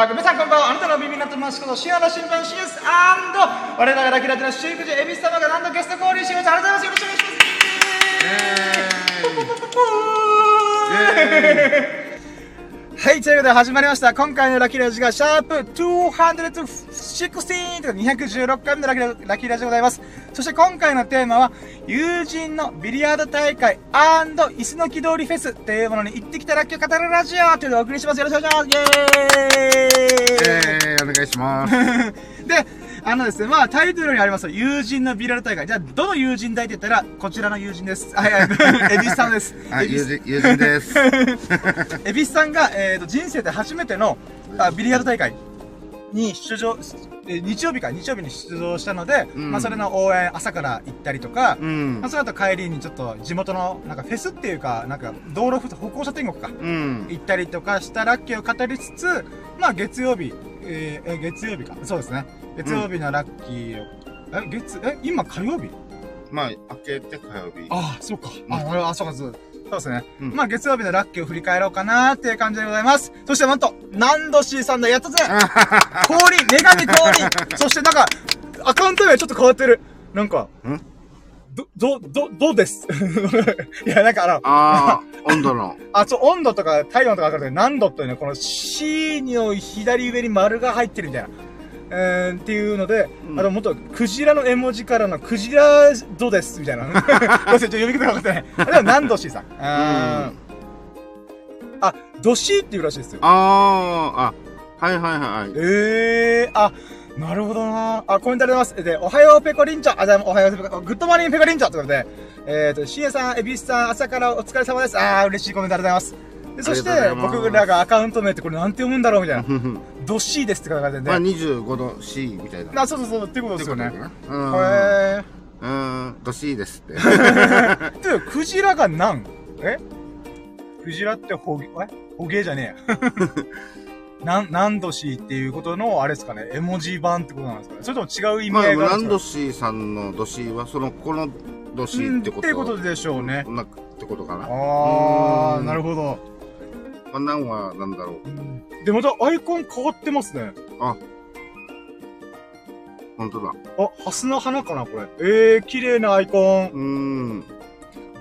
あ、皆さんこんばんは。あなたの耳になってますこと、シアの新聞シース我らがラキラテのシークジエビス様がなんとゲスト交流します。ありがとうございます。よろしくお願いします。はい、ということで始まりました。今回のラキラジがシャープ216とか216回目のラキララキラジでございます。そして今回のテーマは、友人のビリヤード大会椅子の木通りフェスっていうものに行ってきたラッキーを語るラジオというのをお送りします。よろしくお願いします。イェーイえー、お願いします。で、あのですね、まあタイトルにあります友人のビリヤード大会。じゃあ、どの友人だいって言ったら、こちらの友人です。はいはい、エビスさんです。はい、エビス友人、友人です。エビスさんが、えー、と人生で初めてのあビリヤード大会に出場、えー日曜日か、日曜日に出場したので、うんまあそれの応援朝から行ったりとか、うんまあ、。その後帰りにちょっと地元のなんかフェスっていうか、なんか道路ふ歩行者天国か、うん。行ったりとかしたラッキーを語りつつ、まあ月曜日、えーえー月曜日か、そうですね。月曜日のラッキーを、え、月、え、今火曜日？まあ、開けて火曜日。ああ、そうか。うんあ、俺は、あ、そうか、そうそうですね。うんまあ、月曜日のラッキーを振り返ろうかなーっていう感じでございます。そして、なんと、ナンドシーさんだ、やったぜ降臨女神降臨そして、なんか、アカウント名ちょっと変わってる。なんか、ん？ど、ど、ど、どうです？いや、なんかあの、ああ、温度の。あ、そう、温度とか体温とか書かれて何度っていうね、この C の左上に丸が入ってるみたいな。えー、っていうので、うんあともっと、クジラの絵文字からのクジラ度です、みたいな。ごめんなさい、ちょっと読み方が分かってない。あでも、何度 C さん。あ ーあ、ドシーっていうらしいですよ。ああ、あ、はいはいはい。ええー、あ、なるほどなあ、コメントありがとうございます。で、おはようペコリンチョ。あ、じゃあ、おはようペコ、グッドモーニングペコリンチョということで、えっ、ー、と、シエさん、エビスさん、朝からお疲れ様です。あー、嬉しいコメントありがとうございます。でそして僕らがアカウント名ってこれなんて読むんだろうみたいな。ふんふんドッシーですって書かれてて、まあ、25度 C みたいな。あ、そうそうそう、ってことですよね。へうん。うん、ど C ですって。ー。で、クジラが何？え？クジラってホゲ、え？ホゲじゃねえや。なん、何度しっていうことの、あれですかね、絵文字版ってことなんですかねそれとも違う意味まあ、合いがあるんですかランド C さんのド C は、その、このド C ってこと？うんってことでしょうね。なってことかな。あー、うんなるほど。まあ、なんは、なんだろう。で、またアイコン変わってますね。本当だ。あ、ハスの花かな、これ。えー、綺麗なアイコン。うーん。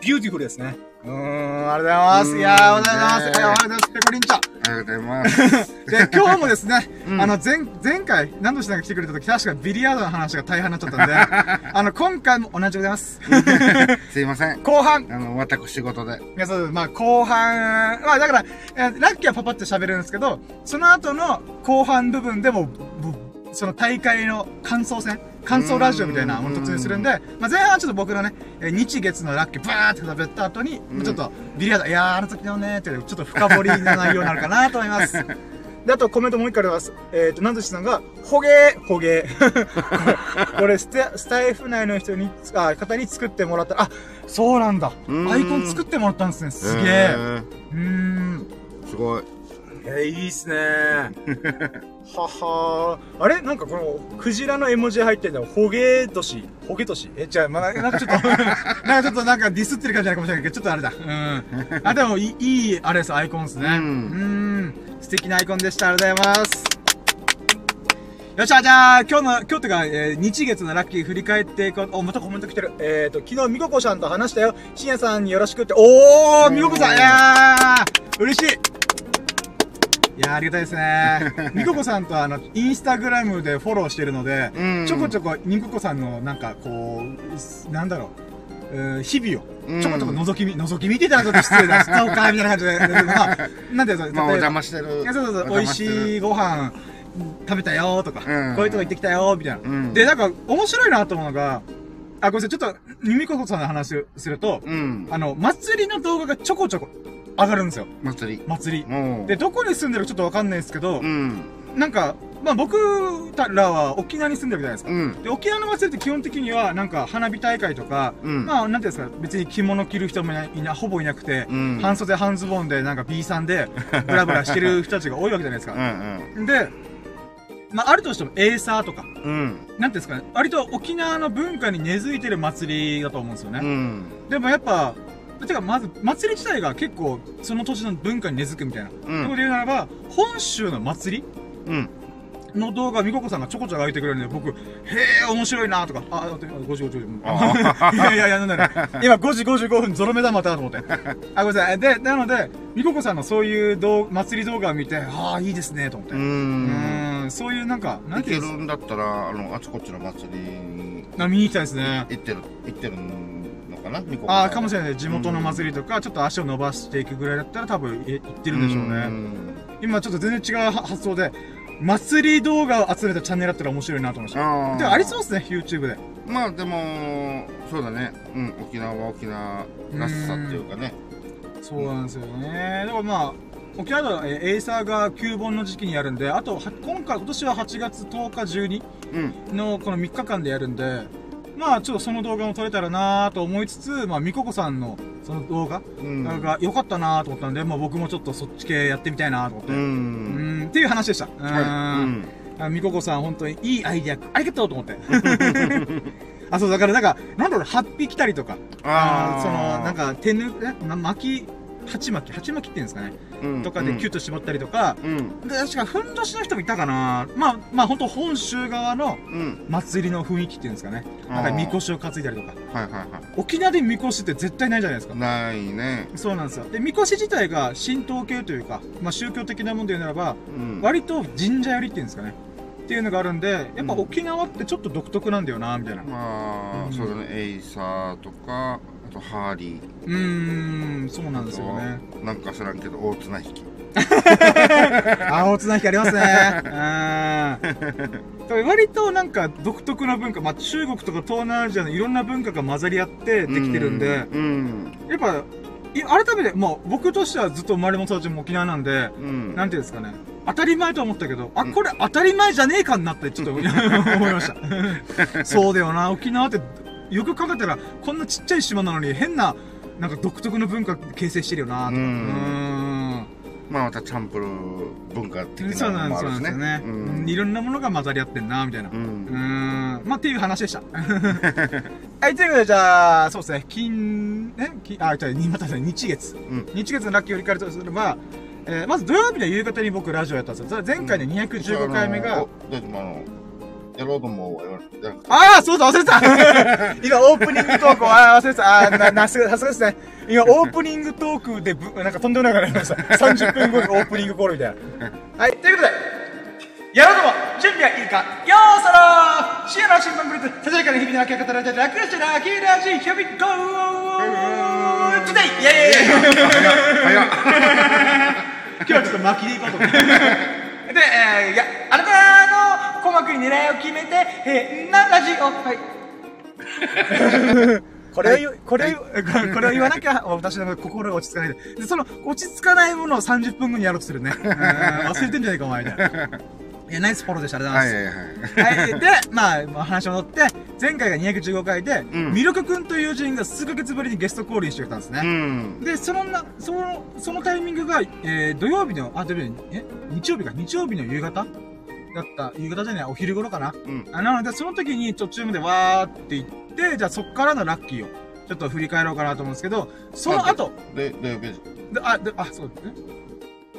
beautiful ですね。うーん、ありがとうございます。うんいやー、おはようございます。ねはい、おはようございます。ペコリンチョ。ありがとうございます。で、今日もですね、うんあの、前、前回、何度しなが来てくれた時、確かビリヤードの話が大半になっちゃったんで、あの、今回も同じでございます。すいません。後半、あの、私事で。いや、そうです。まあ、後半、まあ、だから、えーラッキーはパパって喋るんですけど、その後の後半部分でも、ぶその大会の感想戦感想ラジオみたいなもの突入するんで、まあ、前半はちょっと僕のね、えー日月のラッキーバーって喋った後に、うんちょっとビリヤード、いやー、あの時のねーって、ちょっと深掘りな内容になるかなと思います。で、あとコメントもう一回あります。えっ、と、なんとしさんが、ほげー、ほげー。これスタ、スタイフ内の人に、あ、方に作ってもらった。あ、そうなんだ。うんアイコン作ってもらったんですね。すげへえ。ーうーん。すごい。えー、いいっすね ははー。あれ？なんかこの、クジラの絵文字入ってんの、ほげとし、ほげとしえ、じゃあ、まあ、なんかちょっと、なんかちょっとなんかディスってる感じなのかもしれないけど、ちょっとあれだ。うん。あ、でもいい、いい、あれです、アイコンですね。うんん。素敵なアイコンでした。ありがとうございます。よっしゃ、じゃあ、今日の、今日というか、えー日月のラッキー振り返っていこう。お、またコメント来てる。えっ、ー、と、昨日、みここさんと話したよ。しんやさんによろしくって。おー、みここさん、いやー、嬉しい。いやーありがたいですね。みここさんとあの、インスタグラムでフォローしてるので、うん。ちょこちょこ、みここさんの、なんか、こう、なんだろう、えー日々を、うん。ちょこちょこ覗き見、覗き見てたらちょっと失礼だ、ストーカーみたいな感じで、まあ、なんていうの、まあ、お邪魔してる。いやそうそうそう、美味しいご飯食べたよとか、うん。こういうとこ行ってきたよみたいな。うん。で、なんか、面白いなと思うのが、あ、ごめんなさい、ちょっと、みここさんの話をすると、うん。あの、祭りの動画がちょこちょこ上がるんですよ。祭り。祭り。で、どこに住んでるかちょっとわかんないですけど、うん。なんか、まあ僕らは沖縄に住んでるじゃないですか。うん。で、沖縄の祭りって基本的には、なんか花火大会とか、うんまあ、なんていうんですか、別に着物着る人もいなほぼいなくて、うん半袖半ズボンで、なんか B さんで、ブラブラしてる人たちが多いわけじゃないですうか。んで、まあ、あるとしてもエーサーとか、うん。うん。なんていうんですかね、割と沖縄の文化に根付いてる祭りだと思うんですよね。うん。でもやっぱ、てかまず、祭り自体が結構、その土地の文化に根付くみたいな。うところん。で言うならば、本州の祭りうん。の動画、みここさんがちょこちょこ上げてくれるんで、僕、へえ、面白いなとか、あ、あ、5時5時5時。あいや いやいや、なんだね。今5時55分、ゾロ目玉だと思って。あ、ごめんなさい。で、なので、みここさんのそういう動祭り動画を見て、ああ、いいですね、と思って。う。うんん、そういうなんか、なん行けていうんでするんだったら、あの、あちこちの祭りにか、見に行きたいですね。行ってる、行ってるのかな？ああ、かもしれれない。地元の祭りとか、ちょっと足を伸ばしていくぐらいだったら多分え行ってるんでしょうね。今ちょっと全然違う発想で、祭り動画を集めたチャンネルだったら面白いなと思いました。でもありそうですね、YouTube で。まあでも、そうだね。うん、沖縄は沖縄らしさっていうかね。そうなんですよね。だからまあ、沖縄ではえーエイサーが旧本の時期にやるんで、あとは、今回、今年は8月10日12うん。のこの3日間でやるんで、まあちょっとその動画も撮れたらなと思いつつ、まあみここさんのその動画うん。が良かったなと思ったんで、まあ僕もちょっとそっち系やってみたいなと思って。う。うんん、っていう話でした。うはい。ん。あみここさん、本当にいいアイディア、ありがとうと思って。あ、そう、だから、なんか、なんだろう、ハッピー来たりとか、あーその、なんか、手ぬ、巻き、鉢巻き、鉢巻きっていうんですかね。うん、とかでキュッと絞ったりとか、うん。で、確か、ふんどしの人もいたかなまあ、まあ、本当本州側のうん。祭りの雰囲気っていうんですかね。なんか、あーみこしを担いだりとか。はいはいは沖縄でみこしって絶対ないじゃないですかい。。ないね。そうなんですよ。で、みこし自体が神道系というか、まあ、宗教的なもんで言うならば、うん。割と神社寄りっていうんですかね。っていうのがあるんで、やっぱうん沖縄ってちょっと独特なんだよな、みたいな。まあ、うんそうだね。エイサーとか、あとハーリー。うーん、そうなんですよね。なんか知らんけど、大綱引き。大綱引きありますね。うーん。割となんか独特な文化、まあ中国とか東南アジアのいろんな文化が混ざり合ってできてるんで、うん。やっぱ、い改めて、まあ僕としてはずっと生まれも育ちも沖縄なんで、うん。なんていうんですかね。当たり前と思ったけど、あ、うんこれ当たり前じゃねえかになってちょっと思いました。そうだよな、沖縄って、よく考えたら、こんなちっちゃい島なのに変な、なんか独特の文化形成してるよな、とか。ううんん。まあまたチャンプルー文化的なのもあるしそうなんですよね、ね。うんいろんなものが混ざり合ってんな、みたいな。う。うんん。まあ、っていう話でした。はい、ということで、じゃあ、そうですね、金、え金、あ、じゃあ、にまたね、日月。ん日月のラッキーを振り返るとすれば、えーまず土曜日の夕方に僕ラジオやったんですよ。前回の215回目が、あのお大丈夫あの、やろうと思うわ、言われてなくて。ああ、そうだ、忘れてた 今、オープニングトークを、ああ、忘れてた。ああ、な、な、すさすがですね。今、オープニングトークでぶ、なんかとんでもないことになりました。30分後にオープニングコールみたいな。はい、ということで、やろうとも、準備はいいか、ようそろー深夜の新聞ブリッツ、ささやかな日々の明け方で楽してラッキーラジー、ヒョビゴートゥデイイェーイ。今日はちょっと巻きでいこうと思って。で、えー、いや、あなたの鼓膜に狙いを決めて、変なラジオ、はい。これをこれを言う、これを言わなきゃ、私の心が落ち着かないで。で、その、落ち着かないものを30分後にやろうとするね。うん忘れてんじゃないか、お前、みたいな。いや、ナイスフォローでした。ありがとうございます。はいはいはい。はい。で、まあ、まあ話を乗って、前回が215回で、んミルクくんという人が数ヶ月ぶりにゲスト降臨してくれたんですね。うん。で、そのな、その、そのタイミングが、えー、土曜日の、あ、土曜日の、え日曜日か、日曜日の夕方？だった、夕方じゃない、お昼頃かな。うん。あなので、その時に途中までわーって行って、じゃあそっからのラッキーを、ちょっと振り返ろうかなと思うんですけど、その後、で、土曜日。であ、で、あ、そう、えい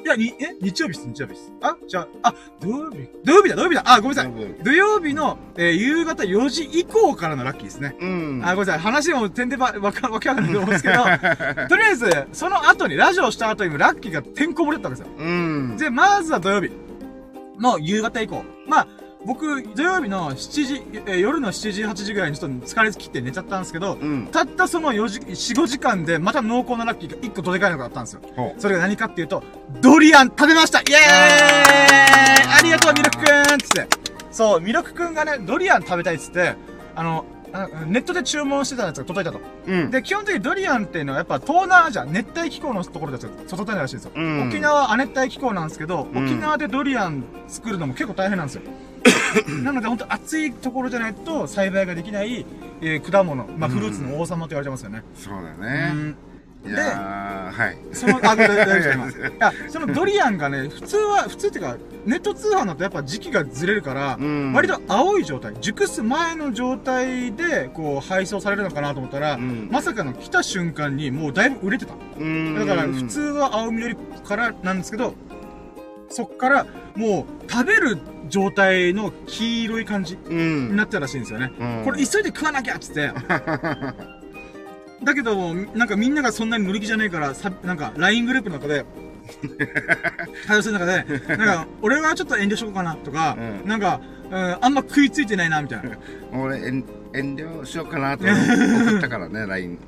や、に、え日曜日です、日曜日です。あ、じゃあ、あ、土曜日、土曜日だ、土曜日だ、あ、ごめんなさい。土曜日の、えー夕方4時以降からのラッキーですね。うん。あ、ごめんなさい。話も点でば、わか、わかんないと思うんですけど、とりあえず、その後に、ラジオした後にもラッキーがてんこ盛りだったんですよ。うん。で、まずは土曜日の夕方以降。まあ、僕、土曜日の7時、えー夜の7時、8時ぐらいにちょっと疲れ切って寝ちゃったんですけど、うん。たったその4時、4、5時間で、また濃厚なラッキーが1個どでかいのがあったんですよ。ほそれが何かっていうと、ドリアン食べましたイエーイありがとう、ミルクくんつって。そう、ミルクくんがね、ドリアン食べたいっつって、あの、あネットで注文してたやつが届いたと。う。うん。で、基本的にドリアンっていうのはやっぱ東南アジア、熱帯気候のところで育てないらしいんですよ。うん沖縄は亜熱帯気候なんですけど、うん沖縄でドリアン作るのも結構大変なんですよ。なので本当暑いところじゃないと栽培ができない、えー果物、まあフルーツの王様と言われてますよね。そうだうね。んいやー、はい。その、あ、大丈夫です いや、そのドリアンがね、普通は、普通っていうか、ネット通販だとやっぱ時期がずれるから、うん割と青い状態、熟す前の状態で、こう、配送されるのかなと思ったら、うんまさかの来た瞬間にもうだいぶ売れてた。うん。だから、普通は青緑からなんですけど、速から、もう、食べる状態の黄色い感じうにん。なったらしいんですよね。うんこれ急いで食わなきゃっつって。だけど、なんかみんながそんなに乗り気じゃないから、さ、なんか LINE グループの中で、対応する中で、なんか、俺はちょっと遠慮しようかなとか、うんなんか、うん、あんま食いついてないな、みたいな。俺、遠遠慮しようかなと思 ったからね、LINE。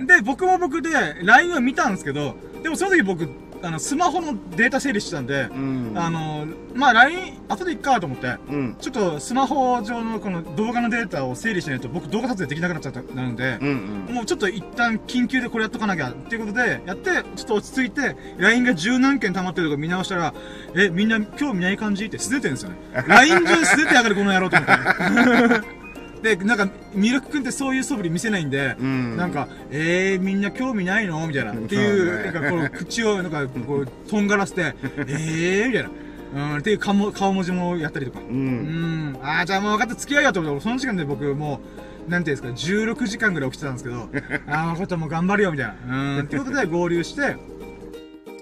で、僕も僕で LINE を見たんですけど、でもその時僕、あの、スマホのデータ整理してたんで、うん。あの、まあ LINE、後でいっかと思って、うん。ちょっとスマホ上のこの動画のデータを整理しないと僕動画撮影できなくなっちゃったなので、うんうん。もうちょっと一旦緊急でこれやっとかなきゃっていうことで、やって、ちょっと落ち着いて、LINE が十何件溜まってるとこ見直したら、え、みんな興味ない感じ？って素出てるんですよね。LINE 中素出てやがるこの野郎と思って。で、なんか、ミルク君ってそういう素振り見せないんで、うん。なんか、えー、みんな興味ないの？みたいな。っていう、なんかこの 口を、なんか、こう、とんがらせて、えー、みたいな。うん、っていう顔も顔文字もやったりとか。う。うんん。あー、じゃあもう分かった、付き合いよと思って、その時間で僕もう、なんていうんですか、16時間ぐらい起きてたんですけど、あー、分かった、もう頑張るよ、みたいな。うん。ってことで合流して、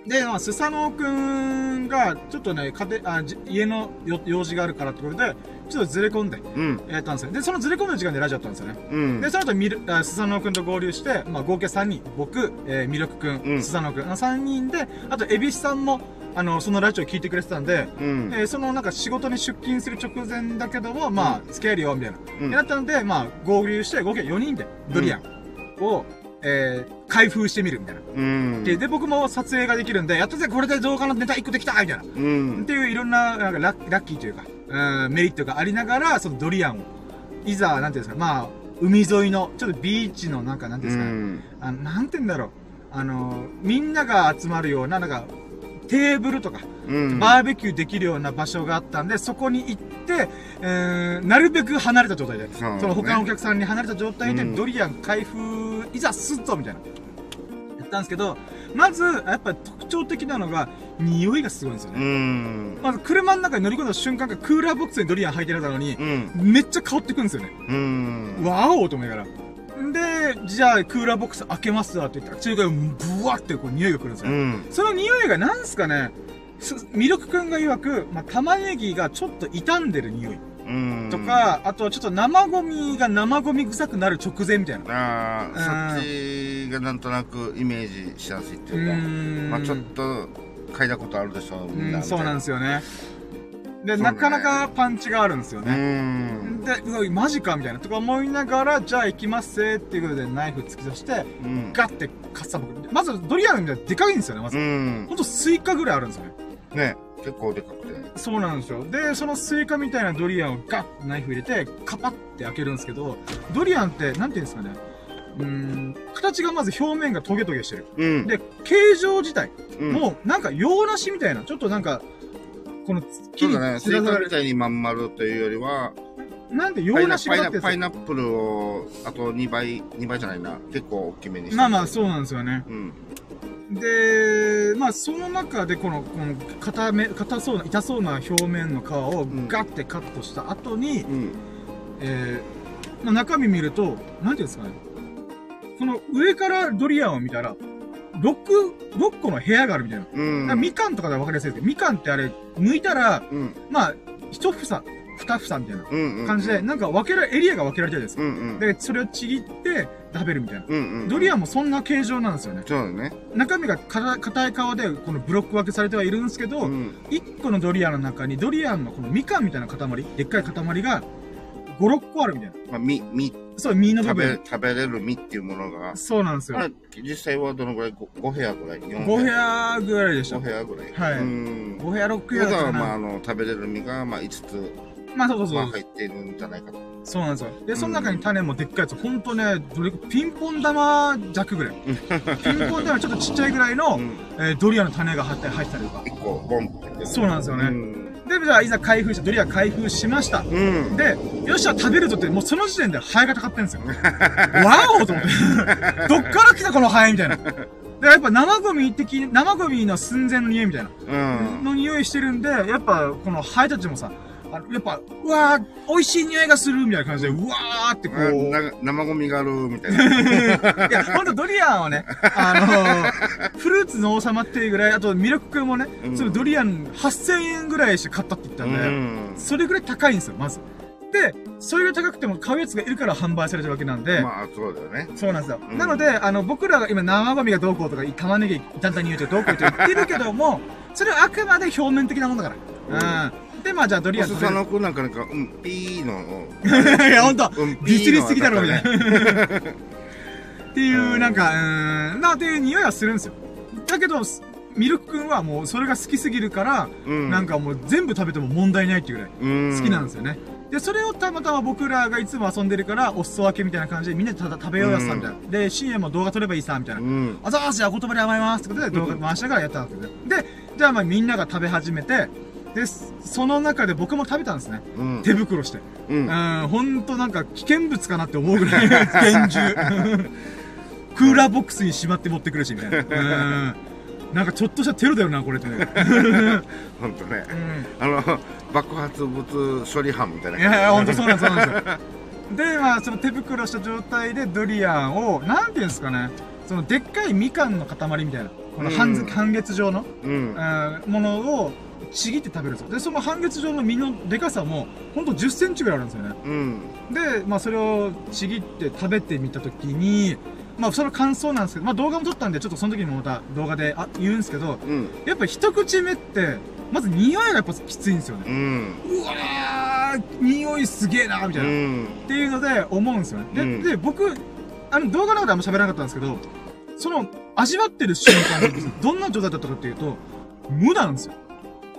で、まあ、スサノオくんが、ちょっとね、家庭、あ、じ家のよ用事があるからってことで、ちょっとずれ込んで、うん。やったんですよ。で、そのずれ込む時間でラジオやったんですよね。うん。で、その後、ミル、あスサノオくんと合流して、まあ、合計3人。僕、えー、ミルクくん、うんスサノオくん、の3人で、あと、エビスさんも、あの、そのラジオ聞いてくれてたんで、うん。えーそのなんか仕事に出勤する直前だけども、まあ、付き合えるよ、みたいな。うんでなったので、まあ、合流して、合計4人で、ドリアンを、えー、開封してみる、みたいな。うん。で、で、僕も撮影ができるんで、やったぜ、これで動画のネタ1個できたみたいな。うんっ。ていういろんな、なんかラッラッキーというか、うん、メリットがありながら、そのドリアンを、いざ、なんていうんですか、まあ、海沿いの、ちょっとビーチの、なんか、なんていうんですか、うん。あの、なんて言うんだろう。あの、みんなが集まるような、なんか、テーブルとか、うん。バーベキューできるような場所があったんで、そこに行って、えー、なるべく離れた状態で、そうねその他のお客さんに離れた状態で、うんドリアン開封、いざすっぞみたいな。やったんですけど、まず、やっぱり特徴的なのが、匂いがすごいんですようね。ん。まず、車の中に乗り込んだ瞬間がクーラーボックスにドリアン入ってるのにう、ん。めっちゃ香ってくるんですよね。うん。わおーと思いながら。で、じゃあ、クーラーボックス開けますわって言ったら、中華ブワってこう匂いが来るんですよ。うん。その匂いがなんすかね、すミルクくんが曰く、まあ、玉ねぎがちょっと傷んでる匂いうん。と、か、あとはちょっと生ゴミが生ゴミ臭くなる直前みたいな。ああ、うんそっちがなんとなくイメージしやすいってういうか、ーん。まあちょっと嗅いだことあるでしょ、みんな。うん、そうなんですよね。で、なかなかパンチがあるんですようね。ん。で、うわ、マジかみたいな。とか思いながら、じゃあ行きますぜっていうことでナイフ突き出して、うん。ガッてかっさばく。まずドリアンみたいなでかいんですよね、まず。うんほ。んとスイカぐらいあるんですよね。ね、結構でかくて。そうなんですよ。で、そのスイカみたいなドリアンをガッてナイフ入れて、カパッて開けるんですけど、ドリアンって、なんていうんですかね。うーん、形がまず表面がトゲトゲしてる。うん。で、形状自体うん、もう、なんか洋梨みたいな、ちょっとなんか、この、そうだね、スイカみ。たいにまん丸というよりは、なんで洋梨パイナパイがあってやナップルを、あと2倍、2倍じゃないな、結構大きめにして。つまあまあ、そうなんですよね。うん。で、まあ、その中で、この、この、硬め、硬そうな、痛そうな表面の皮をんガッてカットした後に、うん。えー、まあ、中身見ると、なんていうんですかね。この上からドリアンを見たら、6、6個の部屋があるみたいな。だうん。みかんとかでわかりやすいですけど、みかんってあれ、剥いたら、うん。まあ、一房、二房みたいなうん。うん。感じで、なんか分けられ、エリアが分けられてるんですよ。うんうん。で、それをちぎって食べるみたいな。うんうん。ドリアンンもそんな形状なんですよね。そうだね。中身がか硬い皮で、このブロック分けされてはいるんですけど、うん。一個のドリアンの中に、ドリアンのこのみかんみたいな塊、でっかい塊が、5、6個あるみたいな。まあ、み、み、そう、実の部食べ分。、食べれる実っていうものが、そうなんですよ。あれ、実際はどのぐらい ?5 部屋ぐらい ?4 5部屋ぐらいでした。5部屋ぐらい。はいうん。5部屋、6部屋だったかまあ、あな。の、食べれる実が、まあ、5つ、まあ、そうそうそう。まあ、入っているんじゃないかと。そうなんですよ。で、その中に種もでっかいやつ、ほんとね、どれ、ピンポン玉弱ぐらい。ピンポン玉ちょっとちっちゃいぐらいの、うん。えードリアンの種が入って入ってたりとか。1個、ボンってそうなんですよねうん。で、じゃあ、いざ開封して、ドリアン開封しました。うん。で、よっしゃ、食べるぞって、もうその時点でハエがたかってんですよ。わおと思って。どっから来たこのハエみたいな。で、やっぱ生ゴミ的、生ゴミの寸前の匂いみたいな。うん。の匂いしてるんで、やっぱこのハエたちもさ、やっぱ、うわー、美味しい匂いがするみたいな感じで、うわーってこあう、な生ゴミがあるみたいな。いや、ほんとドリアンはね、あのフルーツの王様っていうぐらい、あとミルク君もね、うんそのドリアン8000円ぐらいして買ったって言ったんで、うん。それぐらい高いんですよ、まず。で、それが高くても買うやつがいるから販売されてるわけなんで、まあ、そうだよね。そうなんですよ。うんなので、あの、僕らが今生ゴミがどうこうとか、玉ねぎ簡単に言うとどうこうと言ってるけども、それはあくまで表面的なものだから。うん。で、まあじゃあドリアン食べる。おすさのくなんかなんか、うん、ピーの、いや、ほんと、うんディスりすぎだろ、みたいピな。っていう、なんか、うーん、な、っていう匂いはするんですよ。だけど、ミルク君はもうそれが好きすぎるから、うんなんかもう全部食べても問題ないっていうぐらい。好好きなんですよね。で、それをたまたま僕らがいつも遊んでるから、お裾分けみたいな感じでみんなでただ食べようやさ、みたいな。で、深夜も動画撮ればいいさ、みたいなう。ん。あざーすじゃあ言葉で甘えますってことで動画回しながらやったんですよね。で、じゃあまあみんなが食べ始めて、で、その中で僕も食べたんですね。うん。手袋して。う。うんん、ほんとなんか危険物かなって思うぐらい厳重。クーラーボックスにしまって持ってくるし、みたいな。うん。なんかちょっとしたテロだよな、これ ってね。ほんとねう。ん。あの、爆発物処理班みたいないやいや、ほんとそうなんです、そうなんですよ。で、まあ、その手袋した状態でドリアンを、なんていうんですかね、そのでっかいみかんの塊みたいな、この半,、月状の、うん。うんものをちぎって食べるんですよ。で、その半月状の実のでかさも、ほんと10センチぐらいあるんですよね。うん。で、まあ、それをちぎって食べてみたときに、まあ、その感想なんですけど、まあ、動画も撮ったんで、ちょっとその時にもまた動画であ言うんですけど、うん。やっぱ一口目って、まず匂いがやっぱきついんですよね。うん。うわー、匂いすげえなみたいな。うん。っていうので思うんですよね。で、うんで、僕、あの動画の中であんま喋らなかったんですけど、その、味わってる瞬間に、どんな状態だったかっていうと、無なんですよ。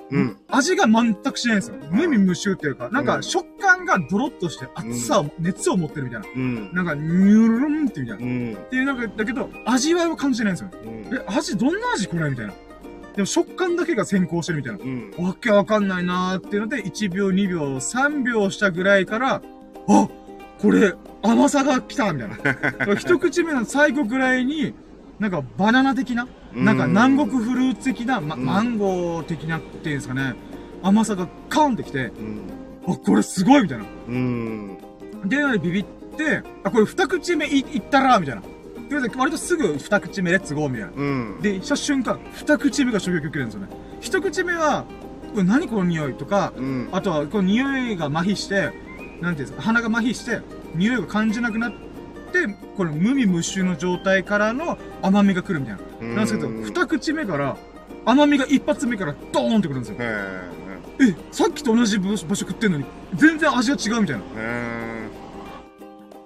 うん。味が全くしないんですよ。無味無臭っていうか、なんかうん食感がドロッとして熱さを、熱を持ってるみたいな。うん。なんか、ニュルンってみたいな。っうん。ていうなんか、だけど、味わいは感じてないんですよ。うん。え、味、どんな味これみたいな。でも食感だけが先行してるみたいな。うん。わけわかんないなーっていうので、1秒、2秒、3秒したぐらいから、あこれ、甘さが来たみたいな。一口目の最後ぐらいに、なんかバナナ的な、なんか南国フルーツ的な、ま、うんマンゴー的なっていうんですかね、甘さがカーンってきて、うん。あ、これすごいみたいな。うん。で、ビビって、あ、これ二口目いいったらみたいな。ということで、割とすぐ二口目レッツゴーみたいな。うん。で、した瞬間、二口目が衝撃を受けるんですよね。一口目は、これ何この匂いとか、うん。あとは、この匂いが麻痺して、なんていうんですか、鼻が麻痺して、匂いが感じなくなって、この無味無臭の状態からの甘みが来るみたいな。なんですけど、うん二口目から、甘みが一発目からドーンってくるんですよ。へえ、さっきと同じ場所食ってんのに、全然味が違うみたいな。っ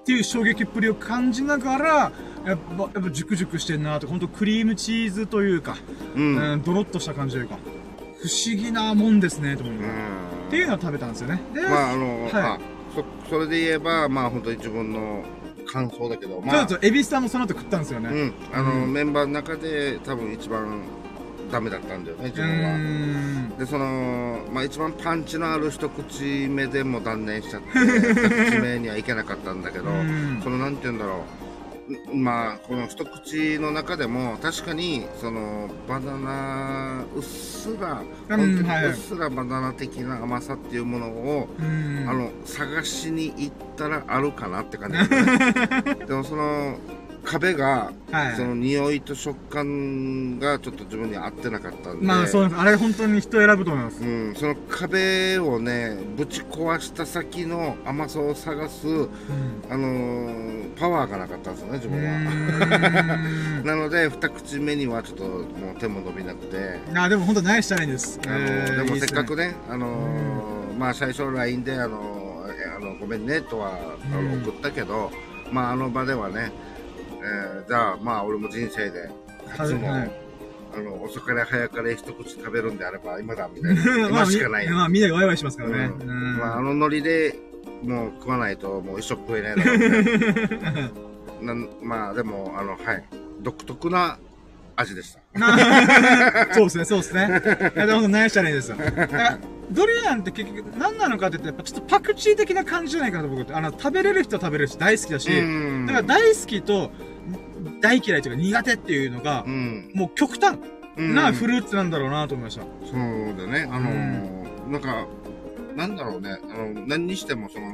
ていう衝撃っぷりを感じながら、やっぱ、やっぱジュクジュクしてんなと、ほんとクリームチーズというか、え。うん。ドロッとした感じというか、不思議なもんですね、と思います。っていうのを食べたんですよね。で、まあ、あの、はいあ、そ、それで言えば、まあ、本当に自分の感想だけど、まあ、ちょっとエビスさんもその後食ったんですよね。うん。あの、うんメンバーの中で多分一番ダメだったんだよね、自う分は。で、その、まあ一番パンチのある一口目でも断念しちゃって、二口目にはいけなかったんだけど、うんその、なんて言うんだろう。んまあ、この一口の中でも、確かに、その、バナナ、うっすら、うん本当にはいうっすらバナナ的な甘さっていうものを、うん。あの、探しに行ったらあるかなって感じだね、でもその、壁が、はい。その匂いと食感がちょっと自分に合ってなかったんで。まあそうです。あれ本当に人選ぶと思います。うん、その壁をね、ぶち壊した先の甘さを探す、うん。あのーパワーがなかったんですよね、自う分は。なので、二口目にはちょっともう手も伸びなくて、あ、でも本当ナイスチャレンジです。あのーえーでもせっかくね、あのーまあ最初 LINE で、あのあの、ごめんねとは、あのうん送ったけど、まああの場ではね、えーじゃあまあ俺も人生で初の、はいあの、遅かれ早かれ一口食べるんであれば今だみたいな。今しかない。まあ、みんなでワイワイしますからね。うんうんまあ、あのノリでもう食わないともう一生食えないだろうね なんまあでもあのはい独特な味でしたそうですね、そうですね。いや、でもナイスチャレンジですよ。ドリアンって結局何なのかって言って、やっぱちょっとパクチー的な感じじゃないかなと僕って。あの、食べれる人は食べれるし、大好きだし、うんだから大好きと大嫌いというか苦手っていうのがう、んもう極端うんなフルーツなんだろうなと思いました。そうだねあのーなんかなんだろうね、あの、何にしてもその、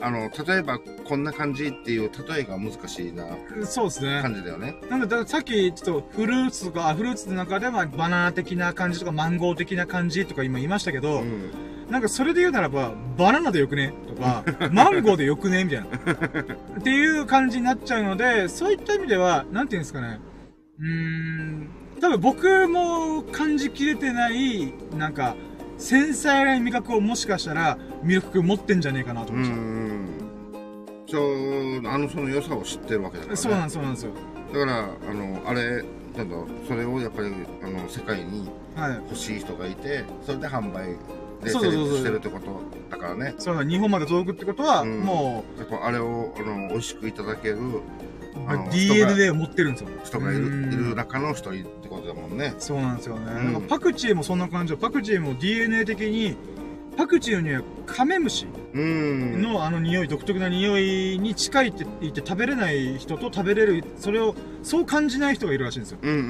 あの、例えばこんな感じっていう例えが難しいなそうですね。感じだよね。なんで、だからさっき、ちょっとフルーツとか、あフルーツの中ではバナナ的な感じとか、マンゴー的な感じとか今言いましたけど、うん。なんかそれで言うならば、バナナでよくね？とか、マンゴーでよくね？みたいな。っていう感じになっちゃうので、そういった意味では、なんていうんですかね？うーん、多分僕も感じきれてない、なんか、繊細な味覚をもしかしたら、ミルク君持ってんじゃねえかなとう思っちゃう。ん。そう、あの、その良さを知ってるわけだから、ね。そうなんです、そうなんですよ。だから、あの、あれ、なんだ、それをやっぱり、あの、世界にはい。欲しい人がいて、それで販売で成そうそうそうそう立してるってことだからね。そうだ、日本まで届くってことは、うんもやっぱあれを、あの、美味しくいただけるう、あの DNA を持ってるんですよ。人がいる、うんいる中の一人ってことだもんね。そうなんですよね。うんなんかパクチーもそんな感じで、パクチーも DNA 的に、パクチーの匂いはカメムシうん。のあの匂い、独特な匂いに近いって言って食べれない人と食べれる、それをそう感じない人がいるらしいんですよ。うんうんう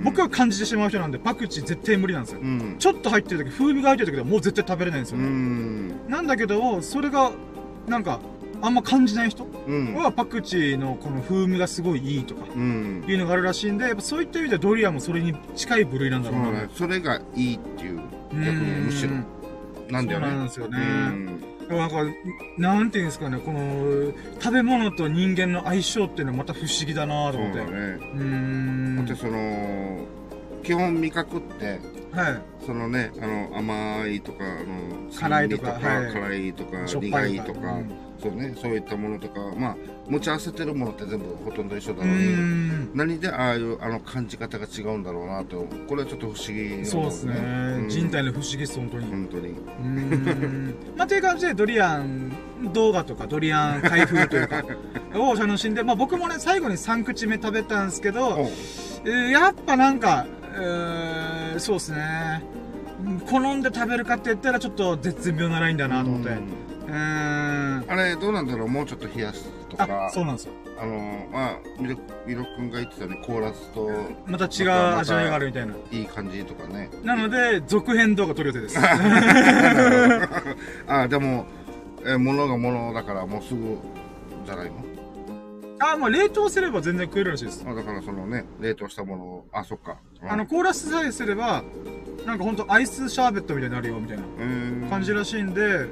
ん。僕は感じてしまう人なんで、パクチー絶対無理なんですよう。ん。ちょっと入ってる時、風味が入ってる時ではもう絶対食べれないんですうよね。ん。なんだけど、それが、なんか、あんま感じない人うん。はパクチーのこの風味がすごいいいとか、うん。いうのがあるらしいんで、やっぱそういった意味ではドリアンもそれに近い部類なんだろうなね。それがいいっていう。うん逆にむしろ。なんだよね。そうなんですよね。うん。なんか、なんていうんですかね、この、食べ物と人間の相性っていうのはまた不思議だなと思って。うそうだね。ーん。だってその、基本味覚って、はい。そのね、あの、甘いとか、あの、辛いとか辛いとか、苦いとか、うんそうね、そういったものとか、まあ、持ち合わせてるものって全部ほとんど一緒だうろうに。何でああいうあの感じ方が違うんだろうなと、これはちょっと不思議そうですね。うん人体の不思議です、本当に。う本当に。まあ、という感じで、ドリアン動画とか、ドリアン開封というか、を楽しんで、まあ僕もね、最後に3口目食べたんですけど、やっぱなんか、えーそうですね。好んで食べるかって言ったらちょっと絶妙なラインだなと思って。ううん。あれ、どうなんだろう？もうちょっと冷やすとかあ、、そうなんですよ。あの、まあ、ミルミルク君が言ってたよね、コーラスとまた違う味わいがあるみたいな。いい感じとかね。なので、続編動画撮る予定です。あ、でも、え、物が物だからもうすぐじゃないの？あ、まあ冷凍すれば全然食えるらしいです。あだからそのね、冷凍したものを、あ、そっか。あの、コーラスさえすれば、なんかほんとアイスシャーベットみたいになるよ、みたいなうん、感じらしいんで、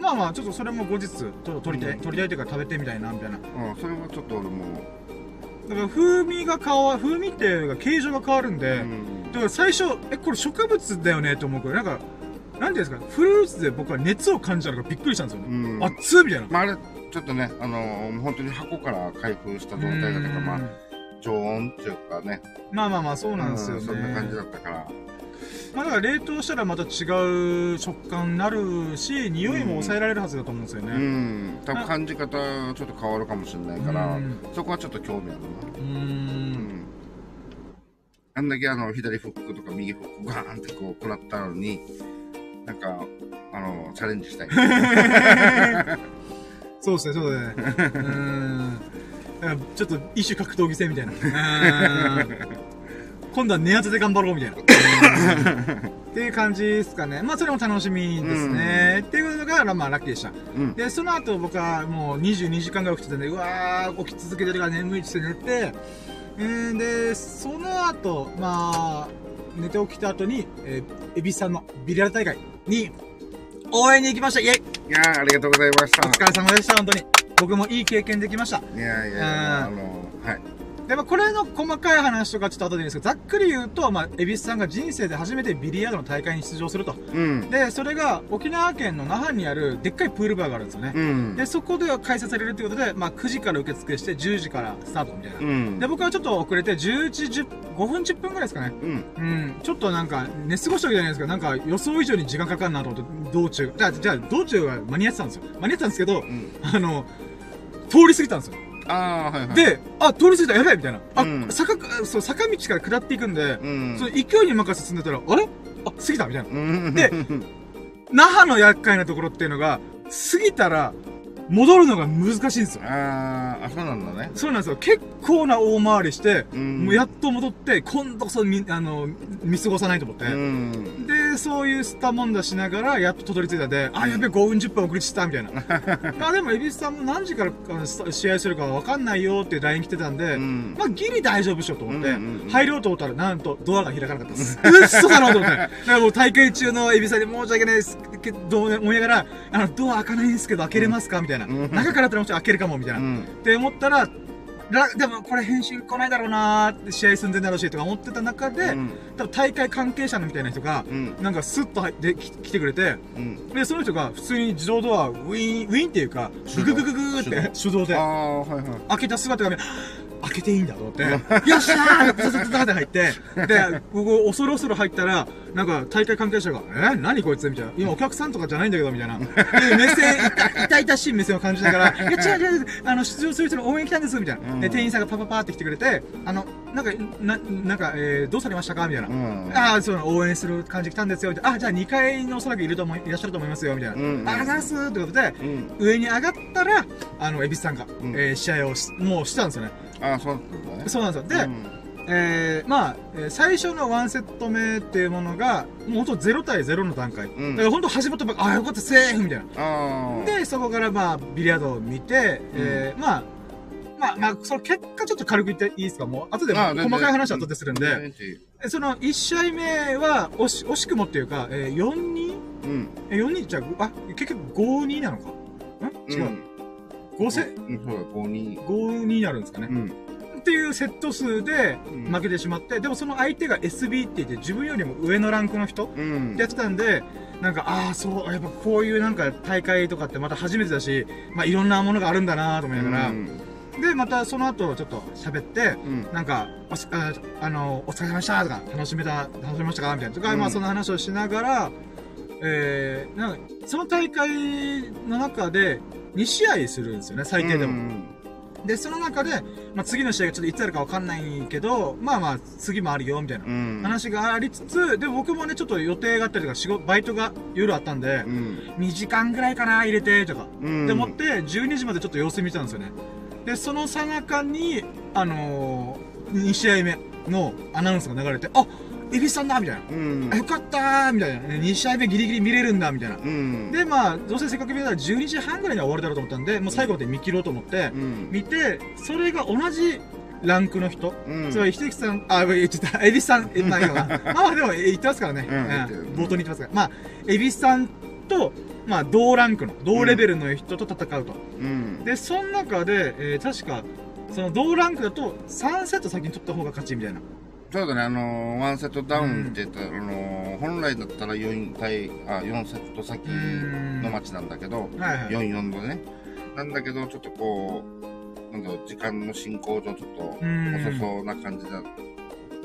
まあまあ、ちょっとそれも後日、ちょっと撮りたい、うん撮りたいというか食べてみたいな、みたいな。うん、それはちょっと俺も、だから風味が変わ、風味っていうか形状が変わるんで、うんだから最初、え、これ植物だよねって思うから、なんか、なんていうんですか、フルーツで僕は熱を感じたのがびっくりしたんですよね。うん、熱っみたいな。まあ、あれ、ちょっとね、あのー本当に箱から開封した状態だったから、まあ、常温っていうかね。まあまあまあ、そうなんですよね。うんそんな感じだったから。まあだから冷凍したらまた違う食感になるし、匂いも抑えられるはずだと思うんですようね。ん。多分感じ方、ちょっと変わるかもしれないから、うんそこはちょっと興味あるな。うー。うんん。あんだけあの、左フックとか右フックガーンってこう、食らったのに、なんか、あの、チャレンジしたい。そうですね、そうだね。うーん。ちょっと一種格闘技戦みたいな。うーん今度は寝当てで頑張ろうみたいな。っていう感じですかね。まあそれも楽しみですね。っていうのが、まあラッキーでした。うん。で、その後僕はもう22時間ぐらい起きてたんで、うわー、起き続けてるから眠いって寝て、えー、で、その後、まあ、寝て起きた後に、えー、エビさんのビリヤード大会に応援に行きましたイェイいやー、ありがとうございました。お疲れ様でした、本当に。僕もいい経験できました。いやいやいや、あの、はい。で、まあ、これの細かい話とかちょっと後でいいんですけど、ざっくり言うと、まあ、エビスさんが人生で初めてビリヤードの大会に出場すると。うん。で、それが沖縄県の那覇にあるでっかいプールバーがあるんですよね。うん。で、そこで開催されるということで、まあ、9時から受付して10時からスタートみたいな。うん。で、僕はちょっと遅れて11時10 5分10分ぐらいですかね。うん。うん。ちょっとなんか、寝過ごしたわけじゃないですけど、なんか予想以上に時間かかるなと思って、道中。じゃあ、じゃあ、道中は間に合ってたんですよ。間に合ってたんですけどう、ん。あの、通り過ぎたんですよ。ああ、はいはい。、で、あ、通り過ぎた、やばいみたいな。あ、うん坂、そう、坂道から下っていくんで、うん。その勢いに任せて進んでたら、あれ？あ、過ぎたみたいな。うん。で 那覇の厄介なところっていうのが、過ぎたら、戻るのが難しいんですよ。ああ、あ、そうなんだね。そうなんですよ。結構な大回りして、うんもうやっと戻って、今度こそ見、あの、見過ごさないと思って。うん。で、で、そういう吸ったもんだしながら、やっとたどり着いたで、あ、やべえ、5分10分遅れちった、みたいな。あ、でも、エビスさんも何時から試合するかわかんないよって LINE 来てたんで、うんまあ、ギリ大丈夫でしょと思って、うんうんうん入ろうと思ったら、なんと、ドアが開かなかったです。うっそだろうと思って。だからもう大会中のエビさんに申し訳ないですけど、思いながら、あの、ドア開かないんですけど、開けれますか？みたいな。うん。中からだったらもちろん開けるかも、みたいな。うん。って思ったら、らでもこれ返信来ないだろうなーって試合寸前だろうしとか思ってた中で、うん。多分大会関係者のみたいな人が、うん。なんかスッと入ってき来てくれて、うん。で、その人が普通に自動ドア、ウィーン、ウィーンっていうか、ググググググって手動。でいはい。開けた姿がね、開けていいんだと思って、よっしゃーって、ザザザザって入って、で、僕、恐る恐る入ったら、なんか、大会関係者が、え？何こいつみたいな。今、お客さんとかじゃないんだけど、みたいな。で、目線、痛痛々しい目線を感じながら、いや、違う違う違う、あの、出場する人の応援来たんです、みたいな。うんで、店員さんがパパパーって来てくれて、あの、なんか、な、なんか、えー、どうされましたか？みたいな。うんああ、そう、応援する感じ来たんですよ、みたいな。あ、じゃあ2階におそらくいると思い、いらっしゃると思いますよ、みたいな。うんうんあ、ざーすーってことで、うん上に上がったら、あの、恵比寿さんが、んえー試合をし、もうしたんですよね。ああそうだったんだね。そうなんですよ。で、えー、まあ、えー最初のワンセット目っていうものが、もうほんと0対0の段階。ん。だからほんと始まったばっか、あ、よかった、セーフみたいな。ああで、そこからまあ、ビリヤードを見て、えー、まあ、まあ、まあ、その結果ちょっと軽く言っていいですか？もう、後で細かい話は後でするんで、その1試合目は、惜し、惜しくもっていうか、えー、4-2? うん。え、4-2じゃあ、あ、結局5-2なのか？ん？違う。5セ、うんそうだ5に5-2になるんですかね。うん。っていうセット数でうん。負けてしまって、でもその相手が SB って言って自分よりも上のランクの人うん。やってたんで、なんか、ああ、そう、やっぱこういうなんか大会とかってまた初めてだし、まあいろんなものがあるんだなと思いながら、うん。で、またその後ちょっと喋って、うん。なんか、おしああの、お疲れ様でしたとか、楽しめた、楽しめましたかみたいな。とか、うん。まあその話をしながら、えー、なんか、その大会の中で2試合するんですよね、最低でも。うんで、その中で、まあ、次の試合がちょっといつあるかわかんないけど、まあまあ、次もあるよ、みたいなうん話がありつつ、で、僕もね、ちょっと予定があったりとか、仕事、バイトが夜あったんでう、ん2時間ぐらいかな、入れて、とか。うんで、思って、12時までちょっと様子見てたんですよね。で、そのさなかに、あのー、2試合目のアナウンスが流れて、あエビスさんだみたいな。うんあよかったーみたいな。2試合目ギリギリ見れるんだみたいな。うんで、まあ、どうせせっかく見れたら12時半ぐらいには終わるだろうと思ったんで、もう最後まで見切ろうと思ってう、ん見て、それが同じランクの人、うんつまり、ひてきさん、あ、言っちゃった、エビスさん、え、ま。まあまあでも、え言ってますからね。うん冒頭に言ってますから。まあ、エビスさんと、まあ、同ランクの、同レベルの人と戦うと。うんで、その中で、えー確か、その同ランクだと、3セット先に取った方が勝ちみたいな。そうだね、あのー、ワンセットダウンって言ったら、あのー、本来だったら4対、あ、4セット先のマッチなんだけど、はいはい。4-4のね。なんだけど、ちょっとこう、なんだろう、時間の進行上ちょっとうん遅そうな感じだ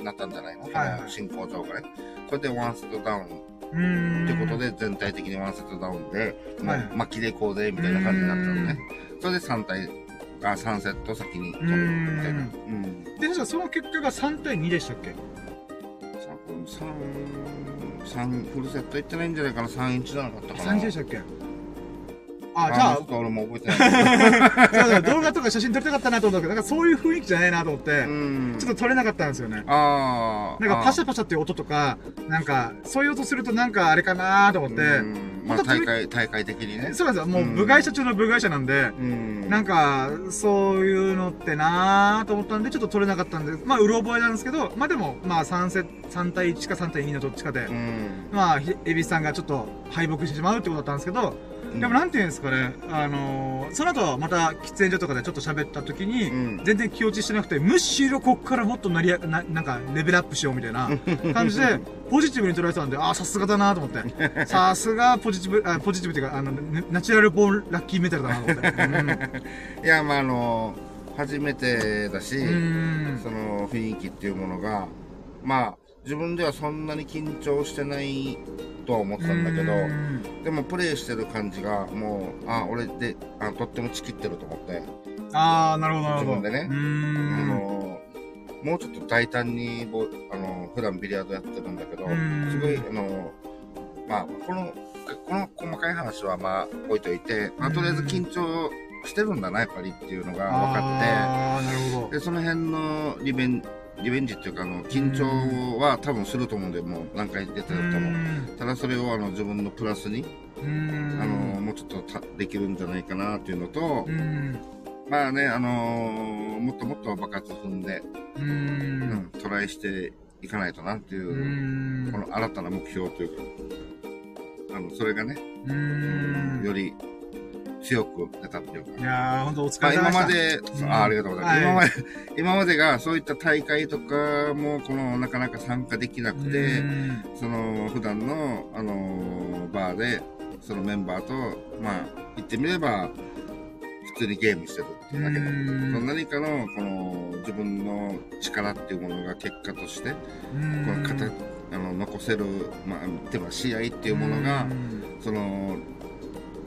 なったんじゃないの、はいはい進行上がね。それでワンセットダウンうーん。ってことで、全体的にワンセットダウンで、もはいう巻きでいこうぜ、みたいな感じになったのね。それで3対、あ、3セット先に取る、みたいな。ううん。で、確かその結果が3対2でしたっけ？三三フルセットいってないんじゃないかな、3-1じゃなかったかな。?3 1でしたっけ？あ、じゃあちょっ、と俺も覚えてない。動画とか写真撮りたかったなと思ったけど、なんかそういう雰囲気じゃないなと思って、うん。ちょっと撮れなかったんですよね。ああ。なんかパシャパシャっていう音とか、なんか、そういう音するとなんかあれかなと思って、うんまあ大会、大会的にね。そうなんですよ。もう部外者中の部外者なんで、うん。なんか、そういうのってなーと思ったんで、ちょっと撮れなかったんで、まあ、うろ覚えなんですけど、まあでも、まあ3セ3対1か3対2のどっちかで、うん。まあ、ひエビスさんがちょっと敗北してしまうってことだったんですけど、でもなんていうんですかね、あのー、その後また喫煙所とかでちょっと喋った時に、うん全然気落ちしてなくて、むしろこっからもっとなりや、ななんかレベルアップしようみたいな 感じで、ポジティブに捉えてたんで、ああ、さすがだなと思って。さすがポジティブ、あポジティブっていうか、あの、ねナチュラルボーンラッキーメタルだなと思って。いや、まあ、あの、初めてだし、うん。うんその雰囲気っていうものが、まあ、自分ではそんなに緊張してないとは思ってたんだけど、うん。でもプレイしてる感じが、もう、あ、俺で、あとってもチキってると思って、ああ、なるほど。自分でね。あの、もうちょっと大胆にボ、あの、普段ビリヤードやってるんだけど、うん。すごい、あの、まあ、この、この細かい話はまあ置いといて、まあ、とりあえず緊張してるんだな、やっぱりっていうのが分かああ、なるほって、で、その辺の利便リベンジっていうか、あの、緊張は多分すると思うんで、もう何回出てうるとも。ん。ただそれをあの自分のプラスに、うん。あの、もうちょっとたできるんじゃないかなっていうのと、うん。まあね、あのーもっともっと爆発踏んで、ううんん、トライしていかないとなっていうう、ん。この新たな目標というか、あの、それがね、より強く出たっていうかい、やー、ほんとお疲まあ、れ様で今ました。で、うん。あありがとうございます。はい。今まで、今までがそういった大会とかも、この、なかなか参加できなくて、うん。その、普段の、あのーバーで、そのメンバーと、まあ、言ってみれば、普通にゲームしてるっていうだけで、うん。その何かの、この、自分の力っていうものが結果として、うん。この形、あの、残せる、まあ、例えば試合っていうものがう、ん。その、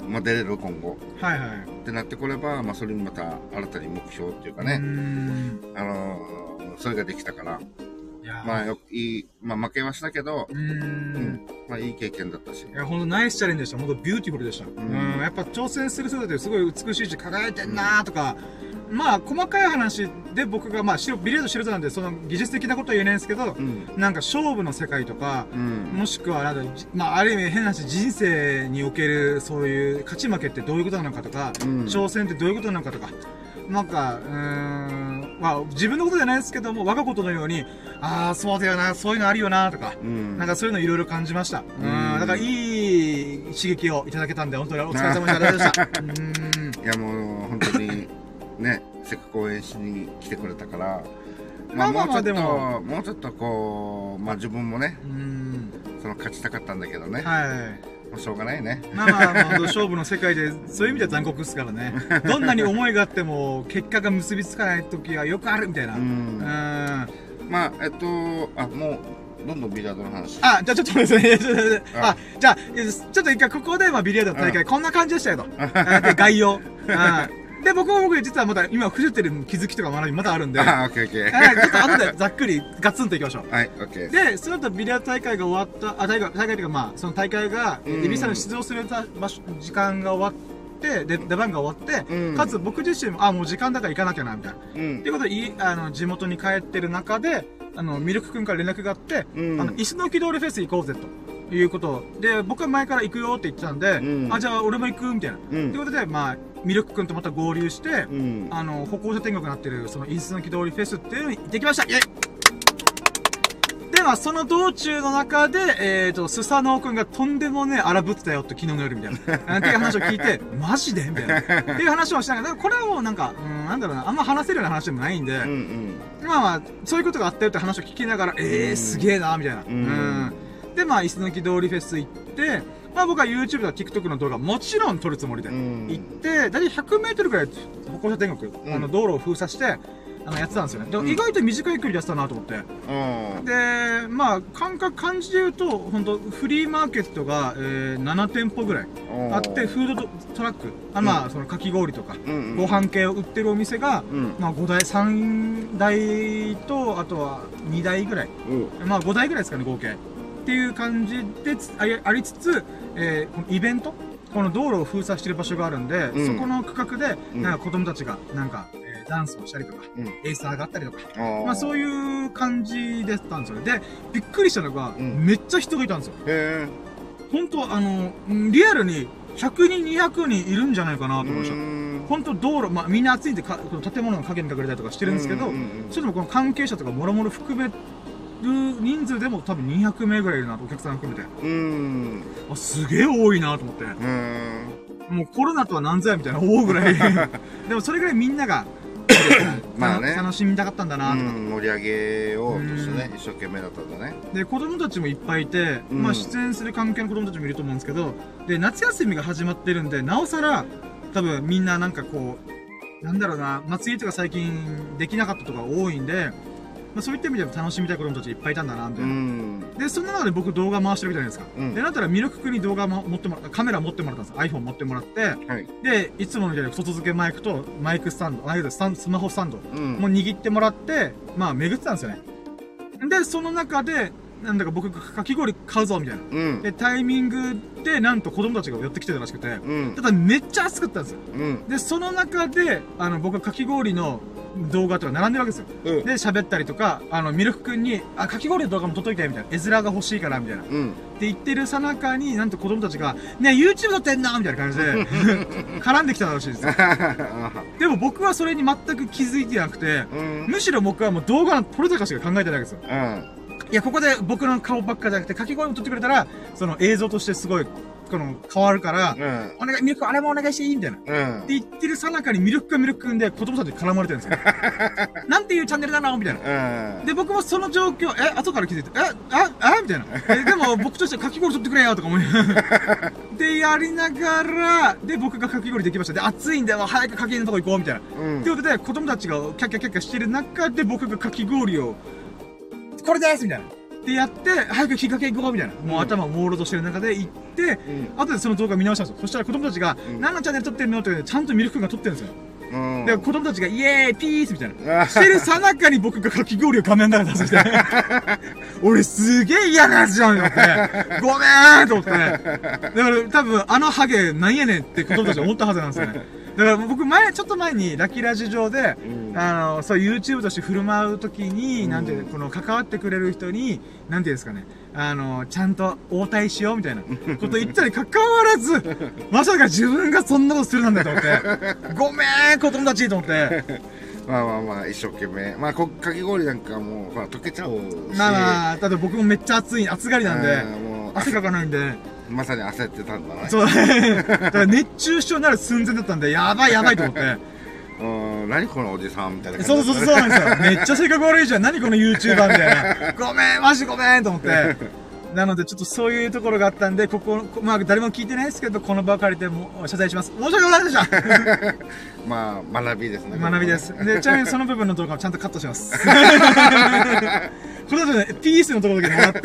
まあ、出れる今後はいはい。ってなってこれば、まあ、それにまた新たに目標っていうかうね、んあのーそれができたから、まあ、よく、いい、まあ、負けはしたけど、ううんん、まあ、いい経験だったしい。や、ほんとナイスチャレンジでした。ほんとビューティフルでした。うんん。やっぱ挑戦する姿ってすごい美しいし、輝いてんなーとか、まあ、細かい話で僕が、まあ、白ビリヤード素人なんで、その技術的なことは言えないんですけどう、ん。なんか勝負の世界とか、うん。もしくは、なんか、じまあ、ある意味変な話、人生における、そういう勝ち負けってどういうことなのかとか、うん挑戦ってどういうことなのかとか、なんか、うーん、まあ、自分のことじゃないですけども、我がことのように、ああ、そうだよな、そういうのあるよな、とか、うん。なんかそういうのいろいろ感じました。うん、うんだからいい刺激をいただけたんで、本当にお疲れ様でしたありがとうございました。うん。いや、もう、ね、せっかく応援しに来てくれたから、まあまあまあもうちょっと、でももうちょっとこう、まあ自分もね、うん。その勝ちたかったんだけどね、はい。もうしょうがないね。まあまあ、勝負の世界で、そういう意味では残酷ですからね。どんなに思いがあっても、結果が結びつかない時はよくあるみたいな。ううん。まあ、えっと、あ、もう、どんどんビリヤードの話。じゃあちょっとですね。ちょっと待ってああ、じゃあ、ちょっと一回ここで、まあ、ビリヤードの大会、こんな感じでしたよと。概要。うんで、僕も僕、実はまだ今、フジテルの気づきとか学びまだあるんで、あ、オッケーオッケー。はいちょっと後でざっくりガツンといきましょう。はい、オッケー。で、その後ビリヤード大会が終わった、あ、大会、大会というかまあ、その大会が、えうんエビさんの出場する場所、時間が終わって、で、出番が終わって、うんかつ僕自身も、あ、もう時間だから行かなきゃな、みたいな。うんということで、いあの、地元に帰ってる中で、あの、ミルク君から連絡があって、うん。あの、石の木通りフェス行こうぜ、ということで、僕は前から行くよって言ってたんで、うん。あ、じゃあ俺も行くみたいな。とうん。いうことで、まあ、ミルク君とまた合流して、うん。あの、歩行者天国になってる、その、インスの木通りフェスっていうのに行ってきました。イェイで、まあ、その道中の中で、えっ、と、スサノオ君がとんでもねえ荒ぶってたよって昨日の夜みたいな。っていう話を聞いて、マジで？みたいな。っていう話をしながら、これはもうなんか、うん、なんだろうな、あんま話せるような話でもないんで、うんうん。まあまあ、そういうことがあったよって話を聞きながら、ええー、すげえな、みたいな。んうんで、まあ、椅子抜き通りフェス行って、まあ僕は YouTube とか TikTok の動画もちろん撮るつもりで、うん行って、だいたい100メートルぐらい歩行者天国、うんあの道路を封鎖して、あのやってたんですよね。でもうん意外と短い距離でやってたなと思って。うん。で、まあ、感覚、感じで言うと、本当フリーマーケットが、えー、7店舗ぐらいあって、フードトラック、あまあ、そのかき氷とか、うんうんご飯系を売ってるお店が、うん。まあ、5台、3台と、あとは2台ぐらい。うん。まあ、5台ぐらいですかね、合計。っていう感じでつありつつ、えーこのイベントこの道路を封鎖してる場所があるんで、うんそこの区画で、うんなんか子供たちが、なんか、えーダンスをしたりとか、うんエイサーがあったりとか、あまあそうう。いう感じだったんですよね。で、びっくりしたのが、うんめっちゃ人がいたんですよ。へ本当あの、んリアルに100人、200人いるんじゃないかなとえ。思いました。うん本当道路、まあみんな暑いんでか、この建物の陰に隠れたりとかしてるんですけど、それでもこの関係者とかもろもろ含める人数でも多分200名ぐらいいるなと、お客さん含めて。うん。あ、すげえ多いなと思って。うん。もうコロナとは何ぞやみたいな思うぐらい。でもそれぐらいみんなが、まあね楽しみたかったんだなとか。うん、盛り上げようとしてね、一生懸命だったんだね。で、子供たちもいっぱいいて、うんまあ出演する関係の子供たちもいると思うんですけど、で、夏休みが始まってるんで、なおさら、多分みんななんかこう、なんだろうな、祭りとか最近できなかったとか多いんで、まあそういった意味でも楽しみたい子供たちいっぱいいたんだな、みたういな。ん。で、その中で僕動画回してるじゃないですか。うんで、なったらミルク君に動画も持ってもらカメラ持ってもらったんです iPhone 持ってもらって、はい。で、いつものみたいに外付けマイクとマイクスタンド、あスタンスマホスタンドうん。もう握ってもらって、まあ巡ってたんですよね。で、その中で、なんだか僕がかき氷買うぞ、みたいな。うん。で、タイミングで、なんと子供たちが寄ってきてたらしくて、うんた。だめっちゃ暑かったんですよ。うん。で、その中で、あの、僕はかき氷の、動画とか並んでるわけですよ。うん。で、喋ったりとか、あの、ミルクくんに、あ、かき氷の動画も撮っといて、みたいな。絵面が欲しいから、みたいな。ってうん。言ってるさなかに、なんと子供たちが、ねえ YouTube 撮ってんのみたいな感じで、絡んできたらしいですよ。でも僕はそれに全く気づいてなくて、うん。むしろ僕はもう動画の撮れ高しか考えてないわけですよ。うん。いや、ここで僕の顔ばっかじゃなくて、かき氷も撮ってくれたら、その映像としてすごい、この、変わるから、うん。お願い、ミルクあれもお願いしていいみたいな。ってうん。言ってるさなかにミルクかミルクくんで子供たちに絡まれてるんですよ。なんていうチャンネルなの？みたいな。うん。で、僕もその状況、え、後から気づいて、え、あ、あ？みたいな。え、でも僕としてはかき氷取ってくれよとか思い で、やりながら、で、僕がかき氷できました。で、暑いんで、早くかき氷のとこ行こうみたいな。うんということで、子供たちがキャッキャキャッキャしてる中で、僕がかき氷を、これですみたいな。で、やって、早くきっかけ行こうみたいな。もう頭朦朧としてる中で行って、うん。後でその動画見直したんですよ。そしたら子供たちが、うん何のチャンネル撮ってるのってちゃんとミルク君が撮ってるんですよ。うん。で、子供たちが、イエーイピースみたいな。あしてるさなかに僕がかき氷を画面の中に出して、俺すげえ嫌なやつじゃんと思って、ごめーんと思って。だから多分あのハゲなんやねんって子供たち思ったはずなんですよね。だから僕前、ちょっと前にラッキーラジ上で、うん。あの、そう YouTube として振る舞うときに、うん。なんてこの関わってくれる人に、なんていうんですかね、あの、ちゃんと応対しようみたいなこと言ったに関わらず、まさか自分がそんなことするなんだと思って、ごめーん子供たちと思って、まあまあまあ、一生懸命。まあ、こかき氷なんかもう、ほら、溶けちゃうし。まあまあ、だって僕もめっちゃ暑い、暑がりなんで、汗かかないんで、まさに焦ってたんだね。そう、だから熱中症になる寸前だったんで、やばいやばいと思って。うん、何このおじさんみたいな感じそうそうそうそうなんですよ。めっちゃ性格悪いじゃん。何この YouTuber みたいな。ごめん、マジごめんと思って。なので、ちょっとそういうところがあったんで、ここ、まあ、誰も聞いてないですけど、この場を借りても謝罪します。申し訳ございませんでした。まあ、学びですね。学びです。で、ちなみにその部分の動画をちゃんとカットします。この後ね、ピースのところだけもらって、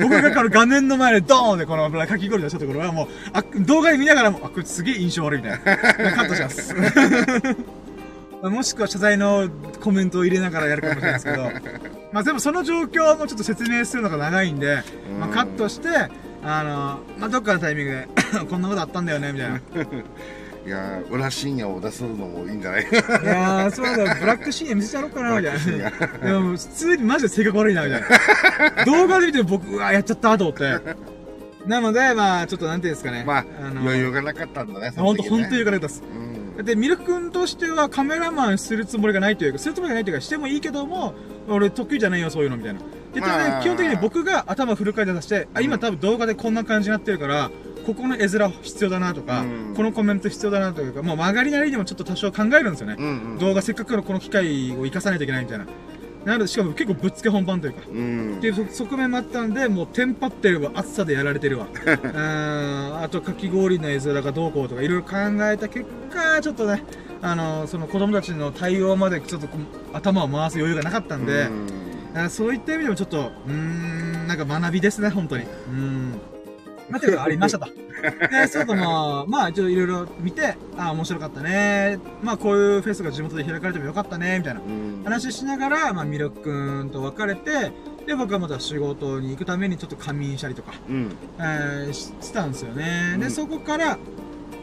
僕がこの画面の前でドーンでこのかき氷出したところはもう、あ動画で見ながらも、あ、これすげえ印象悪いみたいな。カットします。もしくは謝罪のコメントを入れながらやるかもしれないですけど、まあでもその状況もちょっと説明するのが長いんで、まあカットして、あの、まあどっかのタイミングで、こんなことあったんだよね、みたいな。いやー、裏深夜を出すのもいいんじゃない？いやー、そうだ、ブラックシーン見せてやろうかな、みたいな。でも、普通にマジで性格悪いな、みたいな。動画で見て僕、うわ、やっちゃった、と思って。なので、まあ、ちょっとなんていうんですかね。まあ、の余裕がなかったんだね、ほんと、その時ねほんと言うからです。うん。で、ミルク君としてはカメラマンするつもりがないというか、するつもりがないというか、してもいいけども、俺得意じゃないよ、そういうの、みたいな。で、ただねまあ基本的に僕が頭フル回転させて、あ、今多分動画でこんな感じになってるから、ここの絵面必要だなとか、うんこのコメント必要だなというか、もう曲がりなりにもちょっと多少考えるんですよね。うんうん。動画せっかくのこの機会を生かさないといけないみたいな。なので、しかも結構ぶっつけ本番というか。うんっていうそ側面もあったんで、もうテンパってるわ、暑さでやられてるわ。うーん、あとかき氷の絵面がどうこうとかいろいろ考えた結果、ちょっとね、あの、その子供たちの対応までちょっと頭を回す余裕がなかったんで、うんあそういった意味でもちょっと、うーん、なんか学びですね、本当に。うーん。まあ、ていうか、ありましたと。で、そうとまあ、まあ、ちょっといろいろ見て、ああ、面白かったね。まあ、こういうフェスが地元で開かれてもよかったね、みたいなうん話しながら、まあ、ミルクくんと別れて、で、僕はまた仕事に行くためにちょっと仮眠したりとか、うん。えーししたんですよね。で、うんそこから、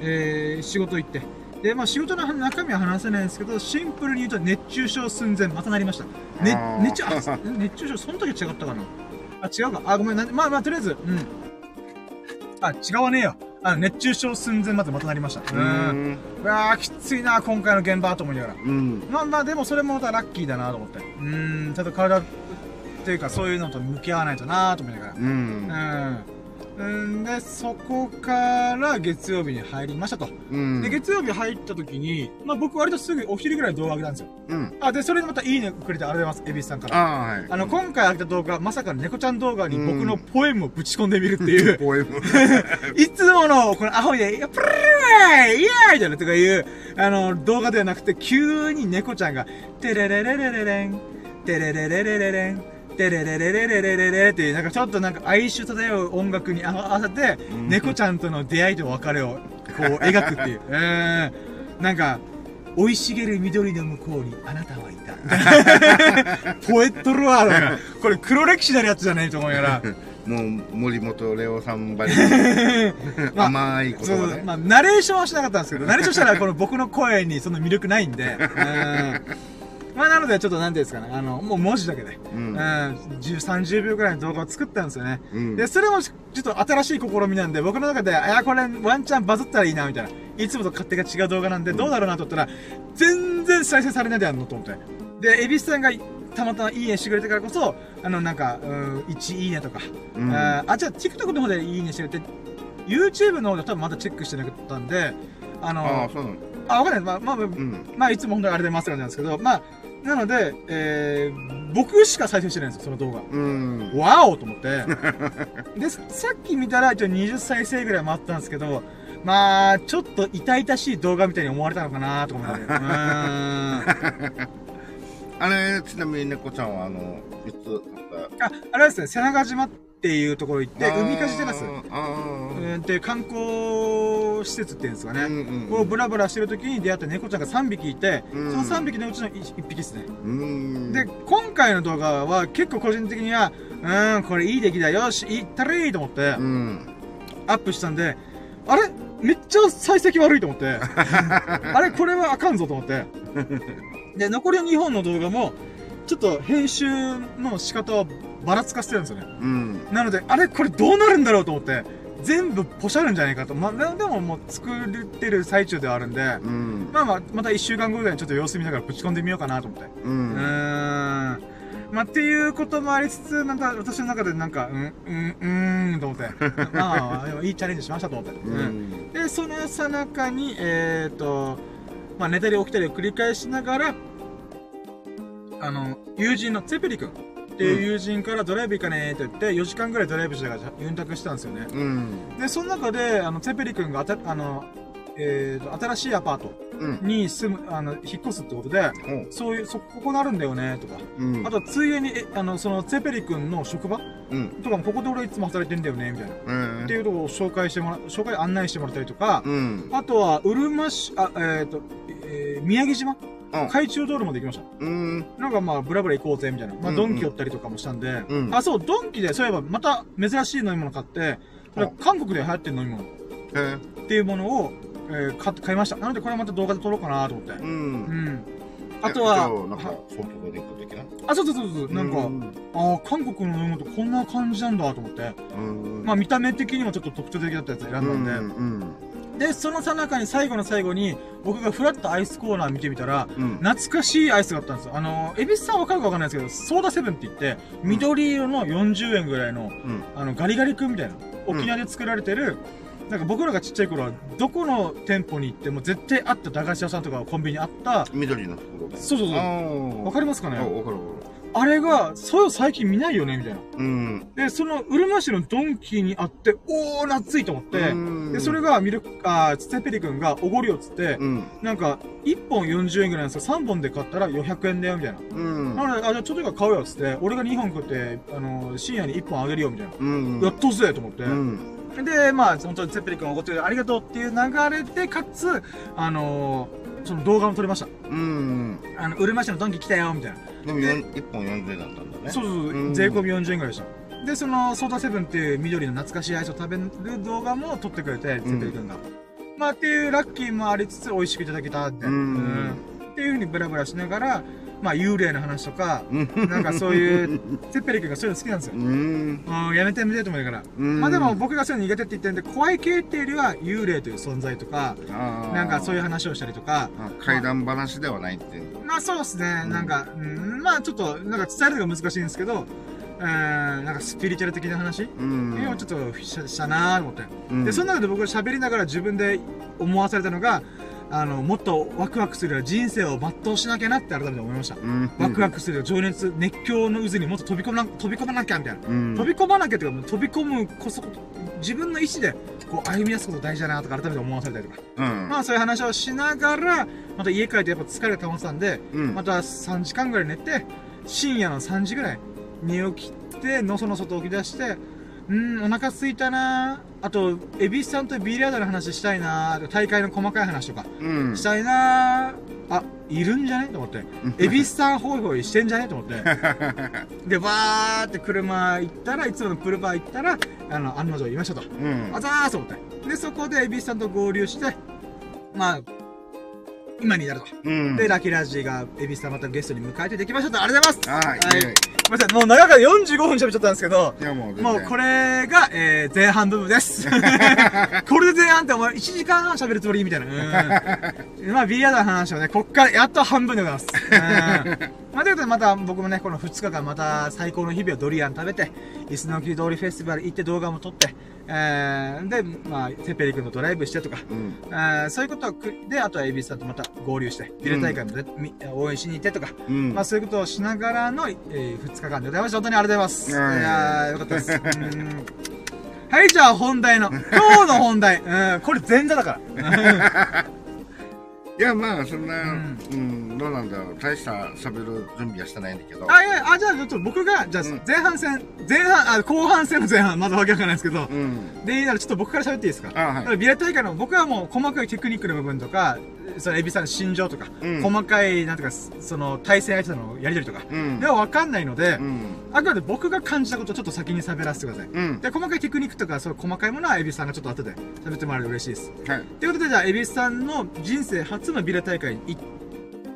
えー仕事行って、で、まあ仕事の中身は話せないんですけど、シンプルに言うと熱中症寸前、またなりました。ね熱中、あ、熱中症、その時違ったかな？あ、違うか。あ、ごめん、なまあまあ、とりあえず、うん。あ、違わねえよ。あ、熱中症寸前までまたなりました。う。うんん。うわー、きついな、今回の現場と思いながら。うん。まあまあ、でもそれもまたラッキーだなと思って。うーん、ちゃんと体っていうか、そういうのと向き合わないとなと思いながら。うん。うん。うんで、そこから月曜日に入りましたと。うん。で、月曜日入った時に、まあ僕割とすぐお昼ぐらい動画上げたんですよ。うん。あ、で、それでまたいいねくれてありがとうございます、エビスさんから。ああ、はい。あの、今回上げた動画、まさかの猫ちゃん動画に僕のポエムをぶち込んでみるっていう、ポエム。いつもの、このアホで、いや、プルルーイイエーイみたいなとかいう、あの、動画ではなくて、急に猫ちゃんが、テレレレレレレン、テレレレレレレン、テレレレレレレレレっていう、なんかちょっとなんか哀愁漂う音楽に合わせて、猫ちゃんとの出会いと別れを、こう、描くっていう。えー、なんか、生い茂る緑の向こうにあなたはいた。ポエットルワードが、これ黒歴史なるやつじゃないと思うから。もう、森本レオさんばりまあ甘い言そう葉ね。まあ、ナレーションはしなかったんですけど、ナレーションしたらこの僕の声にその魅力ないんで、うんまあなのでちょっとなんていうんですかね、あの、もう文字だけで、ううんん、10 30秒くらいの動画を作ったんですよね。うんで、それもちょっと新しい試みなんで、僕の中で、あ、これワンチャンバズったらいいな、みたいな。いつもと勝手が違う動画なんで、どうだろうなと思ったら、全然再生されないでやんのと思って。で、エビスさんがたまたまいいねしてくれてからこそ、あの、なんか、うん、1いいねとか、うんあじゃあ TikTok の方でいいねしてくれて、YouTube の方で多分まだチェックしてなかったんで、あの、ああ、そうなの。あ、わかんない。まあ、まあ、うん。まあ、いつも本当にあれでますなんですけど、まあ、なので、えー、僕しか再生してないんですよ、その動画。うん。わおと思って。で、さっき見たら、一応20再生ぐらいもあったんですけど、まあ、ちょっと痛々しい動画みたいに思われたのかなとか思って。うーん。あれ、ちなみに猫ちゃんは、あの、いつあ、あれですね、瀬長島っていうところ行って、た海かじテラス。あうーんっていう観光施設っていうんですか。ね。うんうんこうブラブラしてる時に出会った猫ちゃんが3匹いて、うんその3匹のうちの 1, 匹ですね。うん。で、今回の動画は結構個人的には、うーん、これいい出来だよし、いったらいいと思ってう、ん。アップしたんで、あれ？めっちゃ幸先悪いと思って、あれこれはあかんぞと思って。で、残りの2本の動画も、ちょっと編集の仕方をばらつかせてるんですよね。うん。なので、あれこれどうなるんだろうと思って、全部ポシャるんじゃないかと。まあ、ででももう作ってる最中ではあるんで、うん。まあまあ、また1週間後ぐらいにちょっと様子見ながらぶち込んでみようかなと思って。う。うんーん。まあ、っていうこともありつつ、なんか私の中でなんか、うん、うん、うーん、と思って。まあいいチャレンジしましたと思って。ううん。ん。で、そのさなかに、えっ、ー、と、まあ、寝たり起きたりを繰り返しながら、あの、友人のツェペリ君っていう友人からドライブ行かねーって言って、4時間ぐらいドライブしながらユンタクしたんですよね。うん。で、その中で、あの、ツェペリ君があた、あの、えーと、新しいアパートうん。に住む、あの、引っ越すってことで、おそういう、そ、ここなるんだよね、とか。うん。あと、ついでに、え、あの、その、ツェペリ君の職場？うん。とかも、ここで俺いつも働いてんだよね、みたいな。うん。っていうところを紹介してもら、紹介案内してもらったりとか、うん。あとは、うるま市、あ、えっ、と、えー宮城島？あ海中道路まで行きました。うん。なんかまあ、ブラブラ行こうぜ、みたいな。まあ、うんドンキ寄ったりとかもしたんで、うんあ、そう、ドンキで、そういえば、また珍しい飲み物買って、韓国で流行ってる飲み物。っていうものを、えー買買いました。なので、これはまた動画で撮ろうかなと思って。う。うんん。あとは、なんか、ソフトドリンク的な？あ、そうそうそうそう、なんか、うんああ、韓国の飲み物こんな感じなんだと思って。うん。まあ、見た目的にもちょっと特徴的だったやつ選んだんで。うん。で、そのさなかに最後の最後に、僕がフラッとアイスコーナー見てみたら、うん。懐かしいアイスがあったんですよ。あの、エビスさんわかるかわかんないですけど、ソーダセブンって言って、緑色の40円ぐらいの、うん。あの、ガリガリ君みたいな、沖縄で作られてる、なんか僕らがちっちゃい頃は、どこの店舗に行っても絶対あった駄菓子屋さんとかコンビニにあった、緑の袋で。そうそうそう。あわかりますかあ。ね？あ、わかるわかあれが、そういうの最近見ないよねみたいな。る。うん。で、その、うるま市のドンキにあって、おー、懐いと思って、うんで、それがミルク、あー、ツテペリ君がおごりをつって、うん。なんか、1本40円ぐらいなんですよ。3本で買ったら400円だよ、みたいな。うん。なので、あ、じゃあちょっといいから買うよ、つって、俺が2本食って、あの、深夜に1本あげるよ、みたいな。うん。やっとぜと思って。うん。で、まあ、本当にゼッペリ君おごってくれてありがとうっていう流れで、かつ、あのその動画も撮りました。うん。あの、うるま市のドンキ来たよ、みたいな。でも、四一本40円だったんだね。そうそうそう、うん税込み40円ぐらいでした。で、その、ソーダセブンっていう緑の懐かしいアイスを食べる動画も撮ってくれて、ゼッペリ君が。まあ、っていうラッキーもありつつ、美味しくいただけたって。うんっていうふうにブラブラしながら、まあ、幽霊の話とか、うん。なんかそういう、ゼッペリ君がそういうの好きなんですよ。うん。やめてやめてと思いながら。うんまあでも僕がそういうの苦手って言ってるんで、怖い系っていうよりは幽霊という存在とか、なんかそういう話をしたりとか、あ怪談話ではないっていう。まあそうですね、うんなんか、うん、まあちょっと、なんか伝えるのが難しいんですけど、うん、なんかスピリチュアル的な話、うん。をちょっとしたしたなーと思って。うんで、その中で僕が喋りながら自分で思わされたのが、あの、もっとワクワクするよ人生を全うしなきゃなって改めて思いました。うん。ワクワクするよ情熱、熱狂の渦にもっと飛び込まな、飛び込まなきゃみたいな。うん。飛び込まなきゃっていうか、飛び込むこそ、自分の意思で、こう、歩み出すこと大事だなとか、改めて思わされたりとか。うん。まあ、そういう話をしながら、また家帰ってやっぱ疲れが溜まってたんで、うん。また3時間ぐらい寝て、深夜の3時ぐらいに起きて、のそのそと起き出して、うん、お腹空いたなあと、エビスさんとビリヤードの話したいな大会の細かい話とか、うん。したいなあ、いるんじゃね？と思って。エビスさんホイホイしてんじゃね？と思って。で、バーって車行ったら、いつものプルバー行ったら、あの、案の定いましたと。うんあ。ざーすと思って。で、そこでエビスさんと合流して、まあ、今になると。うん。で、ラッキーラジが、エビスさんまたゲストに迎えてできましたと。ありがとうございます。はい。はいごめんなさい、もう長々45分喋っちゃったんですけど、いや、もう。もうこれが、えー、前半部分です。これで前半ってお前1時間半喋るつもりみたいな。うん。まあ、ビリヤードの話をね、こっからやっと半分でございます。うん。まあ、ということでまた僕もね、この2日間また最高の日々をドリアン食べて、イスノキ通りフェスティバル行って動画も撮って、えー、で、まあ、テペリ君とドライブしてとか、うん。えーそういうことをくで、あとはエビスさんとまた合流して、ビル大会もね、み応援しに行ってとか、うん。まあそういうことをしながらの、えー、2日間でございました。本当にありがとうございます。いうんやー、よかったです。うんはい、じゃあ本題の、今日の本題。うん、これ前座だから。いや、まあ、そんな、ううんん、どうなんだろう。大した喋る準備はしてないんだけど。あ、いや、あ、じゃあちょっと僕が、じゃあうん前半戦、前半、あ、後半戦の前半、まだわけわかんないですけど、うん。で、いいならちょっと僕から喋っていいですか？あ、はい。ビラ大会の僕はもう細かいテクニックの部分とか、そのエビさんの心情とか、うん細かい、なんとか、その対戦相手とのやりとりとか、うんで。はわかんないので、うん。あくまで僕が感じたことをちょっと先に喋らせてください。うん。で、細かいテクニックとか、そう細かいものはエビさんがちょっと後で喋ってもらえると嬉しいです。はい。ということで、じゃあ、エビさんの人生初のビラ大会に行っ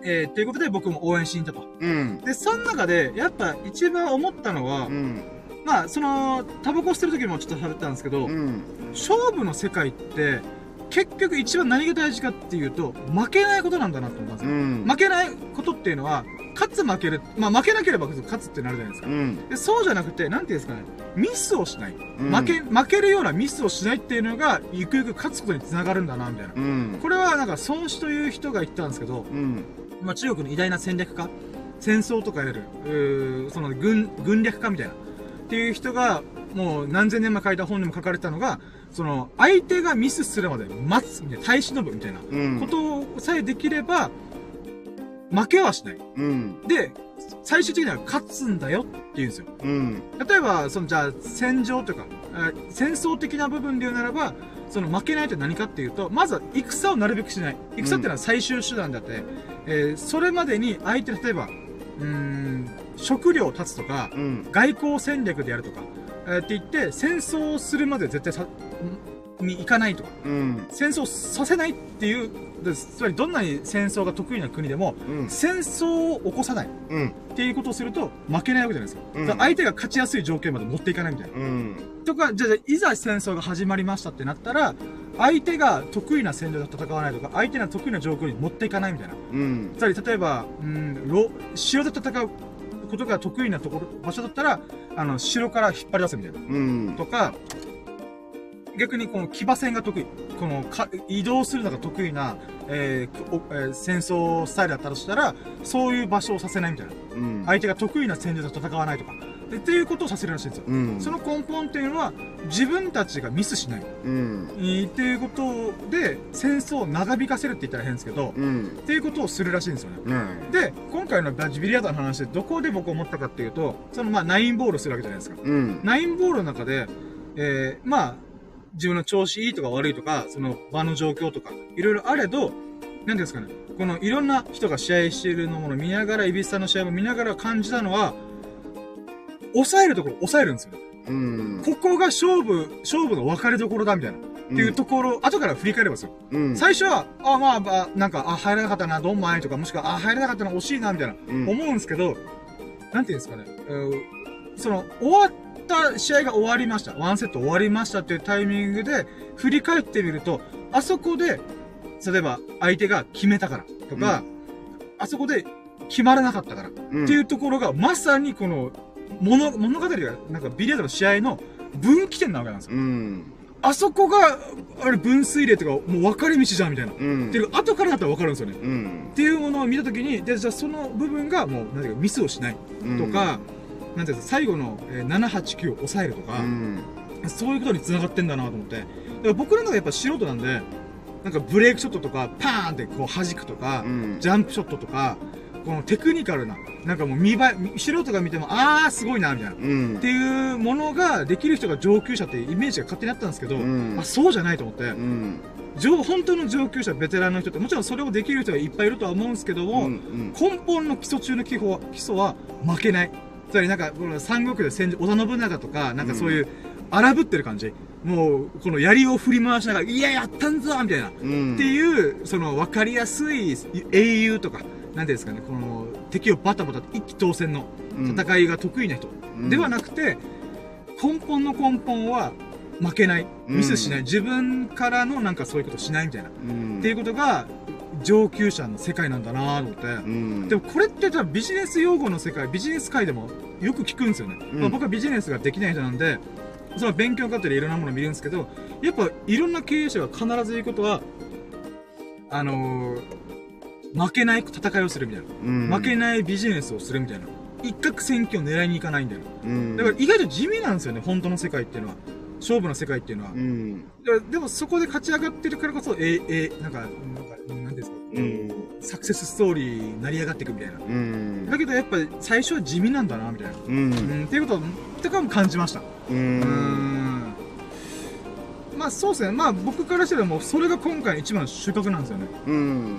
えー、ということで僕も応援しに行ったと。うん。で、その中で、やっぱ一番思ったのは、うん。まあ、その、タバコ捨てる時もちょっと喋ったんですけど、うん。勝負の世界って、結局一番何が大事かっていうと、負けないことなんだなと思ったんですよ。うん。負けないことっていうのは、勝つ負ける、まあ負けなければ勝つってなるじゃないですか。うん。でそうじゃなくて、なんていうんですかね、ミスをしない。うん負け、負けるようなミスをしないっていうのが、ゆくゆく勝つことにつながるんだな、みたいな。うん。これはなんか、孫子という人が言ったんですけど、うん。まあ中国の偉大な戦略家、戦争とかやる、その軍、軍略家みたいな、っていう人が、もう何千年前書いた本にも書かれてたのが、その、相手がミスするまで待つ、みたいな、耐え忍ぶみたいなうん。ことさえできれば、負けはしない。うん。で、最終的には勝つんだよって言うんですよ。うん。例えば、その、じゃあ、戦場とか、あ戦争的な部分で言うならば、その負けないって何かっていうと、まずは戦をなるべくしない。戦っていうのは最終手段であって、えーそれまでに相手、例えば、うーん、食料を断つとか、うん。外交戦略でやるとか、えーって言って、戦争をするまで絶対さ、に行かないとか、うん。戦争させないっていう、でつまりどんなに戦争が得意な国でも、うん。戦争を起こさないうん。っていうことをすると負けないわけじゃないですか。相手が勝ちやすい条件まで持っていかないみたいな。うん。とか、じゃあ、いざ戦争が始まりましたってなったら、相手が得意な戦場で戦わないとか、相手が得意な状況に持っていかないみたいな。うん。つまり、例えば、うん、ろ城で戦うことが得意なところ、場所だったら、あの、城から引っ張り出すみたいな。うん。とか、逆にこの騎馬戦が得意。このか移動するのが得意な、えーえー戦争スタイルだったとしたら、そういう場所をさせないみたいな。うん。相手が得意な戦場で戦わないとか。でっていうことをさせるらしいんですよ。うん。その根本っていうのは、自分たちがミスしない。うん。えーっていうことで、戦争を長引かせるって言ったら変ですけど、うん。っていうことをするらしいんですよね。うん。で、今回のビリヤードの話でどこで僕思ったかっていうと、そのまあ、ナインボールするわけじゃないですか。うん。ナインボールの中で、えー、まあ、自分の調子いいとか悪いとか、その場の状況とか、いろいろあれど、なんていうんですかね、このいろんな人が試合しているのものを見ながら、イビスさんの試合も見ながら感じたのは、抑えるところ抑えるんですよね。うん。ここが勝負、勝負の分かれどころだみたいな。っていうところ、後から振り返ればですよ。うん。最初は、あ、まあ、まあ、なんか、あ、入らなかったな、どんまいとか、もしくは、あ、入らなかったな、惜しいな、みたいな、うん思うんですけど、なんていうんですかね、うんその、終わった試合が終わりました。ワンセット終わりましたっていうタイミングで、振り返ってみると、あそこで、例えば、相手が決めたから、とか、あそこで決まらなかったから、うん。っていうところが、まさにこの、物、物語が、なんかビリヤードの試合の分岐点なわけなんですよ。うん。あそこが、あれ分水嶺とか、もう分かれ道じゃん、みたいな。うん。っていう、後からだったら分かるんですよね。うん。っていうものを見たときに、で、じゃあその部分がもう、なんていうか、ミスをしないとか、なんていうか、最後の、えー7、8、9を抑えるとか、うん。そういうことに繋がってんだなと思って。だから僕らのがやっぱ素人なんで、なんかブレイクショットとか、パーンってこう弾くとか、うん。ジャンプショットとか、このテクニカルな、なんかもう見栄え、素人が見ても、あーすごいな、みたいな。うんって。いうものができる人が上級者ってイメージが勝手にあったんですけど、うんあ、そうじゃないと思って、うん。上本当の上級者、ベテランの人って、もちろんそれをできる人がいっぱいいるとは思うんですけども、うん。根本の基礎中の基礎は基礎は負けない。つまりなんか、この三国で戦場、織田信長とか、なんかそういう、荒ぶってる感じ。もう、この槍を振り回しながら、いや、やったんぞみたいな。うん。っていう、その、わかりやすい英雄とか、なんていうんですかね、この、敵をバタバタ一気当選の戦いが得意な人、うんではなくて、根本の根本は負けない、うんミスしない、自分からのなんかそういうことしないみたいな、うん。っていうことが上級者の世界なんだなと思って、うん。でもこれって多分ビジネス用語の世界、ビジネス界でもよく聞くんですよね。うんまあ、僕はビジネスができない人なんで、その勉強家庭でいろんなものを見るんですけど、やっぱいろんな経営者が必ず言うことは、あのー負けない戦いをするみたいな。うん、負けないビジネスをするみたいな。一攫千金を狙いに行かないんだよ。うん。だから意外と地味なんですよね、本当の世界っていうのは。勝負の世界っていうのは。うん。ででもそこで勝ち上がってるからこそ、え、え、なんか、なんか、なんていうんですか、うん。サクセスストーリーになり上がっていくみたいな。うん。だけどやっぱり最初は地味なんだな、みたいな。う。うんん、っていうことを、ってかも感じました。う。うんん。まあそうですね。まあ僕からしてもそれが今回の一番の収穫なんですよね。うん。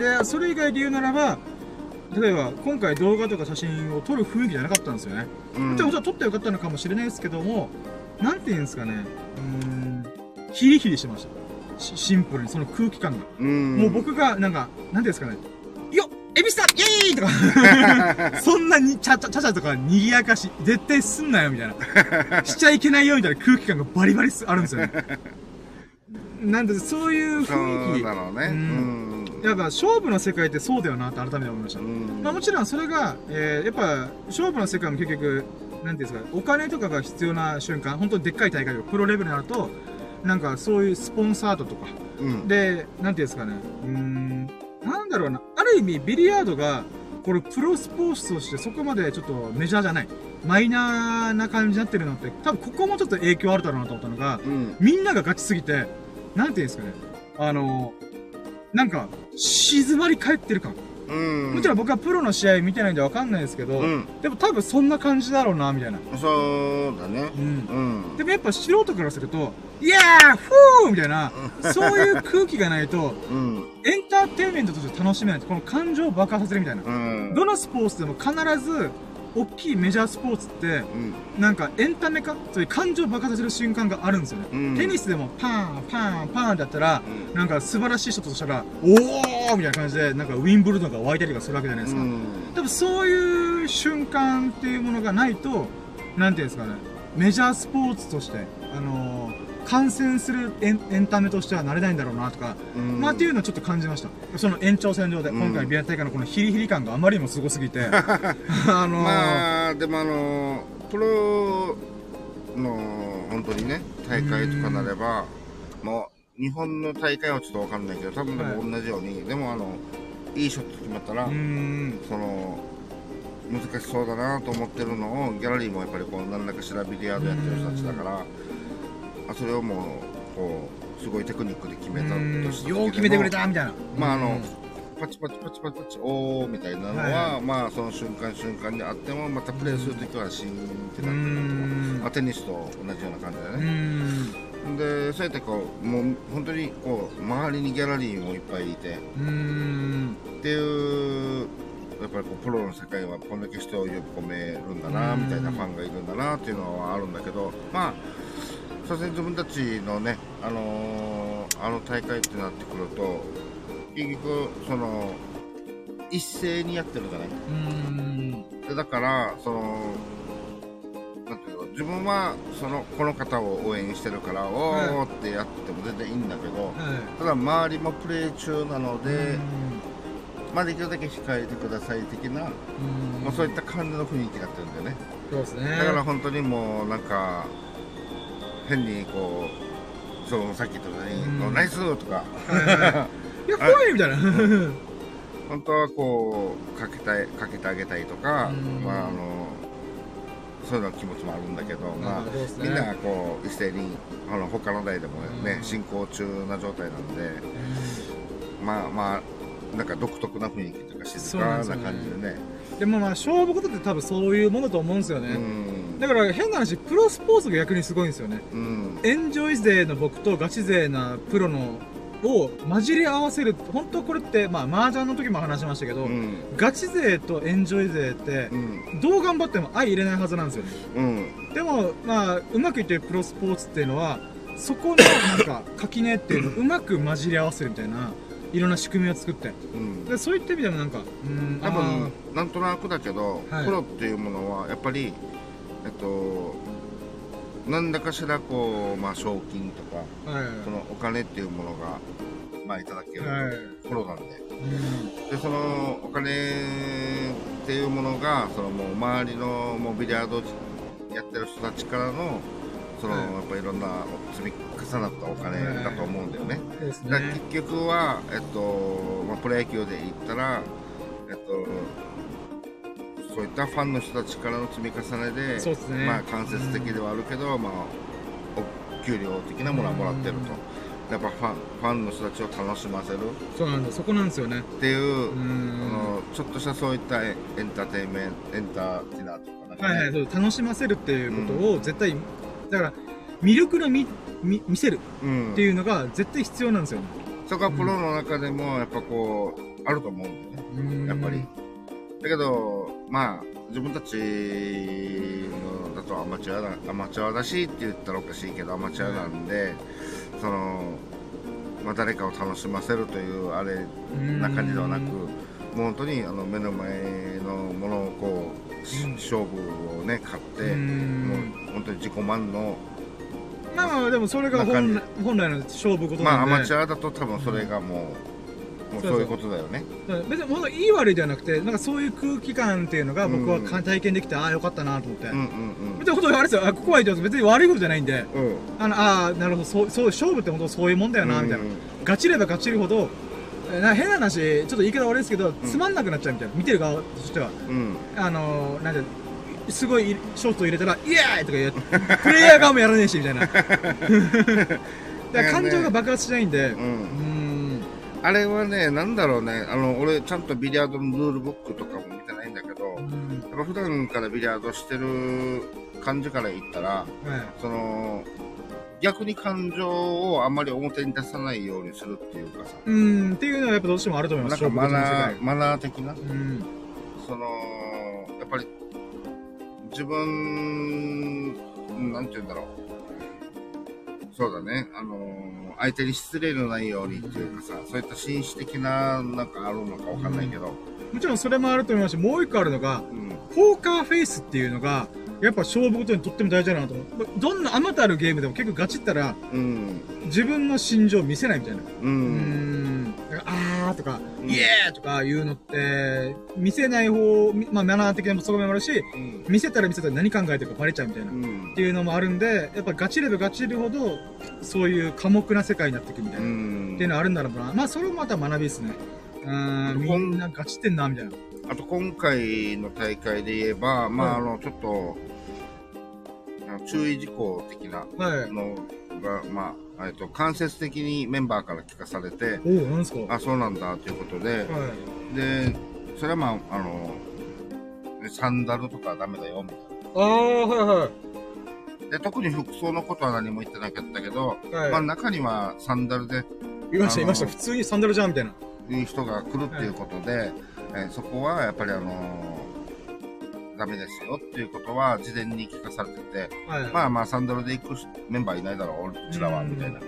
で、それ以外で言うならば、例えば今回動画とか写真を撮る雰囲気じゃなかったんですよね。うん。じゃあ、撮ってよかったのかもしれないですけども、なんて言うんですかね。うーん。ヒリヒリしてました。しシンプルに、その空気感が。うん。もう僕が、なんか、なんていうんですかね。よっエビスタイエーイとか、そんなに、ちゃちゃちゃちゃとか、賑やかし、絶対すんなよ、みたいな。しちゃいけないよ、みたいな空気感がバリバリすあるんですよね。なんで、そういうそう雰囲だろうね。ううん。気。やっぱ、勝負の世界ってそうだよなって改めて思いました。うん。まあもちろんそれが、えー、やっぱ、勝負の世界も結局、なんていうんですか、お金とかが必要な瞬間、本当にでっかい大会とか、プロレベルになると、なんかそういうスポンサードとか、うん。で、なんていうんですかね、うーん、なんだろうな、ある意味ビリヤードが、これプロスポーツとしてそこまでちょっとメジャーじゃない、マイナーな感じになってるのって、多分ここもちょっと影響あるだろうなと思ったのが、うん。みんながガチすぎて、なんていうんですかね、あの、なんか、静まり返ってる感。うん。もちろん僕はプロの試合見てないんでわかんないですけど、うん。でも多分そんな感じだろうな、みたいな。そうだね。うん。うん。でもやっぱ素人からすると、いやーフーみたいな、そういう空気がないと、うん。エンターテインメントとして楽しめない。この感情を爆発させるみたいな。うん。どのスポーツでも必ず、大きいメジャースポーツって、うん。なんかエンタメか、そういう感情を爆発させる瞬間があるんですよね。うんテニスでもパーン、パーン、パーンだったら、うんなんか素晴らしいショットとしたら、おーみたいな感じで、なんかウィンブルドンが湧いたりとかするわけじゃないですか。うん。多分そういう瞬間っていうものがないと、なんていうんですかね、メジャースポーツとして、あのー観戦するエンエンタメとしてはなれないんだろうなとか、うん。まあっていうのをちょっと感じました。その延長線上で、うん。今回ビア大会のこのヒリヒリ感があまりにもすごすぎて、あのーまあでもあのプロの本当にね大会とかなればもう日本の大会はちょっとわかんないけど多分でも同じように、でもあのいいショット決まったら、その難しそうだなと思ってるのをギャラリーもやっぱりこう何らかしらビリヤードやってる人たちだから、あそれをもうこうすごいテクニックで決めたとしよう決めてくれたみたいな。まああのうん。パチパチパチパチパチおーみたいなのは、はいまあその瞬間瞬間であってもまたプレーするときはシーンってなってるとテニスと同じような感じだね、ん、でそうやってこうもう本当にこう周りにギャラリーもいっぱいいてっていうやっぱりこうプロの世界はこんだけ人を呼び込めるんだなうんみたいなファンがいるんだなっていうのはあるんだけどまあ所詮自分たちのねあのーあの大会ってなってくると結局その一斉にやってるじゃない？うーん、でだからそのなんていうの？自分はそのこの方を応援してるからおーってやっても全然いいんだけどはい。ただ周りもプレー中なので、うまあ、できるだけ控えてください的な、ーん。まあ、そういった感じの雰囲気になってるんだよね。そうですね。だから本当にもうなんか変にこうそうさっき言ったよううん。に「ナイス!」とか。いや、ほいみたいな。本当はこうかけたいかけてあげたいとか、うん。まああのそういうの気持ちもあるんだけど、まあね。みんなこう一斉にあの他の台でもね、うん。進行中な状態なんでまあまあなんか独特な雰囲気というか静かな感じでねでもまあ、勝負事って多分そういうものだと思うんですようね。ん。だから変な話、プロスポーツが逆にすごいんですよね。うん。エンジョイ勢の僕とガチ勢なプロのを混じり合わせる本当これってまあ麻雀の時も話しましたけど、うん。ガチ勢とエンジョイ勢ってうん。どう頑張っても相入れないはずなんですよね。うん。でもまあうまくいってるプロスポーツっていうのはそこのなんか垣根っていうのをうまく混じり合わせるみたいないろんな仕組みを作って。うん。でそういった意味でもなんかうん多分なんとなくだけど、はい。プロっていうものはやっぱりえっと何らかしらこう、まあ、賞金とかはいそのお金っていうものが、まあ、いただけるはい。プロなんで。うん。でそのお金っていうものがそのもう周りのもうビリヤードやってる人たちからのその、はいやっぱいろんな積み重なったお金だと思うんだよね。そうですだからね結局は、えっとまあ、プロ野球で言ったら、えっと、そういったファンの人たちからの積み重ねでね。まあ、間接的ではあるけど、まあ、お給料的なものはもらってると。やっぱファンファンの人たちを楽しませる。そうなんだそこなんですよね。っていう、のちょっとしたそういったエエンターテインメントエンターテイナーとかね。はいはい、そう楽しませるっていうことを絶対、だから魅力のみみ見せるうん。っていうのが絶対必要なんですよね。そこはプロの中でもやっぱこうあると思うんだよね。うん。やっぱり。だけどまあ自分たちのだとアマチュアだアマチュアだしって言ったらおかしいけどアマチュアなんで、その、まあ、誰かを楽しませるというあれうんな感じではなく、もう本当にあの目の前のものをこう、勝負をね買って、うん。もう本当に自己満のまあまあでもそれが本来本来の勝負ことまあアマチュアだと多分それがもう、もうそうそう。そういうことだよね。別に本当いい悪いではなくてなんかそういう空気感っていうのが僕は体験できて、ああよかったなと思って、うんうん別に本当にあれですよ。あここは別に悪いことじゃないんで。うん。うん。あのああなるほど。そうそう勝負って本当そういうもんだよなみたいな、ガチればガチるほどえーな変な話ちょっと言い方悪いですけど、つまんなくなっちゃうみたいな。見てる側としては。うん。あのー、なんてすごいショート入れたら「イエーイ!」とか言う。プレイヤー側もやらねえしみたいな。だから感情が爆発しないんで。あれはね、なんだろうね、あの、俺、ちゃんとビリヤードのルールブックとかも見てないんだけど、やっぱ普段からビリヤードしてる感じから言ったら、はい。その、逆に感情をあんまり表に出さないようにするっていうかさ、うーん。っていうのはやっぱどうしてもあると思います。なんかマナー、的な、うん。その、やっぱり、自分、なんて言うんだろう。そうだね、あのー相手に失礼のないようにっていうかさ、そういった紳士的な、なんかあるのかわかんないけど、もちろんそれもあると思いますしもう一個あるのがうん、ポーカーフェイスっていうのがやっぱ勝負ごとにとっても大事だなと思うどんなあまたあるゲームでも結構ガチったらうん、自分の心情を見せないみたいなう、んんだからあーとか、うんイエーとかいうのって、見せない方、みまあマナー的な側面もあるし、うん、見せたら見せたら何考えてるかバレちゃうみたいな。っうんていうのもあるんで、やっぱガチればガチるほど、そういう寡黙な世界になっていくみたいな。うんっていうのはあるんだろうな。まあそれもまた学びですね。うーん、みんなガチってんな、みたいな。あと今回の大会で言えば、まあ、あの、ちょっと、注意事項的なはい。のが、まあ、えっと、間接的にメンバーから聞かされて、おお、なんですか？あ、そうなんだということで、はい。で、それはまあ、あの、サンダルとかはダメだよ、みたいああ、はいはな。で、特に服装のことは何も言ってなかったけど、い。はい。まあ中にはサンダルでいました、いました。普通にサンダルじゃん、みたいな。いう人が来るっていうことで、えーそこはやっぱりあのダメですよっていうことは事前に聞かされてて、はい。まあまあサンダルで行くメンバーいないだろう、俺こちらは、うんみたいな。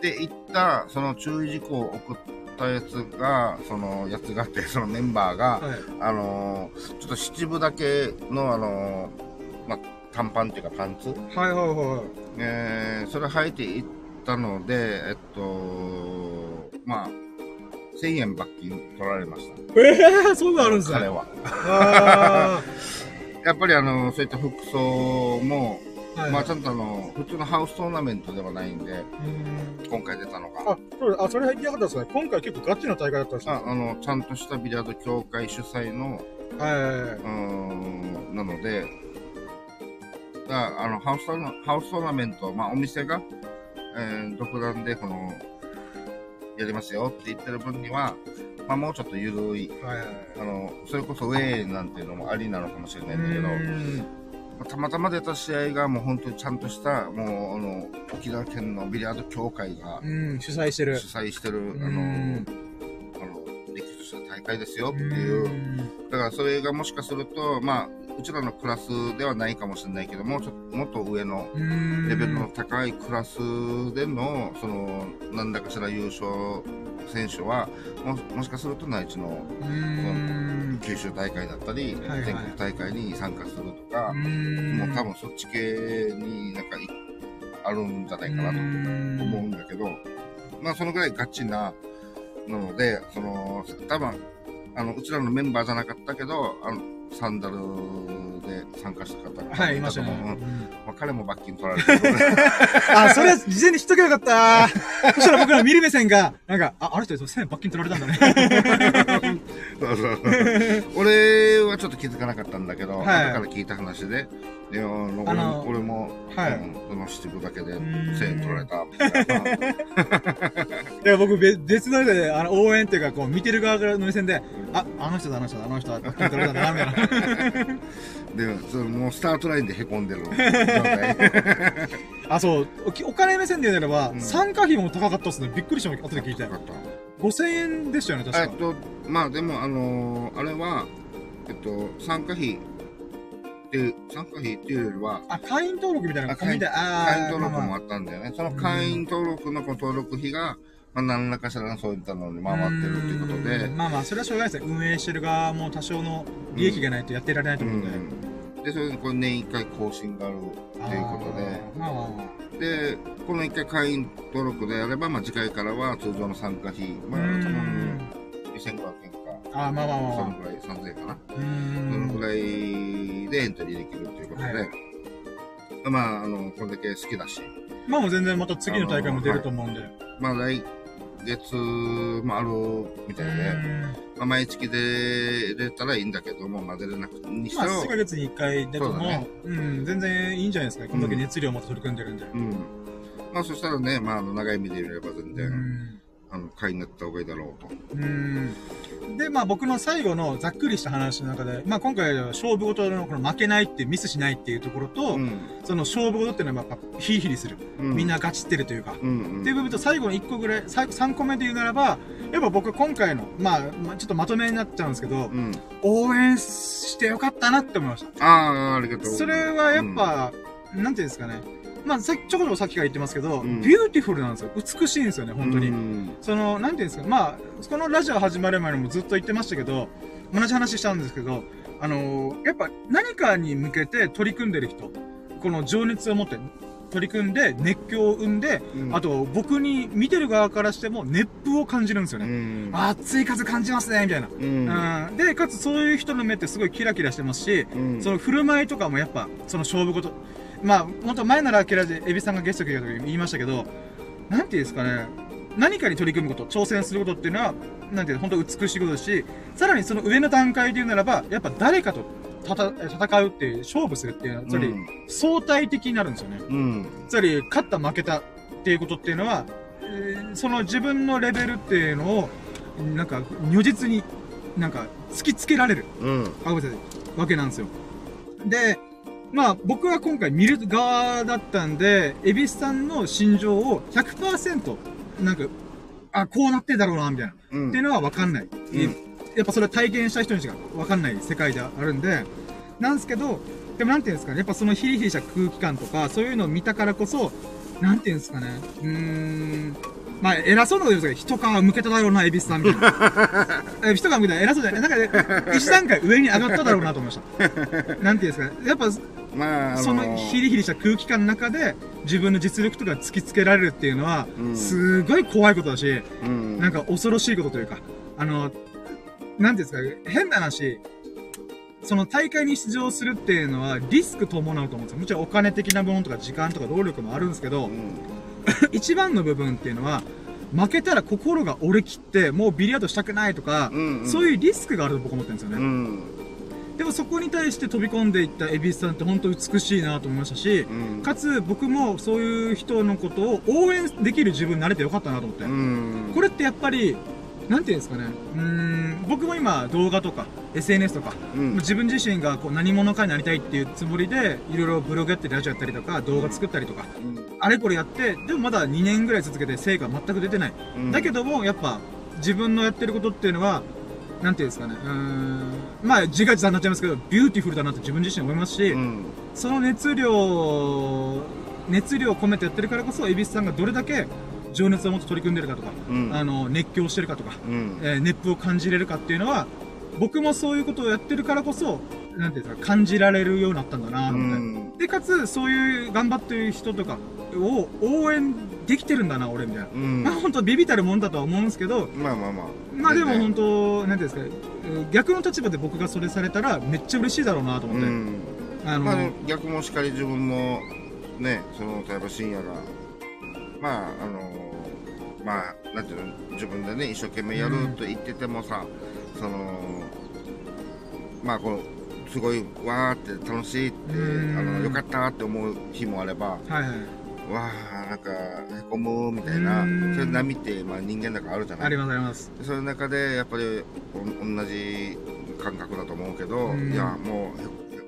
で、行った、その注意事項を送ったやつが、そのやつがあって、そのメンバーが、はい。あのーちょっと七分だけの、あのーまあ、短パンっていうかパンツ、はいはいはい。えーそれ履いて行ったので、えっと、まあ、1000円罰金取られました。ええー、そういうのあるんですね。彼は。あやっぱりあの、そういった服装も、あ。はい。まあちゃんとあの、普通のハウストーナメントではないんで、ん今回出たのが。あ、そうあ、それ言いたかったですね。今回結構ガチな大会だったんですね。ああの、ちゃんとしたビリヤード協会主催の、はいはいはい。うーん、なので、だあのハウストーナハウストーナメント、まあお店が、えー独断でこの、やりますよって言ってる分には、まあもうちょっと緩い、はいはいあの、それこそウェイなんていうのもありなのかもしれないんだけど、まあたまたま出た試合がもう本当にちゃんとした、もう、あの、沖縄県のビリヤード協会がうん、主催してる。主催してる、んあの、した大会ですよっていう。だからそれがもしかすると、まあ、うちらのクラスではないかもしれないけども、ちょっともっと上のうん。レベルの高いクラスでの、その、何らかしら優勝選手は、ももしかすると内地のうん。九州大会だったり、はいはい全国大会に参加するとか、うん。もう多分そっち系になんかいあるんじゃないかなとうん思うんだけど、まあそのぐらいガチな、なので、その、多分、あの、うちらのメンバーじゃなかったけど、あの、サンダルで参加した方がはい、いましたね。ううんうんまあ、彼も罰金取られてる。あ、それは事前に知っとけばよかった。そしたら僕ら見る目線が、なんか、あ、あの人1000円罰金取られたんだね。そうそうそう俺はちょっと気づかなかったんだけど、はい後から聞いた話で、であのあの俺も、はいうんその七分だけでーん1000円取られた いや、僕、べ別ので、あの、応援っていうか、こう、見てる側からの目線で、あ、あの人だ、あの人だ、あの人だ、罰金取られたんだな、みたいな。で、それもうスタートラインで凹んでる。あ、そう、お金目線で言うならば、うん参加費も高かったっすね。びっくりしたの、後で聞いてよ。かった。5000円でしたよね、確か。えっと、まあでも、あのーあれは、えっと、参加費っていう、参加費っていうよりは、あ、会員登録みたいなのあ込みで、あ会員登録もあったんだよね。その会員登録の登録費が、まあ何らかしらのそういったのに回ってるっていうことでう、んまあまあ、それはしょうがないですね。運営してる側も多少の利益がないとやってられないと思うんで。うん、で、それでこれ年1回更新があるっていうことで、まあまあまあ。で、この1回会員登録であれば、まあ次回からは通常の参加費、まあ多うん分2500円か、あーまあまあまあまあ。そのぐらい、3000円かな。うそのんぐらいでエントリーできるということで、はい。まあ、あの、これだけ好きだし、まあもう全然また次の大会も出ると思うんで。まあ来月もあるみたいで、まあ、毎月で出たらいいんだけども、まあ出れなくてにしてまあ、も数ヶ、月に1回出ても、ね。うん、全然いいんじゃないですか。こんだけ熱量をまた取り組んでるんで。うん。まあそしたらね、まあ長い目で見れば全う然、んあの、会員になった方がいいだろうと。うんで、まあ僕の最後のざっくりした話の中で、まあ今回は勝負事のこの負けないってミスしないっていうところと、うん。その勝負事っていうのはやっぱヒリヒリする。うんみんなガチってるというか。うんうん。っていう部分と最後の1個ぐらい、最後3個目で言うならば、やっぱ僕今回の、まあ、まあちょっとまとめになっちゃうんですけど、うん。応援してよかったなって思いました。ああ、ありがとう。それはやっぱ、なんていうんですかね。まあ、ちょこちょこさっきから言ってますけど、うんビューティフルなんですよ。美しいんですよね、本当に。うんその、なんていうんですか、まあ、このラジオ始まる前にもずっと言ってましたけど、同じ話したんですけど、あのーやっぱ何かに向けて取り組んでる人、この情熱を持って取り組んで熱狂を生んで、うんあと僕に見てる側からしても熱風を感じるんですようね。ん。熱い風感じますね、みたいな。うん。うん、で、かつそういう人の目ってすごいキラキラしてますし、うんその振る舞いとかもやっぱ、その勝負事。まあ、もっと前ならキラで、エビさんがゲスト来た時に言いましたけど、なんていうんですかね、何かに取り組むこと、挑戦することっていうのは、なんていうの、本当美しいことですし、さらにその上の段階で言うならば、やっぱ誰かと戦うっていう、勝負するっていうのは、つまりうん相対的になるんですよね。うん。つまり、勝った負けたっていうことっていうのは、えーその自分のレベルっていうのを、なんか、如実に、なんか、突きつけられる。うん。わけなんですよ。で、まあ、僕は今回見る側だったんで、エビスさんの心情を100%、なんか、あ、こうなってんだろうな、みたいな。うん。っていうのはわかんない。やっぱそれは体験した人にしかわかんない世界であるんで、なんですけど、でもなんていうんですかね、やっぱそのヒリヒリした空気感とか、そういうのを見たからこそ、なんていうんですかね、うーん、まあ、偉そうなこと言うんですけど、一皮向けただろうな、エビスさんみたいな。え一皮向けたら偉そうじゃない。なんかね、一段階上に上がっただろうなと思いました。なんていうんですかね、やっぱ、まあ、あのそのヒリヒリした空気感の中で、自分の実力とか突きつけられるっていうのは、うんすごい怖いことだし、うん。なんか恐ろしいことというか、あの、なんていうんですか、変な話、その大会に出場するっていうのはリスク伴うと思うんですよ。もちろんお金的なものとか時間とか労力もあるんですけどう、ん。一番の部分っていうのは、負けたら心が折れ切って、もうビリヤードしたくないとか、うんうんそういうリスクがあると僕は思ってるんですよね。うん。でもそこに対して飛び込んでいったエビスさんって本当美しいなと思いましたし、うん。かつ僕もそういう人のことを応援できる自分になれてよかったなと思って。うん。これってやっぱり、なんていうんですかね。うーん、僕も今動画とか SNS とか、うん自分自身がこう何者かになりたいっていうつもりで、いろいろブログやってラジオやったりとか、動画作ったりとか、あれこれやって、でもまだ2年ぐらい続けて成果全く出てない。うんだけども、やっぱ、自分のやってることっていうのは、なんていうんですかね、うーん、まあ、自画自賛になっちゃいますけど、ビューティフルだなって自分自身思いますし、うん。その熱量、熱量を込めてやってるからこそ、恵比寿さんがどれだけ情熱を持って取り組んでるかとか、うん。あの、熱狂してるかとか、うん。えー熱風を感じれるかっていうのは、僕もそういうことをやってるからこそ、なんていうんですか、感じられるようになったんだなうと思って。ん。で、かつ、そういう頑張ってる人とかを応援できてるんだな、俺、みたいな。うんまあ本当ビビたるもんだとは思うんですけど、まあまあまあまあでも本当、なんていうんですか、えー逆の立場で僕がそれされたらめっちゃ嬉しいだろうなと思って。うんあの、まあ、逆もしかり自分もねその例えば深夜がまああのまあなんていうの自分でね一生懸命やると言っててもさ、そのまあこのすごいわーって楽しいってうんあのよかったって思う日もあればはいはい。わーなんかへこむみたいなうんそういう波って、まあ、人間だからあるじゃない？ありますあります。でそういう中でやっぱりお同じ感覚だと思うけど、うんいやもうへ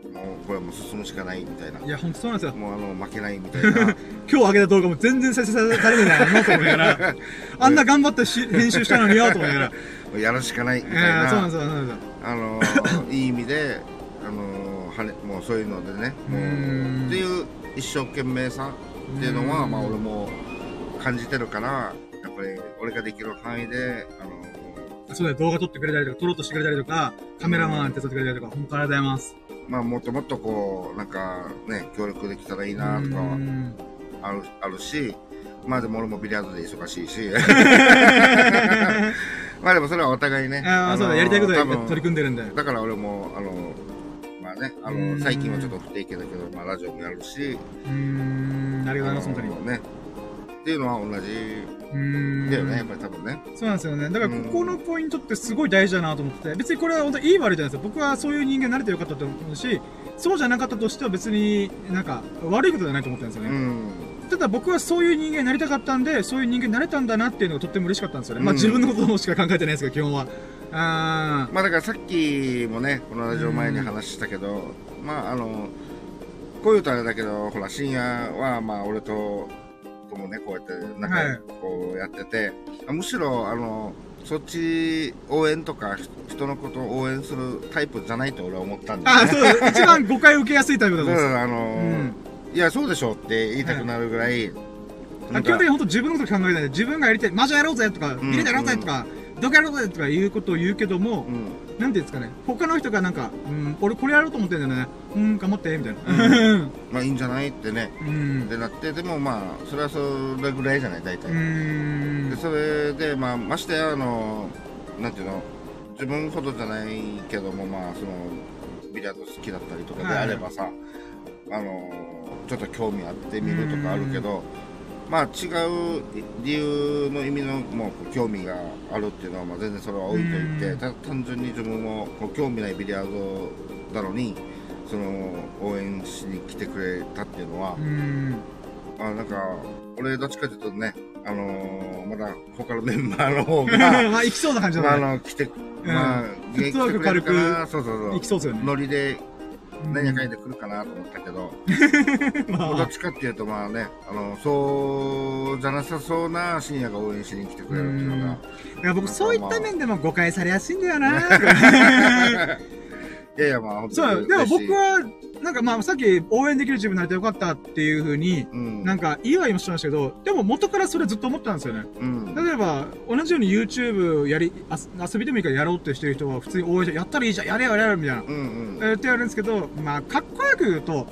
もうこれはもう進むしかないみたいないや、本当そうなんですよ。もうあの負けないみたいな 今日上げた動画も全然再生されてないなと思いながら、あんな頑張ってし編集したのによと思いながら。やるしかないみいたいな、やそうなんですよ、そうなんですよ。あのいい意味であのはねもうそういうのでねもううんっていう一生懸命さっていうのはうん。まあ俺も感じてるからやっぱり俺ができる範囲であのそうだよ、動画撮ってくれたりとか、撮ろうとしてくれたりとか、カメラマン手伝ってくれたりとか、本当ありがとうございます。まあもっともっとこうなんかね協力できたらいいなとかあるあるしまあでも俺もビリヤードで忙しいし。まあでもそれはお互いねああ、そうだ、やりたいことで多分取り組んでるんで。だから俺もあのまあねあうん。の最近はちょっと不定期だけど、まあ、ラジオもやるし。うーん、ありがとうございます、本当に。ねっていうのは同じうーん。だよねやっぱり多分ねそうなんですよね。だから、ここのポイントってすごい大事だなと思ってて、別にこれは本当いい悪いじゃないですか。僕はそういう人間になれてよかったと思うし、そうじゃなかったとしては別になんか悪いことじゃないと思ってるんですよね。うんただ僕はそういう人間になりたかったんで、そういう人間になれたんだなっていうのがとっても嬉しかったんですよね。まあうん自分のことしか考えてないですけど、基本は。あまあだからさっきもねこのラジオ前に話したけど、まああのこういうとあれだけどほら深夜はまあ俺とともねこうやって仲良くこうやってて、むしろあのそっち応援とか人のことを応援するタイプじゃないと俺は思ったんーだよあー、そうです。一番誤解を受けやすいタイプだと思います。らあの、うんいやそうでしょって言いたくなるぐらい、なんか基本的に本当自分のこと考えないで、自分がやりたい、マジやろうぜとか、んビリでやろうぜとか、どこやろうぜとかいうことを言うけども、うん。なんていうんですかね、他の人がなんか、うん、俺これやろうと思ってんだよね。うん、頑張って、みたいな。まあいいんじゃないってね。うん。っ。てなってでもまあそれはそれぐらいじゃない？大体、うーん。で。それでまあましてやあのなんていうの？自分ほどじゃないけどもまあそのビリヤード好きだったりとかであればさ、あのちょっと興味あって見るとかあるけどまあ違う理由の意味のもう興味があるっていうのはまあ全然それは置いといてうんた単純に自分もこう興味ないビリヤードなのにその応援しに来てくれたっていうのはう、ん。あなんか俺どっちかというとねあのまだ他のメンバーの方がまあ、行きそうな感じまあ、あだね。の、来て、まあ、フットワーク軽くそうそうそう。行きそうですよね。ノリで、うん何やかんやで来るかなと思ったけど、まあ。どっちかっていうと、まあね、あの、そうじゃなさそうな深夜が応援しに来てくれるっていうのが、いや僕、そういった面でも誤解されやすいんだよな。いやいや、まあ、本当そう、でも僕、は、なんかまあ、さっき応援できる自分になれてよかったっていう風に、うん、なんか言いは言いましたけど、でも元からそれずっと思ってたんですよね。うん、例えば、同じように YouTube やり、あ遊びでもいいからやろうってしてる人は普通に応援して、やったらいいじゃん、やれよやれよみたいな。うん、うんえ。ーってやるんですけど、まあ、かっこよく言うと、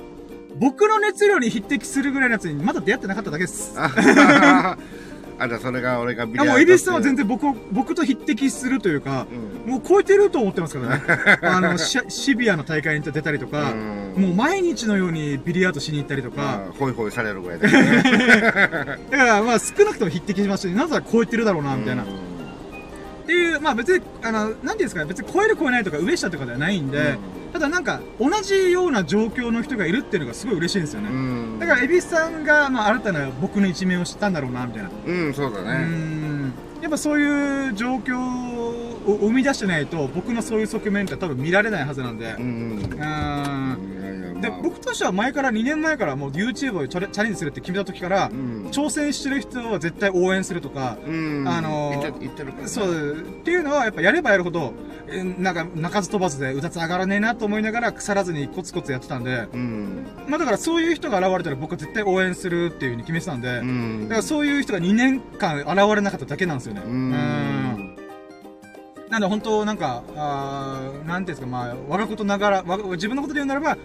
僕の熱量に匹敵するぐらいのやつにまだ出会ってなかっただけです。あ、あじゃあそれが俺がビいやもう、エビスさんは全然、然僕を、僕と匹敵するというか、うん、もう超えてると思ってますからね。あの、シシビアな大会に出たりとか、うん。もう毎日のようにビリヤードしに行ったりとか、まあ、ホイホイされるぐらいだよね。だからまあ少なくとも匹敵しましたし、なぜか超えてるだろうな、みたいな。うん。っていう、まあ別に、あの、なんていうんですかね、別に超える超えないとか上下とかではないんで、ただなんか、同じような状況の人がいるっていうのがすごい嬉しいんですよね。うん、だから、エビスさんが、まあ、新たな僕の一面を知ったんだろうな、みたいな。うん、そうだうね。ん。やっぱそういう状況を生み出してないと、僕のそういう側面って多分見られないはずなんで。うんで、まあ僕としては前から2年前からもう YouTube をチャレンジするって決めた時からう、ん。挑戦してる人は絶対応援するとか、うん。あの。そう、っていうのはやっぱやればやるほど、えなんか、鳴かず飛ばずでうたつ上がらねえなと思いながら腐らずにコツコツやってたんで、うん。まあだからそういう人が現れたら僕は絶対応援するっていう風に決めてたんで、うん。だからそういう人が2年間現れなかっただけなんですよね。ううんん。なんで本当なんか、あーなんていうんですか、まあ、我がことながら、自分のことで言うならば、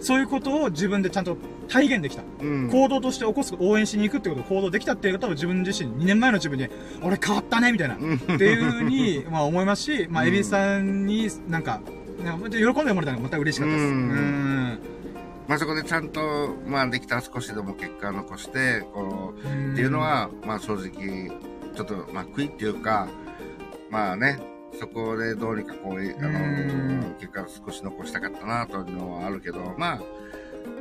そういうことを自分でちゃんと体現できた。うん。行動として起こす、応援しに行くってことを行動できたっていうことを自分自身、2年前の自分に、俺変わったねみたいな、うんっていうふうに、まあ思いますし、まあ、うんエビさんになんか、なんか喜んでもらえたのがまた嬉しかったです。ううんん。まあそこでちゃんと、まあできたら少しでも結果を残して、こう、うんっていうの、は、まあ正直、ちょっと、まあ悔いっていうか、まあね、そこでどうにかこう、あうん。の、結果を少し残したかったなというのはあるけど、まあ、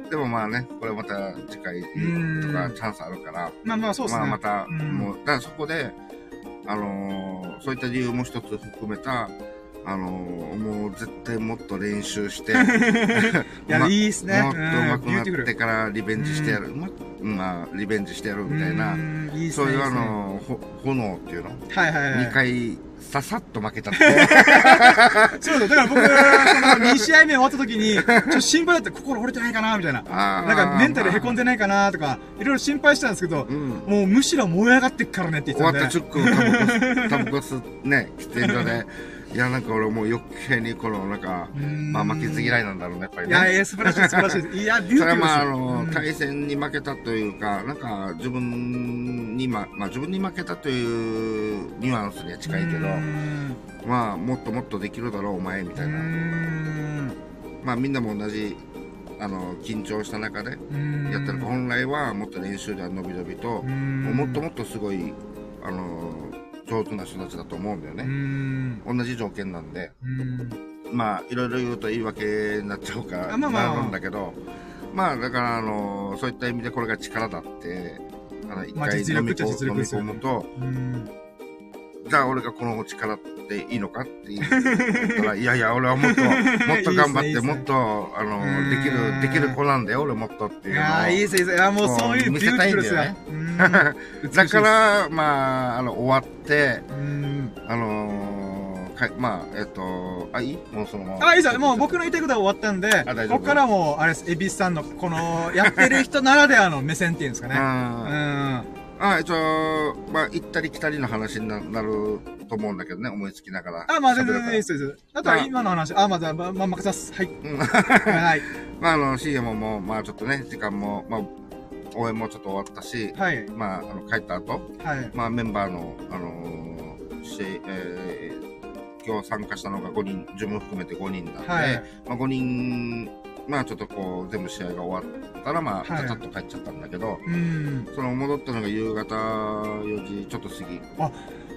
でもまあね、これまた次回とかうんチャンスあるから、まあまあそうですね。まあまた、うん。もう、だからそこで、あのーそういった理由も一つ含めた、あのーもう絶対もっと練習して、いや、まいいっすね。もっと上手くなってからリベンジしてやる。ままあ、リベンジしてやるみたいなね。そういうあの、ほ炎っていうの、はいはいはい。2回、ささっと負けたって。そうだ、だから僕、その2試合目終わった時に、ちょっと心配だった。心折れてないかなみたいな。なんかメンタル凹んでないかなとか、いろいろ心配したんですけど、うん。もうむしろ燃え上がってっからねって言って終たんで。わった10分タバコ吸ね、喫煙所で。いや、なんか俺もう余計にこの、なんか、まあ負けず嫌いなんだろうね、やっぱりね。いや、いや、素晴らしい素晴らしい。いや、ビューティフルですそれはまあ、あの、うん対戦に負けたというか、なんか、自分に、ま、まあ、自分に負けたというニュアンスには近いけどう、んまあ、もっともっとできるだろう、お前、みたいな。うんまあ、みんなも同じ、あの、緊張した中でうんやってるから、本来はもっと練習では伸び伸びと、もっともっとすごい、あの、上手な人たちだと思うんだようね。ん。同じ条件なんで、うん。まあ、いろいろ言うと言い訳になっちゃうから、あまあまあ。なるんだけど、まあ、だから、あの、そういった意味でこれが力だって、あの、一まあ回飲み込むと、うん。じゃあ俺がこの力っていいのかって言ったら、いやいや、俺はもっと、もっと頑張って、もっと、あのうん、できる、できる子なんだよ、俺もっとっていうのを。いいいです、いいです。もうそういうビューティフル ですよ。うんだから、まあ、あの、終わって、うんあのーかいまあ、えっと、あ、いい？もうそのまま。あ、いいですよ。もう僕の言いたいことは終わったんで、ここからもう、あれです、エビスさんの、この、やってる人ならではの目線っていうんですかね。うあん。あ、一応、まあ、行ったり来たりの話にななると思うんだけどね、思いつきながら。あ、まあ、全喋るから然いいです。あとは今の話、あ、まあ、じゃあ、まあ、まあ任せます。はい。うんはい。まあ、あの、CM も、まあ、ちょっとね、時間も、まあ、応援もちょっと終わったし、はい。まあ、あの、帰った後、はい。まあ、メンバーの、あのーし、えー、今日参加したのが5人、自分含めて5人なんで、はいまあ、5人、まあ、ちょっとこう、全部試合が終わったら、まあ、はいちゃちゃっと帰っちゃったんだけど、うん。その戻ったのが夕方4時ちょっと過ぎ。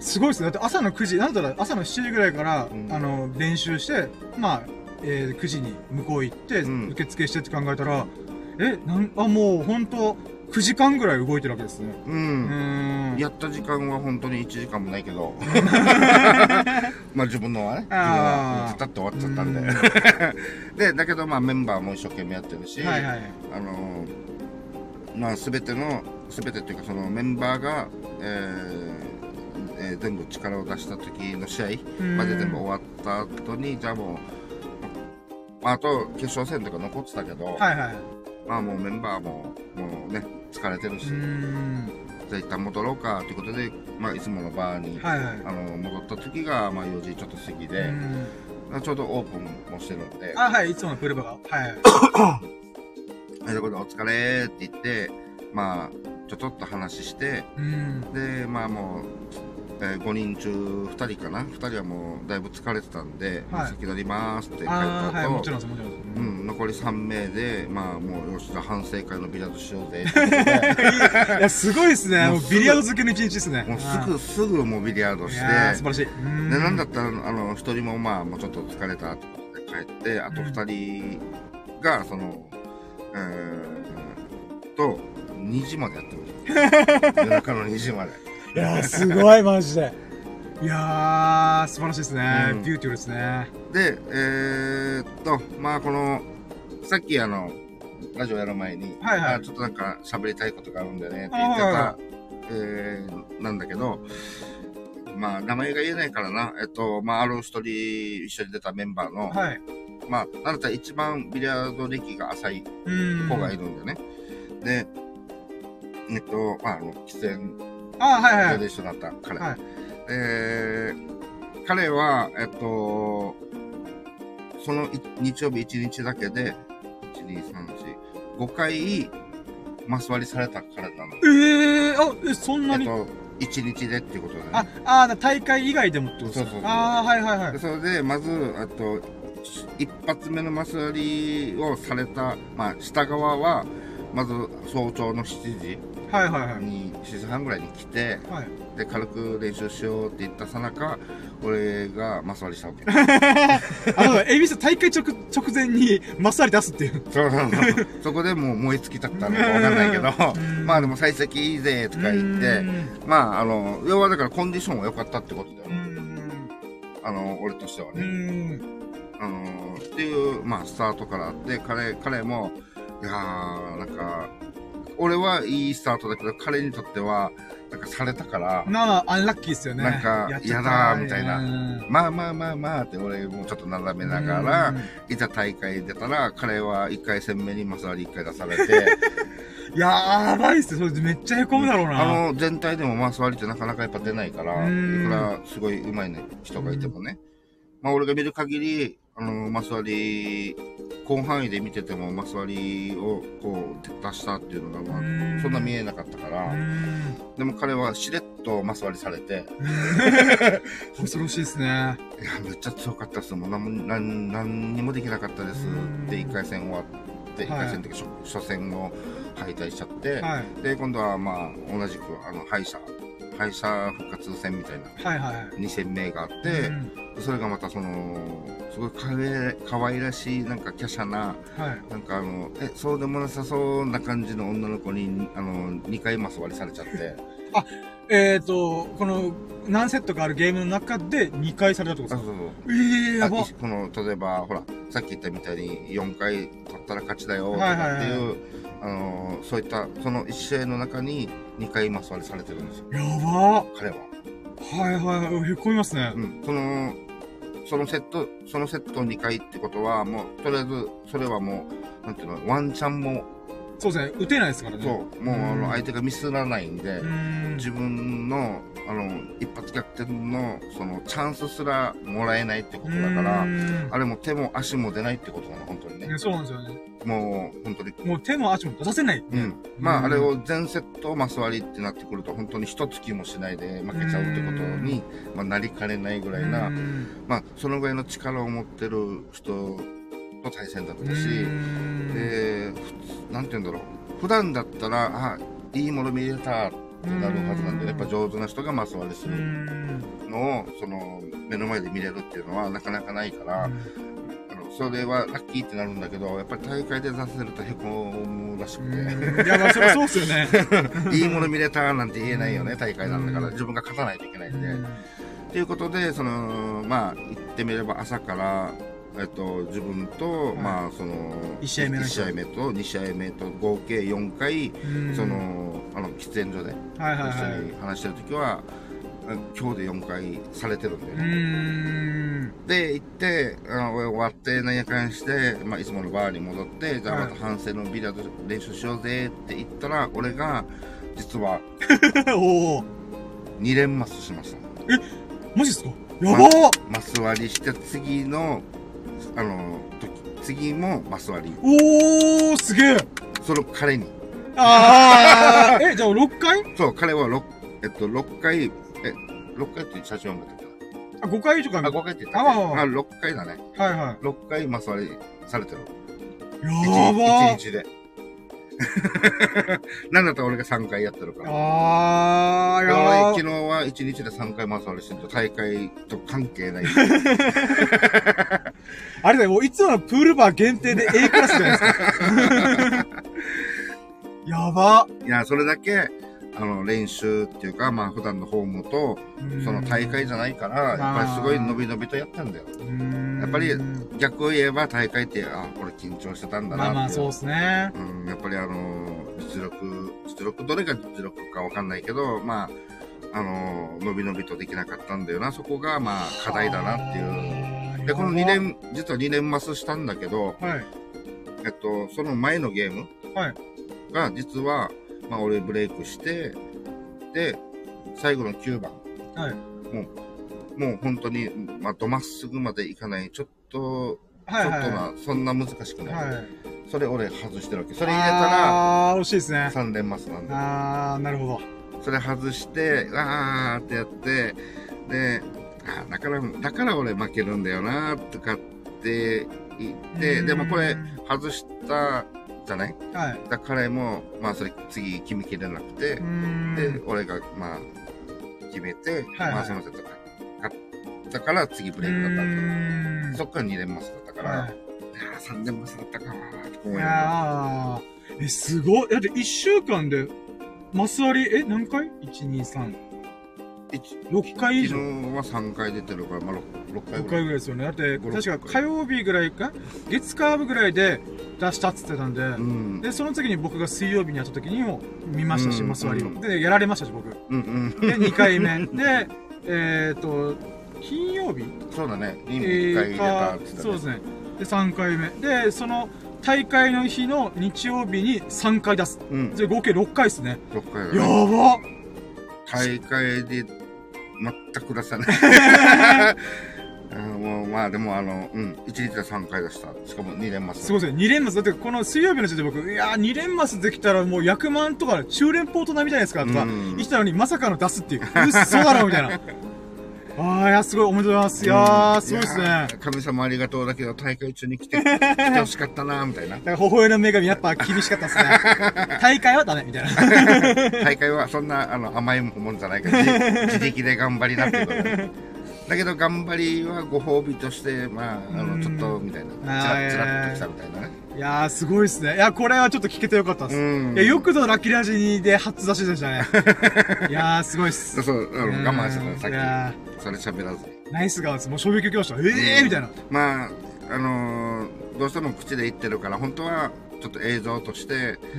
すごいですね。だって朝の9時、なんだったら朝の7時ぐらいから、うんあの、練習して、まあ、えー、9時に向こう行って、うん受付してって考えたら、え、なん、あ、もう本当9時間ぐらい動いてるわけですね。う。うんーん。やった時間は本当に1時間もないけど、まあ自分のはね、自分はずたって終わっちゃったんで。で、だけどまあメンバーも一生懸命やってるし、はいはい。あのーまあすべての、すべてっていうかそのメンバーが、えーえー全部力を出した時の試合まで全部終わった後に、じゃあもう、まああと決勝戦とか残ってたけど、はいはい。まあもうメンバーももうね、疲れてるし、うーん。じゃあ一旦戻ろうかということで、まあいつものバーに、はいはい。あの戻った時がまあ4時ちょっと過ぎで、うんちょうどオープンもしてるんで、あ、はい、いつものプルバが。はい。ということでお疲れって言って、まあちょっと話して、うん。で、まあもう、え5人中2人かな ?2 人はもうだいぶ疲れてたんで、はい先取りますって帰ったああ、はい、も後ちろんもちろん。うん、残り3名で、まあもうよし、じゃあ反省会のビリヤードしようぜ いや、すごいですね。もうビリヤード漬けの一日ですね。もうすぐ、すぐもうビリヤードして、素晴らしい。うんで、なんだったら、あの、一人もまあ、もうちょっと疲れたって帰って、あと二人が、その、えー、と、2時までやってるんですよ。夜中の2時まで。いやー、すごい、マジで。いやー、素晴らしいですね。うんビューティフルですね。で、えー、っと、まあこの、さっきあの、ラジオやる前に、はいはいあちょっとなんか喋りたいことがあるんだよねってあ言ってた、はいはえー、なんだけど、まあ名前が言えないからな、えっと、まあある一人一緒に出たメンバーの、はい。まあ、なんだったら一番ビリヤード歴が浅いうん。子がいるんだよね。で、えっと、まあ、あの、喫煙あー、はいはい。で一緒った彼。はいえー彼は、えっと、そのい日曜日1日だけで、1、2、3、4、5回、マス割りされた彼なの。えー、あ、え、そんなに、えっと、1日でっていうことでね。あ、あー、大会以外でもってことですか？そうそうそうあー、はいはいはいで。それで、まず、えっと、一発目のマス割りをされた、まあ、下側は、まず早朝の7時はいはいはい。に、7時半ぐらいに来て、はい。で、軽く練習しようって言ったさなか、俺がマス割りしたわけ。あの、エビス大会直、直前にマッサリ出すっていう。そうそうそう。そこでもう燃え尽きたったのかわかんないけど ん、まあでも幸先いいぜとか言って、まああの、要はだからコンディションは良かったってことだよう。ん。あの、俺としてはうね。ん。あの、っていう、まあスタートからあって、彼、彼も、いやー、なんか、俺はいいスタートだけど、彼にとっては、なんかされたから、まあ、アンラッキーですよね。なんかやっちゃったやだーみたいなうんまあまあまあまあって俺もちょっと眺めながら、いざ大会出たら、彼は1回戦目にマス割り1回出されて、やばいっすよ。それめっちゃへこむだろうな。あの、全体でもマス割りってなかなかやっぱ出ないから、うんいくらすごい上手いね、人がいてもね。まあ俺が見る限り、あの、マス割り、広範囲で見ててもマス割りをこう出したっていうのが、まあ、うんそんな見えなかったから、うん。でも彼はしれっとマス割りされて、恐ろしいですね。いや、めっちゃ強かったです。もう何も、何、何にもできなかったですうん。で、1回戦終わって、1はい回戦の時、初初戦を敗退しちゃって、はい。で、今度はまあ、同じく、あの、敗者、敗者復活戦みたいなはいはい。2戦目があって、うんそれがまたその、すごいかわい可愛らしい、なんか華奢な、はい。なんかあの、え、そうでもなさそうな感じの女の子に、あの、2回マス割りされちゃって、えっ、ー、と、この、何セットかあるゲームの中で2回されたってことですか？そうそうそう。ええー。この例えばほらさっき言ったみたいに4回取ったら勝ちだよとかっていう、はいはいはあのーそういったその1試合の中に2回マス割りされてるんですよやば彼は、はいはいはい。へこみますねう。ん、そのそのセットそのセット2回ってことはもうとりあえずそれはもうなんていうのワンチャンもそうですね。打てないですからね。そうもうあうんの相手がミスらないんで、ん。自分のあの一発逆転のそのチャンスすらもらえないってことだからあれも手も足も出ないってことなの本当にねねそうなんですよね。もう本当にもう手も足も出させない。うん。まうんあ、あれを全セットマス割りってなってくると、本当に一月もしないで負けちゃうってことに、まあ、なりかねないぐらいな、うんまあ、そのぐらいの力を持ってる人と対戦だったし、うんで、なんて言うんだろう。普段だったら、あ、いいもの見れたってなるはずなんで、うんやっぱ上手な人がマス割りすうるんのを、その、目の前で見れるっていうのはなかなかないから、それはラッキーってなるんだけど、やっぱり大会で出せるとへこむらしくて。うんいや、まあ、そりゃそうっすよね。いいもの見れたなんて言えないよね、大会なんだから、うん自分が勝たないといけないんで。うんということで、その、まあ、言ってみれば朝から、えっと、自分と、いまあ、その、一試合目の一試合目と2試合目と合計4回、うんその、あの、喫煙所で一緒はい。に話してるときは、あ今日で4回されてるんだようね。で、行って、あの終わって、なんやかんして、まあ、いつものバーに戻って、じゃあまた反省のビリヤード練習しようぜって言ったら、俺が、実は、おお。2連マスしました。マジっすか？やばーマス割りして、次の、あの、時、次もマス割り。おー、すげえ。その彼に。あー。え、じゃあ6回？そう、彼は6、えっと、6回、え、6回って社長だったっけあ、5回以上かなあ、5回って言ったあまあまああ、6回だね。はいは6回マス割りされてる。い。やば1日で。なんだったら俺が3回やってるから。あー、だからや俺昨日は1日で3回マス割りしてると大会と関係ない。あれだよ、もういつものプールバー限定で A クラスじゃないですか。やば。いや、それだけ、あの、練習っていうか、まあ、普段のホームと、その大会じゃないから、やっぱりすごい伸び伸びとやったんだよ。やっぱり逆を言えば大会って、あ、俺緊張してたんだなって。まあまあ、そうですね。うん、やっぱりあの、実力、実力、どれが実力かわかんないけど、まあ、あの、伸び伸びとできなかったんだよな、そこが、まあ、課題だなっていう。で、この2。年、実は2年マスしたんだけど、はい。えっと、その前のゲームはいが、実は、まあ、俺ブレイクして、で、最後の9番、はい。もう本当に、まあ、どまっすぐまでいかない、ちょっと、はい。ちょっとはい。な、そんな難しくない。はい。それ俺外してるわけ。それ入れたら、あー、惜しいですね。3連マスなんだよ。あー、なるほど。それ外して、あーってやって、で、あーだから、だから俺負けるんだよな、とかって言って、うんでもこれ、外したじゃない？はい。だから彼も、まあそれ次決めきれなくてう、ん。で、俺が、まあ、決めて、はいはいまあませんとか、勝ったから次ブレイクだったんだそっから2連マスだったから、はいやー3連マスだったかなーと思いいながら。え、すごい。だって1週間で、マス割り、え、何回 ?1、2、3。一6回以上。は3回出てるから、まあ 6, 6回6ぐらい。回ぐらいですよね。だって、五確か火曜日ぐらいか月火曜日ぐらいで出したっつってたんで、うん。で、その次に僕が水曜日にやった時にも見ましたし、うんマス割りを。うんで、やられましたし、僕。で、うんうん。2回目。で、えっと、金曜日？そうだね。いいえ1回入れたかって言ってたそうですね。で、3回目。で、その大会の日の日曜日に3回出す。うん。で、合計6回ですね。6回だやね。ば大会で全く出さない。うんもうまあでもあの、うん。1日で3回出した。しかも2連マス。すごいですね。2連マス。だってこの水曜日の時点で僕、いやー、2連マスできたらもう100万とか中連ポート並みじゃないですかとかうん言ってたのに、まさかの出すっていう。うっそだろみたいな。あー、いや、すごい、おめでとうございます。いやー、すごいですね。神様ありがとうだけど、大会中に来て、来てほしかったな、みたいな。だから、微笑の女神やっぱ厳しかったですね。大会はダメみたいな。大会はそんなあの甘いもんじゃないから、自自力で頑張りなっていうことで。だけど頑張りはご褒美として、まあ、あの、うんちょっと、みたいな。ちらちらっと来たみたいなね。いやー、すごいですね。いや、これはちょっと聞けてよかったです。うんいや、よくぞラッキーラジにで初出しでしたね。いやー、すごいっす。そう、あのうん我慢してた、さいやっき。それ喋らずに。ナイスガーです。もう衝撃受けました。ええー、みたいな。まあ、あのーどうしても口で言ってるから、本当は、ちょっと映像として。あ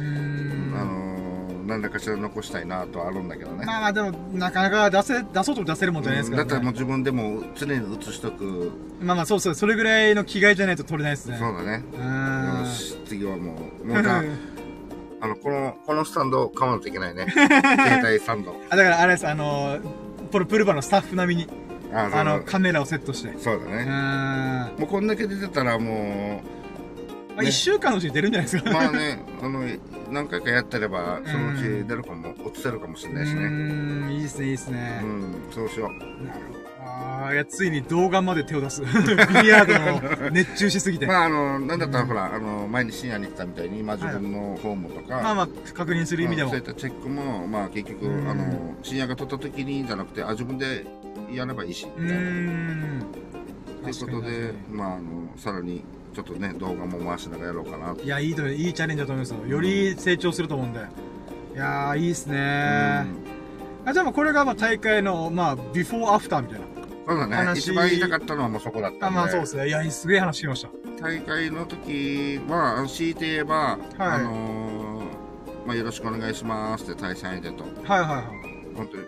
のー何らかしら残したいなとはあるんだけどね。まあまあ、でも、なかなか出せ、出そうとも出せるもんじゃないですから、ね。だったらもう自分でも常に映しとく。まあまあ、そうそう、それぐらいの気概じゃないと取れないですね。そうだね。よし、次はもう、もうじゃあ、あの、この、このスタンドを買わないといけないね。携帯スタンド。あ、だからあれです、あのー、ポルプルバのスタッフ並みに、ああの、カメラをセットして。そうだね。まもうこんだけ出てたらもあ、一週間のうちに出るんじゃないですう、か。まあね、あの、何回かやってれば、そのうち出るかも、映せるかもしれうないしね。ーん、いいですね、いいですね。うん、そうしよう。なるほど。ああ、いや、ついに動画まで手を出す。ビリヤードの熱中しすぎて。ままあ、あの、なんだったらほら、あの、前に深夜に言ってたみたいに、まあ自分のフォームとか、あまあ、確認する意味でもそうい。ったチェックも、まあ結局、うんあの、深夜が撮った時にじゃなくて、あ、自分でやればいいし、うみたいな。ということで、まあ、あの、さらに、ちょっとね、動画も回しながらやろうかな。いや、いいと、いいチャレンジだと思いますよ。より成長すると思うんで。いやー、いいっすねうんあ、じゃあもうこれがまあ大会の、まあ、ビフォーアフターみたいな。そうだね。話一番言いたかったのはもうそこだったあ、んで。まあそうですね。いや、すげえ話聞きました。大会の時は、強いて言えば、あのーまあ、よろしくお願いしますって対戦相手と、はいはいはい。本当に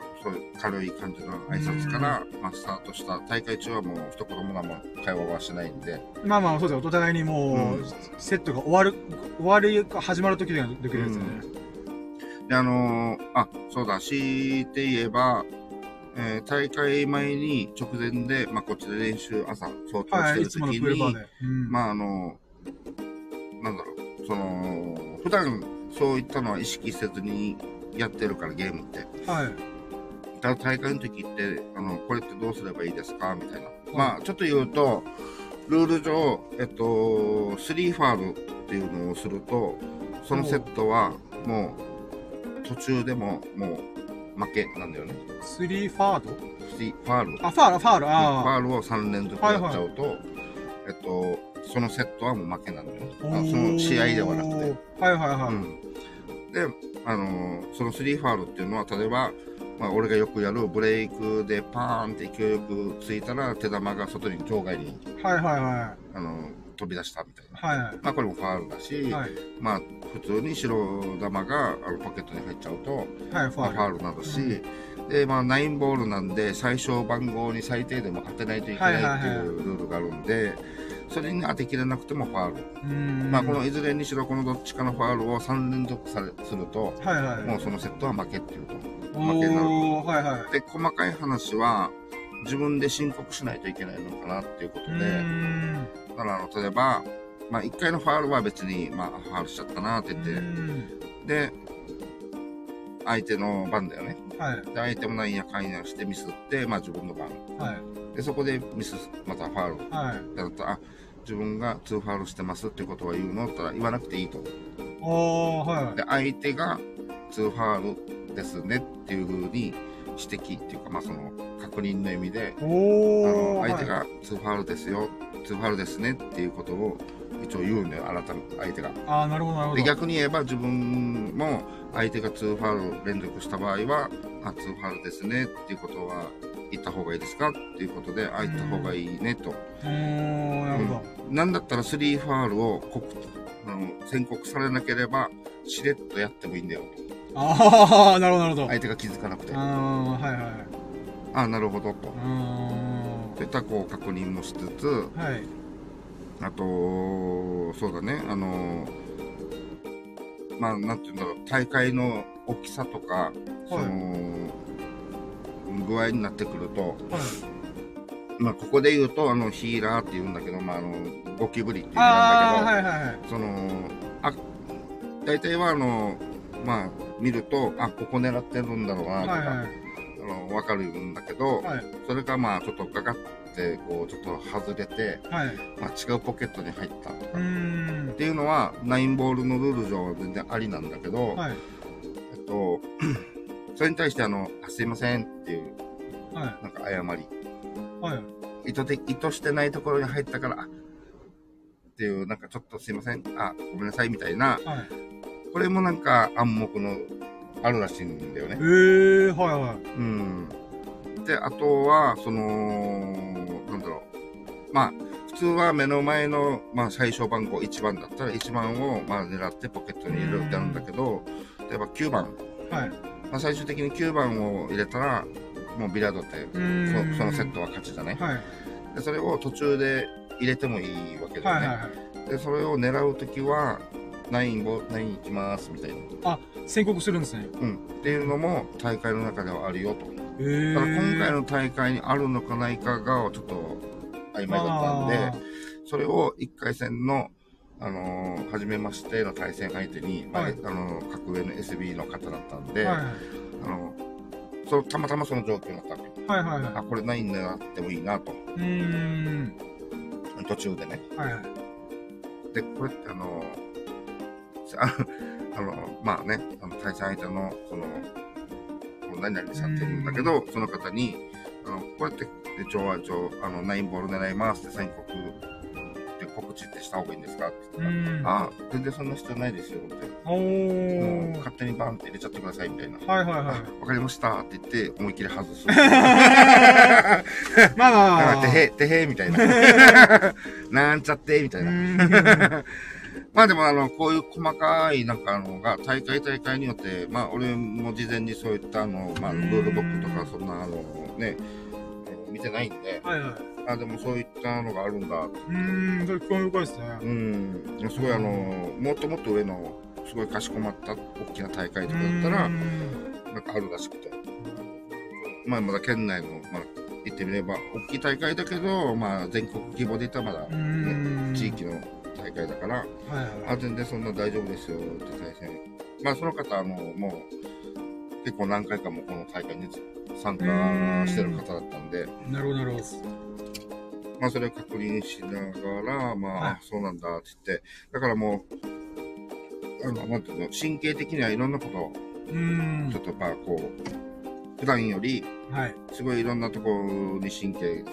軽い感じの挨拶から、まあ、スタートした大会中はもう一言も何も会話はしないんで、まあまあ、そうですよ。お互いにもう、うんセットが終わる、終わりか始まる時ができるやつだよね。で、あのーあ、そうだ、強いて言えば、えー大会前に直前で、まあ、こっちで練習朝、早朝はい、してる時に、プールバーで。うん。まあ、あのなんだろう、その、普段そういったのは意識せずにやってるから、ゲームって。はい。ただ大会の時って、あの、これってどうすればいいですか？みたいな。まあ、ちょっと言うと、ルール上、えっと、3ファールっていうのをすると、そのセットはもう、途中でももう負けなんだよね。スリーファード？3ファール。あ、ファール、ファール、フあァールを3連続やっちゃうと、えっと、そのセットはもう負けなんだよその試合ではなくて。て。はいはいはい。うん。で、あのーその3ファールっていうのは、例えば、まあ、俺がよくやるブレイクでパーンって勢いよくついたら、手玉が外に場外に、はいはいはあのー飛び出したみたいな。い。はいまあ、これもファールだし、はい。まあ、普通に白玉があのポケットに入っちゃうと、はい、フまあ、ァファールなどし、で、まあ、9ボールなんで、最小番号に最低でも当てないといけないってはいはいはいいうルールがあるんで、それに当てきれなくてもファール。まあ、このいずれにしろ、このどっちかのファールを3連続されすると、はいはい。もうそのセットは負けっていうと。お負けになるー、はいはい。で、細かい話は、自分で申告しないといけないのかなっていうことで。だから、あの、例えば、まあ、1回のファールは別に、まあ、ファールしちゃったなって言って、で、相手の番だよね。はい。で、相手もなんやかんやしてミスって、まあ自分の番。はい。で、そこでミス、またファール。はい。だったら、あ、自分が2ファールしてますってことは言うの？ったら言わなくていいと。おー、はい。で、相手が2ファールですねっていう風に指摘っていうか、まあその確認の意味で、あおの、ー。相手が2ファールですよ、2ファールですねっていうことを一応言うんだよ、改めて相手が。はい、あー、なるほどなるほでど。逆に言えば自分も相手が2ファール連続した場合は、あ、2ファールですねっていうことは言った方がいいですかっていうことで、あ、言った方がいいねと。なるほど。なんだったら3ファールを告あの宣告されなければ、しれっとやってもいいんだよ。あー、なるほどなるほど。相手が気づかなくて。ああー、はいはい。あ、なるほどと。うーん。そういったこう確認もしつつ、はい。あと、そうだね、あの、まあ、なんていうんだろう、大会の大きさとか、その、具合になってくると、はい。まあ、ここで言うと、あの、ヒーラーって言うんだけど、まあ、あの、ゴキブリっていうんだけど、はいはいはい。その、あ、大体は、あの、まあ、見ると、あ、ここ狙ってるんだろうな、とか、はいはい。あの、わかるんだけど、はい。それがまあ、ちょっとガガって、こう、ちょっと外れて、はい。まあ、違うポケットに入ったとか、っ。ていうのは、ナインボールのルール上は全然ありなんだけど、はい。えっと、それに対してあの、あすいませんっていう、はなんか謝り。い。はい。意図的、意図してないところに入ったから、あっていう、なんかちょっとすいません、あ、ごめんなさいみたいな、はい。これもなんか暗黙のあるらしいんだよねえ。ー、はいはい。うん。で、あとは、その、なんだろう。まあ、普通は目の前の、まあ、最小番号1番だったら1番を、まあ、狙ってポケットに入れるってあるんだけど、例えば9番。はい。まあ、最終的に9番を入れたら、もうビリヤードって、そそのセットは勝ちだね。はい。で、それを途中で入れてもいいわけだよね。はいはいはい。で、それを狙うときは、9、5、9行きます、みたいな。宣告するんですね。うん。っていうのも大会の中ではあるよと。えー。ただ今回の大会にあるのかないかがちょっと曖昧だったんで、それを1回戦の、あのー初めましての対戦相手に、まあはいあのー格上の SB の方だったんで、あーはいあのそうたまたまその状況になったわけ。はいはいはい。あ、これないん狙ってもいいなと。うーん。途中でね。はいはい。で、これってあのーああの、まあね、あの対戦相手の、その、何々さんって言うんだけど、その方に、あの、これって、で、上は上、あの、ナインボール狙いますって宣告で告知ってした方がいいんですかってう言ったら、ーん。あ、全然そんな必要ないですよって。おもうー。勝手にバンって入れちゃってくださいみたいな。はいはいはあわかりましたって言って、思いっきり外す。い。まあまあまあ。あてへ、てへ、みたいな。なんちゃって、みたいな。まあでもあの、こういう細かいなんかあのが、大会大会によって、まあ俺も事前にそういったあの、まあルールブックとかそんなあのね、見てないんで、はいはい。あ、でもそういったのがあるんだ。うーん、それ興味深いですね。うん。すごいあの、もっともっと上の、すごいかしこまった大きな大会とかだったらなんかあるらしくて。まあまだ県内の、まあ言ってみれば、大きい大会だけど、まあ全国規模で言ったらまだうーん。地域の大会だから、はいあ、はい。全然そんな大丈夫ですよって対戦。まあその方、あの、もう、結構何回かもこの大会に参加してる方だったんで、なるほどなるほど。まあそれを確認しながら、まあ、はいあそうなんだって言って、だからもう、あの、なんていうの、神経的にはいろんなことを、ちょ。っとまあこう、普段より、はい。すごいいろんなところに神経注い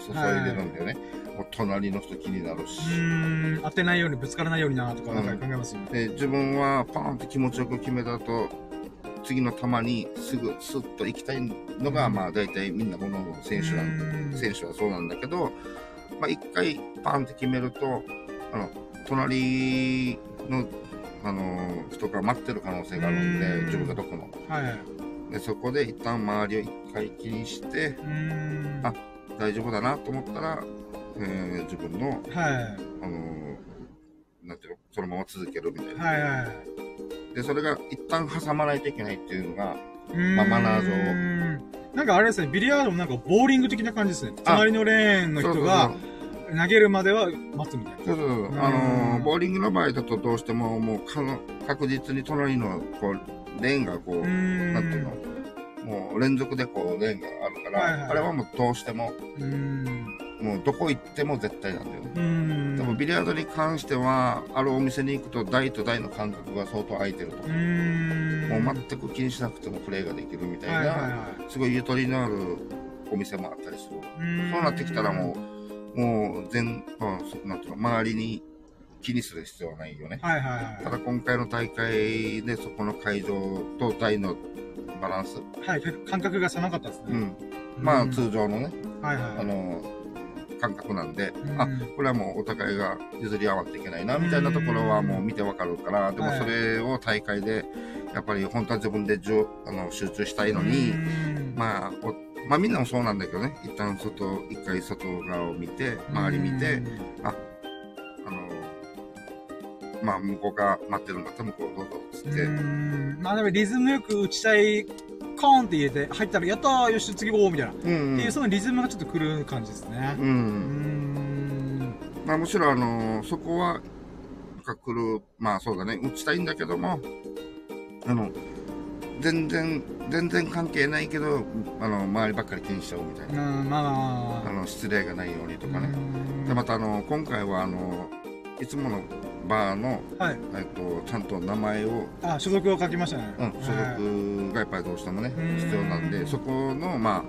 でるんだよね。もう隣の人気になるしう。ーん。当てないようにぶつからないようになとか、なんか考えますよね。で、自分はパーンって気持ちよく決めたと、次の球にすぐスッと行きたいのが、まあ大体みんなものの選手なん選手はそうなんだけど、まあ一回パンって決めると、あの、隣の、あの、人が待ってる可能性があるんでうん、自分がどこの。はいはい。で、そこで一旦周りを一回気にして。あ大丈夫だなと思ったら、えー自分の、はい。あのなんていうの、そのまま続けるみたいな。はいはい。で、それが一旦挟まないといけないっていうのが、まあマナー上なんかあれですね、ビリヤードもなんかボーリング的な感じですね。隣のレーンの人が投げるまでは待つみたいな。そうそうそううんあのーボーリングの場合だとどうしてももうかの確実に隣のこうレーンがこう、ん。なんていうの？もう連続でこうレーンがあるから、はいはいあれはもうどうしてもうーん。もうどこ行っても絶対なんだよね。うーん。でもビリヤードに関してはあるお店に行くと台と台の間隔が相当空いてるとう。もう全く気にしなくてもプレーができるみたいな、はいはいはすごいゆとりのあるお店もあったりする。そうなってきたらもう、もう全、あそなんていうの、周りに気にする必要はないよね。はいはいはただ今回の大会でそこの会場と台のバランス、い。はい、感覚が狭かったですね。うん、まあうん通常のね、はいはい。あの、感覚なんで、うん。あ、これはもうお互いが譲り合わないといけないな、みたいなところはもう見てわかるから、でもはい。それを大会で、やっぱり本当は自分でじょあの集中したいのに、うん。まあ、おまあみんなもそうなんだけどね、一旦外、一回外側を見て、周り見て、うんあの、まあ向こうが待ってるんだったら向こうどうぞっつって、うんまあでもリズムよく打ちたい、コーンって入れて、入ったら、やったーよし、次行こうみたいな。っうんていう、そのリズムがちょっと来る感じですね。う。うんん。まあむしろあの、そこは、が来る、まあそうだね、打ちたいんだけども、あの、全然、全然関係ないけど、あの、周りばっかり気にしちゃうみたいうん、な。まあまあの、失礼がないようにとかね。うんで、またあの、今回はあの、いつものバーの、はい。えっと、ちゃんと名前を、あ、所属を書きましたね。うん、所属がやっぱりどうしてもね、うん必要なんで、そこの、ま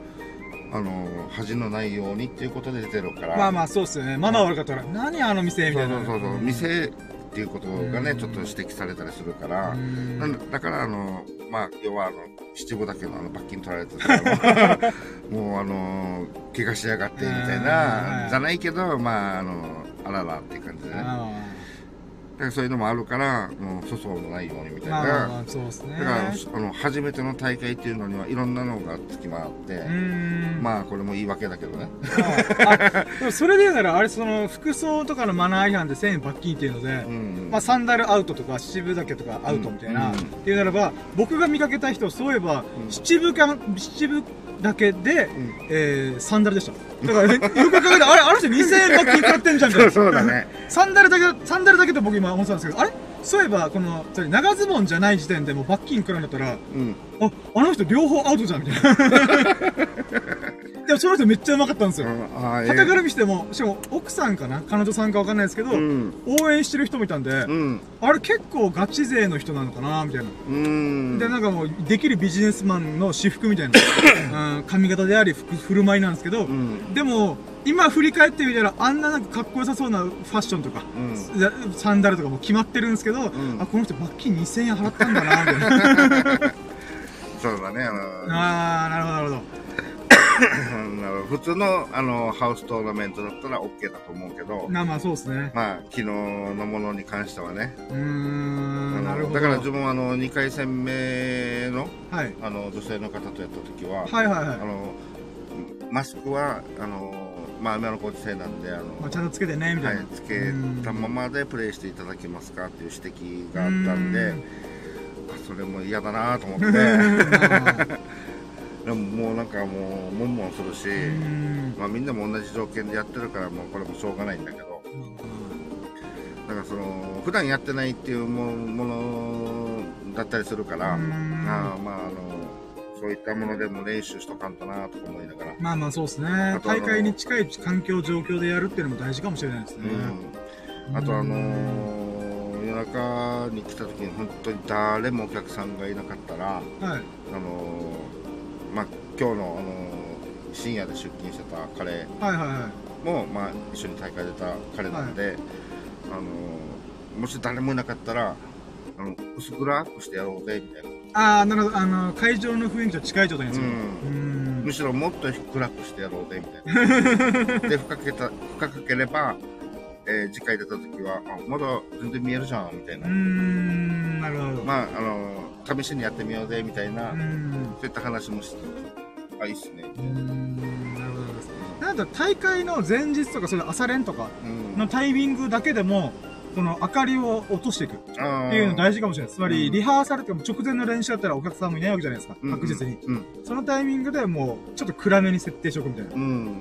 あ、あの、恥のないようにっていうことで出てるから、まあまあ、そうっすよね。マナー悪かったら、何あの店みそたいな。うそうそうそう、店っていうことがね、うん。ちょっと指摘されたりするから、うん。なんだだから、あの、まあ、要は、あの、七分だけのあの罰金取られてた もう、あの、怪我しやがってみたいうん。な、じゃないけど、まあ、あの、あららっていう感じでね。だかあらそういうのもあるから、もう粗相のないようにみたいな。だから、あの、初めての大会っていうのにはいろんなのがつきまって、うん。まあ、これも言い訳だけどね。あ でもそれで言うなら、あれ、その、服装とかのマナー違反で1000円罰金っていうので、うん。まあ、サンダルアウトとか、七分丈とかアウトみたいな、うんっていうならば、僕が見かけた人、そういえば、うん七分か、七分だけで、うんえー、サンダルでした。だから、ね、よく考えたら、あれ、あの人2000円罰金買ってんじゃんみたいそうな。そうだね。サンダルだけ、サンダルだけと僕今思ってたんですけど、あれ？そういえば、この、長ズボンじゃない時点でもう罰金食らうんだったら、うん。あ、あの人両方アウトじゃんみたいな。でもその人めっちゃうまかったんですよ。ああ、ええ旗から見しても、しかも奥さんかな？彼女さんかわかんないですけど、うん。応援してる人もいたんで、うん。あれ結構ガチ勢の人なのかな？みたいな。うん。で、なんかもう、できるビジネスマンの私服みたいな、うん、髪型であり、服、振る舞いなんですけど、うん。でも、今振り返ってみたら、あんななんかかっこよさそうなファッションとか、うん。やサンダルとかも決まってるんですけど、んあ、この人罰金2000円払ったんだな、みたいな。そうだね。あのあー、なるほど、なるほど。うんなるほど普通のあのハウストーナメントだったら OK だと思うけど、まあまあ、そうですね。まあ、昨日のものに関してはね。うん、のなるほど。だから自分はあの2回戦目のはい。あの女性の方とやった時は、はいはいはい。あのマスクはあの、まあ、今のご時世なんであの、まあ、ちゃんとつけてね、みたな。はいい、つけたままでプレイしていただけますかっていう指摘があったんで、あそれも嫌だなと思って でももうなんかもうもんもんするし、うーん。まあ、みんなも同じ条件でやってるからもうこれもしょうがないんだけど。だからその普段やってないっていうもものだったりするから、うーん。あまああのそういったものでも練習しとかんとなとか思いながら、まあまあそうですね。大会に近い環境、状況でやるっていうのも大事かもしれないですね。うん、あとあのー夜中に来た時に本当に誰もお客さんがいなかったらはい。あのーまあ今日の、あのー深夜で出勤してた彼はいはいはい。も、まあ、一緒に大会出た彼なんで、あのもし誰もいなかったらあの薄暗くしてやろうぜみたいなああ、なるほど。あの、会場の雰囲気と近い状態にする。ううんん。むしろもっと暗くしてやろうぜ、みたいな。で、深けた、深ければ、えー次回出た時は、あ、まだ全然見えるじゃん、みたいうな。ん、なるほど。まあ、あの、試しにやってみようぜ、みたいな、うん。そういった話もして、あ、いいっすね。うーんなるほどです。なんだ大会の前日とか、それ朝練とかうん。のタイミングだけでも、この明かりを落としていくっあていうの大事かもしれない。つまり、うんリハーサルとかも直前の練習だったらお客さんもいないわけじゃないですか。確実に。。うん。そのタイミングでもう、ちょっと暗めに設定しておくみたいな。うん。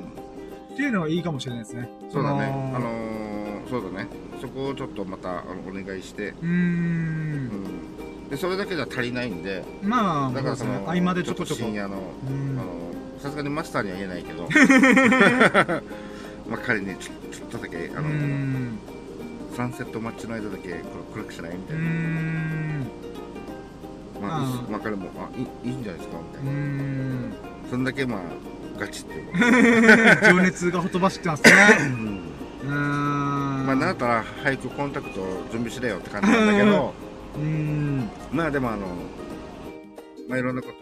っていうのはいいかもしれないですね。そうだね。のあのー、そうだね。そこをちょっとまた、あの、お願いして、うんん。で、それだけじゃ足りないんで、まあ、だからその、そうですね合間でちょ。っと深夜の、さすがにマスターには言えないけど、まあ彼にちょちょっとだけ、あうの、ん。サンセットマッチの間だけ黒暗くしないみうたいな。ん。まあ、あーまあ彼も、あ、いいいいんじゃないですかみたいうな。ん。そんだけまあ、ガチっていうか。情熱がほとばしってますね。うん。まあ、なんだったら早くコンタクト準備しれよって感じなんだけど、うーん。まあでもあの、まあいろんなこと、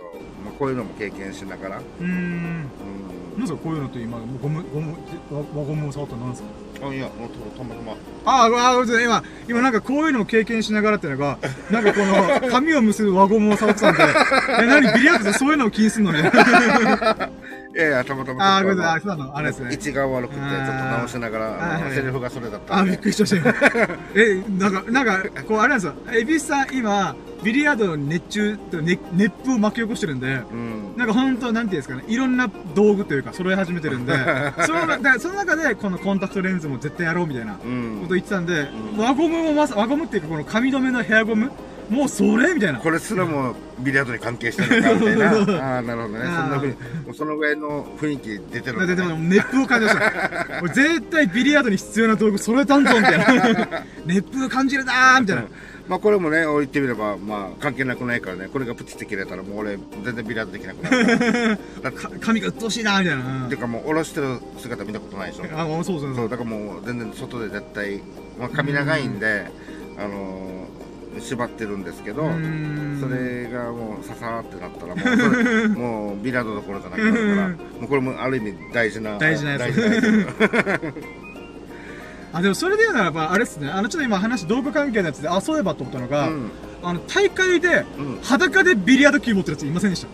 まあこういうのも経験しながら、うーん。うん。なんですかこういうのって今、ゴム、ゴム、輪輪ゴムを触ったんですか？あ、いや、もうたまたま。ああ、今、今なんかこういうのを経験しながらっていうのが、なんかこの、髪を結ぶ輪ゴムを触ってたんで、え、何ビリヤードでそういうのを気にすんのね。いやいや、たまたま。ああ、ごめんなさい、そうなの、あれですね。位置が悪くて、ちょっと直しながら、セリフがそれだったあ。びっくりしました。え、なんか、なんか、こう、あれなんですよ。エビスさん、今、ビリヤードの熱中、ね、熱風を巻き起こしてるんで、うん。なんか本当なんていうんですかね、いろんな道具というか、揃え始めてるんで、その、だからその中で、このコンタクトレンズも絶対やろうみたいなこうんと。言ってたんで、うん輪ゴムもまさ、輪ゴムっていうか、この髪留めのヘアゴムもうそれみたいな。これすらもビリヤードに関係してるのかみたいな。あ あー、なるほどね。そんなふうに、そのぐらいの雰囲気出てるででも熱風を感じました。俺絶対ビリヤードに必要な道具揃えたんぞみたいな。熱風感じるなーみたいな。まあこれもね、置いてみれば、まあ関係なくないからね、これがプチって切れたらもう俺全然ビリヤードできなくなる髪が鬱陶しいなーみたいな。てかもう下ろしてる姿見たことないでしょ。あ、もうそうそうそ、そうう。だからもう全然外で絶対、まあ髪長いんで、あのー縛ってるんですけど、それがもうささーってなったらもう もうビリヤードどころじゃなくなるからもうこれもある意味大事な大事なやつ。あ、でもそれで言うならば、あれっすね。あの、ちょっと今話、道具関係のやつで、あ、そういえばと思ったのが、うん。あの、大会で、うん。裸でビリヤード球持ってるやついませんでし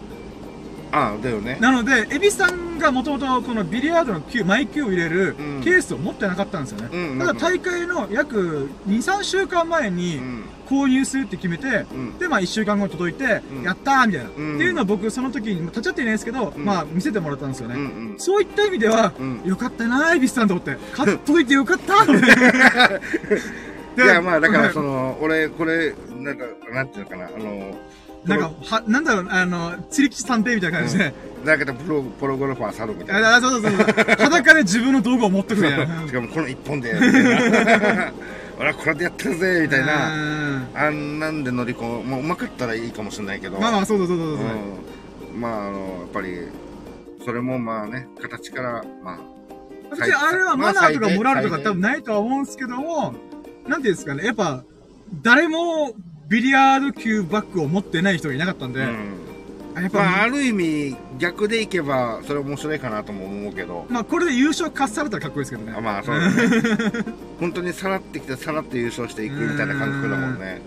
た？ああだよね。なので、エビさんがもともとこのビリヤードの球、マイ球を入れるうん。ケースを持ってなかったんですよね。うんただ大会の約2、3週間前にうん。購入するって決めて、うん。で、まあ1週間後に届いて、うん。やったーみたいな、ん。っていうのを僕その時に、まあ立ち会っていないですけど、うん。まあ見せてもらったんですよね。うんうん。そういった意味では、うん。よかったなー、エビスさんと思って。か届いてよかったー いや まあだからその、の俺これなんかなんていうのかなあのなんか、は、なんだろう、あの、釣り吉探偵みたいな感じで、だけどプロプロゴルファー猿みたいな。あ、あそうそうそうそう、裸で自分の道具を持ってくるみたいな。しかもこの一本で 俺はこれでやってるぜみたいな。な。あんなんで乗り込むもううまかったらいいかもしれないけど。まあまあ、そうそうそうそうそう。うん、まああのやっぱりそれもまあね形からまあ別にあれはマナーとかモラルとか多分ないとは思うんですけども、なんていうんですかね、やっぱ、誰もビリヤード級バッグを持ってない人がいなかったんで、やっぱ、まあ、まある意味逆でいけばそれ面白いかなとも思うけど。あこれで優勝かっされたらかっこいいですけどね。あまあそうだね。本当にさらってきてさらって優勝していくみたいな感覚だもんね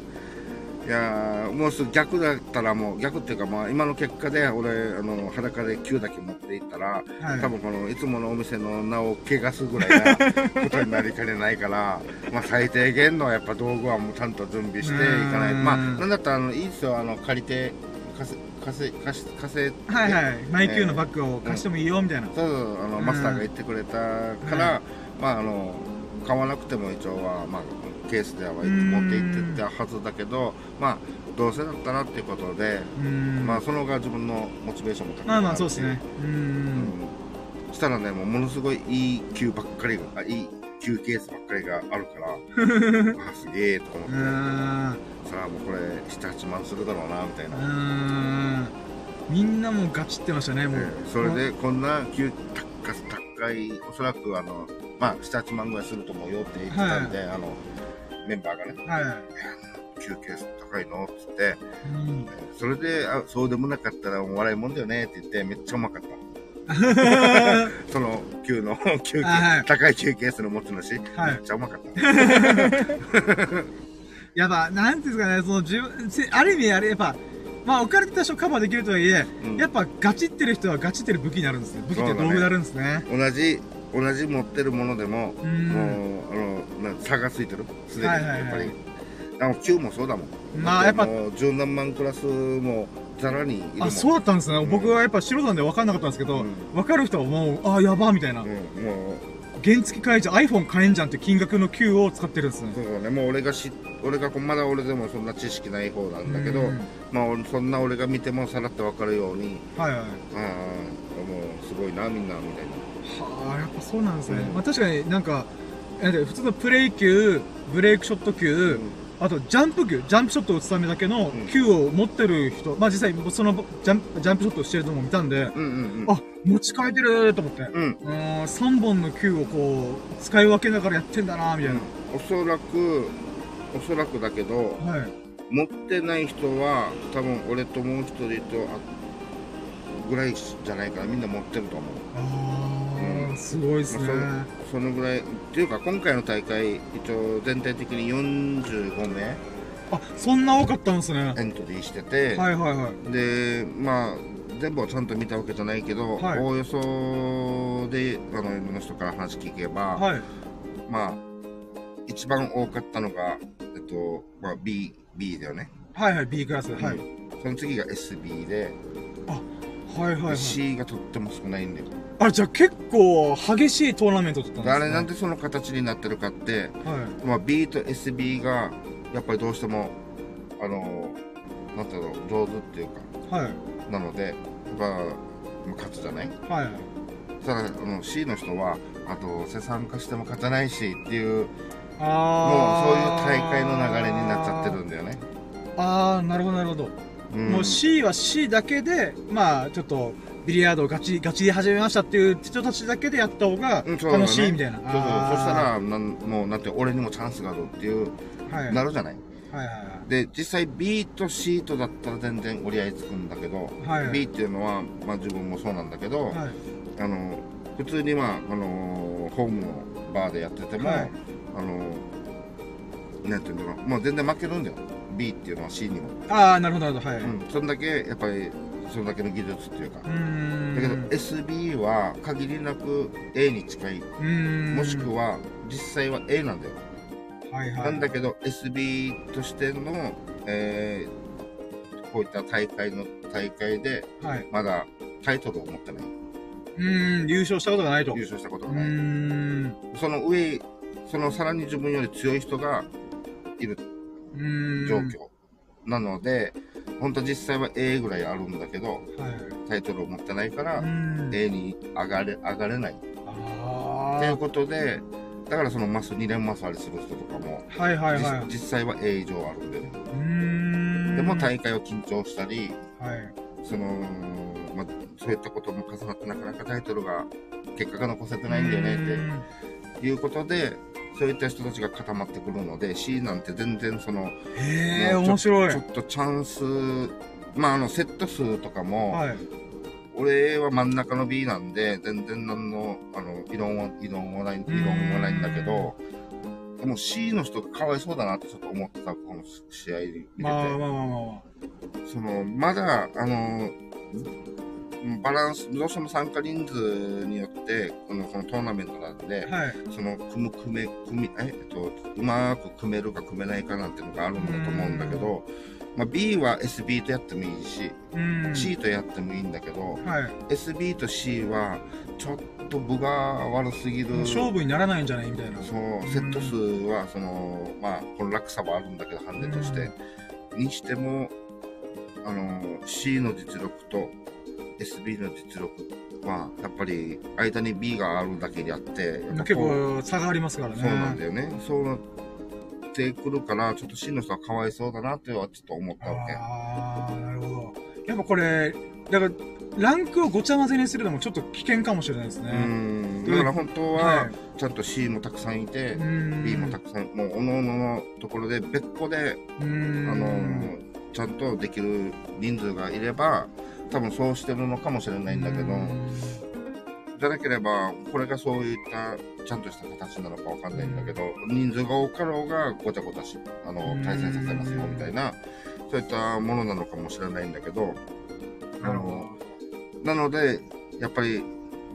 いやーもうすぐ逆だったらもう逆っていうかまあ今の結果で俺あの裸で9だけ持っていったらはい。多分このいつものお店の名を汚すぐらいな ことになりかねないから、まあ最低限のやっぱ道具はもうちゃんと準備していかないまあなんだったらあのいいですよ、あの借りて、貸せ、貸せ、貸し、貸せ、はいはい。マイキューのバッグを貸してもいいよ、みたいな。そうそう、あの、うんマスターが言ってくれたから、はまああの、買わなくても一応は、まあ、ケースでは持ってうん行ってたはずだけど、まあ、どうせだったらっていうことで、うん。まあその方が自分のモチベーションも高くなるしまあまあ、そうですね。う。うんんしたらね、もうものすごいいい球ばっかりが、あいい球ケースばっかりがあるから、あ、すげえと思って、うん。さあもうこれ7、8万するだろうな、みたいな。うん。みんなもうガチってましたね、もう。ええそれでこんな球高高い、おそらくあの、まあ7、8万ぐらいすると思うよって言ってたんで、あの、メンバーがね、はい。球休憩高いの？っつって、うん。それで、あ、そうでもなかったらお笑いもんだよねって言って、めっちゃうまかった。その、級の、休憩、はい高い休憩室の持ち主、はいめっちゃうまかった。やっぱ、なんていうんですかね、その自分、せある意味あれ、やっぱ、まあ、置かれてた人カバーできるとはいえ、うんやっぱガチってる人はガチってる武器になるんですね。武器って道具になるんですね。同じ、同じ持ってるものでも、うんもう、あの、な差がついてる。すでに、やっぱり。あの、級もそうだもん。まあやっぱ十何万クラスも、ざらに。あ、そうだったんですね。うん僕はやっぱ素人なんで分かんなかったんですけど、うん分かる人はもう、あ、やばみたいな。うん、もう、原付買えじゃん、iPhone 買えんじゃんって金額の Q を使ってるんですね。そうだね、もう俺がし、俺がまだ俺でもそんな知識ない方なんだけど、うんまあ俺そんな俺が見てもさらってわかるように、はいはい。ああ、もうすごいな、みんな、みたいな。はあ、やっぱそうなんですね。うんまあ確かになんか、普通のプレイ級、ブレイクショット級、あとジャンプ級、ジャンプショットを打つためだけのうん級を持ってる人、まあ実際そのジャンプジャンプショットをしてるのも見たんで、うんうんうん。あ、持ち替えてると思って。うん。うーん、3本の球をこう、使い分けながらやってんだなみたいな。おそらく、おそらくだけど、はい。持ってない人は、多分俺ともう一人と、あぐらいじゃないからみんな持ってると思う。あー、うんすごいですね。まあそのぐらい、っていうか今回の大会、一応全体的に45名あ、そんな多かったんですね。エントリーしてて、はいはいはい。で、まあ、全部はちゃんと見たわけじゃないけど、はいおおよそで、あの、いろんな人から話聞けば、はい。まあ、一番多かったのが、えっと、まあ、B、B だよね。はいはい、B クラス。はい。その次が SB で、はいはいはい。C がとっても少ないんだよ。あ、じゃあ結構激しいトーナメントだったんですね。あれなんでその形になってるかって、はい。まあ、B と SB が、やっぱりどうしても、あの、なんだろう、上手っていうか、はい。なので、やっぱ、まあ勝つじゃない？はい。ただ、あの、C の人は、あと、せ参加しても勝たないしっていう、もうあそういうー大会の流れになっちゃってるんだよね。あー、なるほどなるほど。うんもう C は C だけで、まあちょっと、ビリヤードをガチ、ガチで始めましたっていう人たちだけでやった方が楽しいみたいな。そうそう。そしたら、なんもう、なんて、俺にもチャンスがあるっていう、ら、はい。なるじゃない？はいはで、実際 B と C とだったら全然折り合いつくんだけど、いはい。はい。B っていうのは、まあ自分もそうなんだけど、はい。あの、普通にまあ、あの、ホームのバーでやってても、はいあの、なんていうんだろう、もう全然負けるんだよ。B っていうのは C にも。ああ、なるほどなるほど。はい。ううん。そんだけ、やっぱり、そんだけの技術っていうか。だけど SB は限りなく A に近い。もしくは、実際は A なんだよ。はいはい。なんだけど、SB としての、えーこういった大会の大会で、はい。まだタイトルを持ってない。うーん、優勝したことがないと。優勝したことがない。ん。その上、そのさらに自分より強い人がいる。状況。なので、本当実際は A ぐらいあるんだけど、はい。タイトルを持ってないからう、ん。A に上がれ、上がれない。あというあ。ことで、だからそのマス、2連マスありする人とかも、はいはいはい。実実際は A 以上あるんでね。ん。でも大会を緊張したり、はい。その、まあ、そういったことも重なってなかなかタイトルが、結果が残せてないんだよねっていうことで、そういった人たちが固まってくるので、C なんて全然その、へえ、面白い。ちょっとチャンス、まああの、セット数とかも、はい。俺は真ん中の B なんで、全然何の、あの、異論は、異論はない、異論はないんだけど、でも C の人がかわいそうだなってちょっと思ってた、この試合見てて。まあまあまあまあまその、まだ、あの、バランス、どうしても参加人数によって、この、このトーナメントなんで、あ。はい。その、組む、組め、組み、え、えっと、うまく組めるか組めないかなんていうのがあるんだと思うんだけど、まあ、B は SB とやってもいいし、うん。C とやってもいいんだけど、はい。SB と C は、ちょっと分が悪すぎる。勝負にならないんじゃないみたいな。そう、セット数は、その、まあ、この落差はあるんだけど、ハンデとして。にしても、あの、C の実力と SB の実力は、やっぱり、間に B があるだけであって、結構差がありますからね。そうなんだよね。そうなってくるから、ちょっと C の人はかわいそうだなってはちょっと思ったわけ。ああ、なるほど。やっぱこれ、だから、ランクをごちゃ混ぜにするのもちょっと危険かもしれないですうね。ん。だから本当は、はいちゃんと C もたくさんいて、うん B もたくさん、もう、おのおののところで別個で、うん。あのーちゃんとできる人数がいれば、多分そうしてるのかもしれないんだけど、じゃなければ、これがそういったちゃんとした形なのかわかんないんだけど、人数が多かろうがごちゃごちゃし、あの、対戦させますよみたいな、そういったものなのかもしれないんだけど、あの、なので、やっぱり、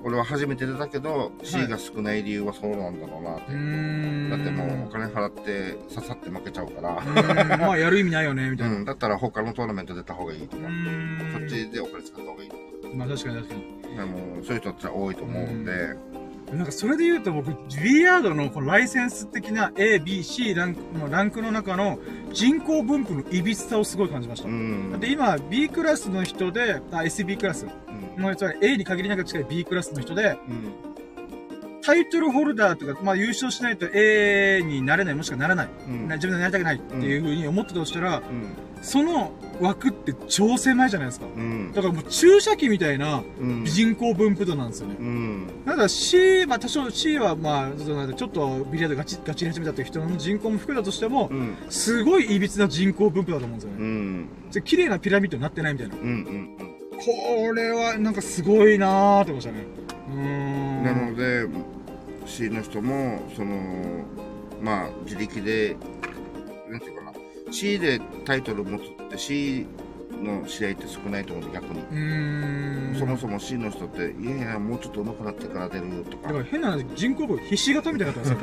俺は初めて出たけど、い。C が少ない理由はそうなんだろうなって。だってもうお金払って刺さって負けちゃうから、うん。まあ、やる意味ないよね、みたいな。うん、だったら他のトーナメント出た方がいいとか、う。ん。そっちでお金使った方がいいとか、まあ、確かに確かに。でもそういう人って多いと思うんで、なんかそれで言うと僕、ビリヤードのこのライセンス的な A、B、C ランクのランクの中の人口分布のいびつさをすごい感じました。うん。だって今 B クラスの人で、あ、SB クラス。うんのつまり A に限りなく近い B クラスの人で、うん。タイトルホルダーとか、まあ優勝しないと A になれない、もしくはならない。うんな自分でなりたくないっていうふうに思ってたとしたら、うん。その枠って超狭いじゃないですか。うん。だからもう注射器みたいなうん。人口分布度なんですよね。うん。ただ C、まあ多少 C はまあ、ちょっとビリヤードガチガチに始めたっていう人の人口も含めたとしても、うん。すごい歪な人口分布だと思うんですようね。ん。で綺麗なピラミッドになってないみたいな。うん。うん。これはなんかすごいなーって思いましたね。うーん。なので、C の人も、その、まあ、自力で、なんていうかな、C でタイトル持つって C の試合って少ないと思うんで、逆に。うーん。そもそも C の人って、いやいや、もうちょっと上手くなってから出るとかだか。ら変な話、人口分ひし形みたいになってますよ。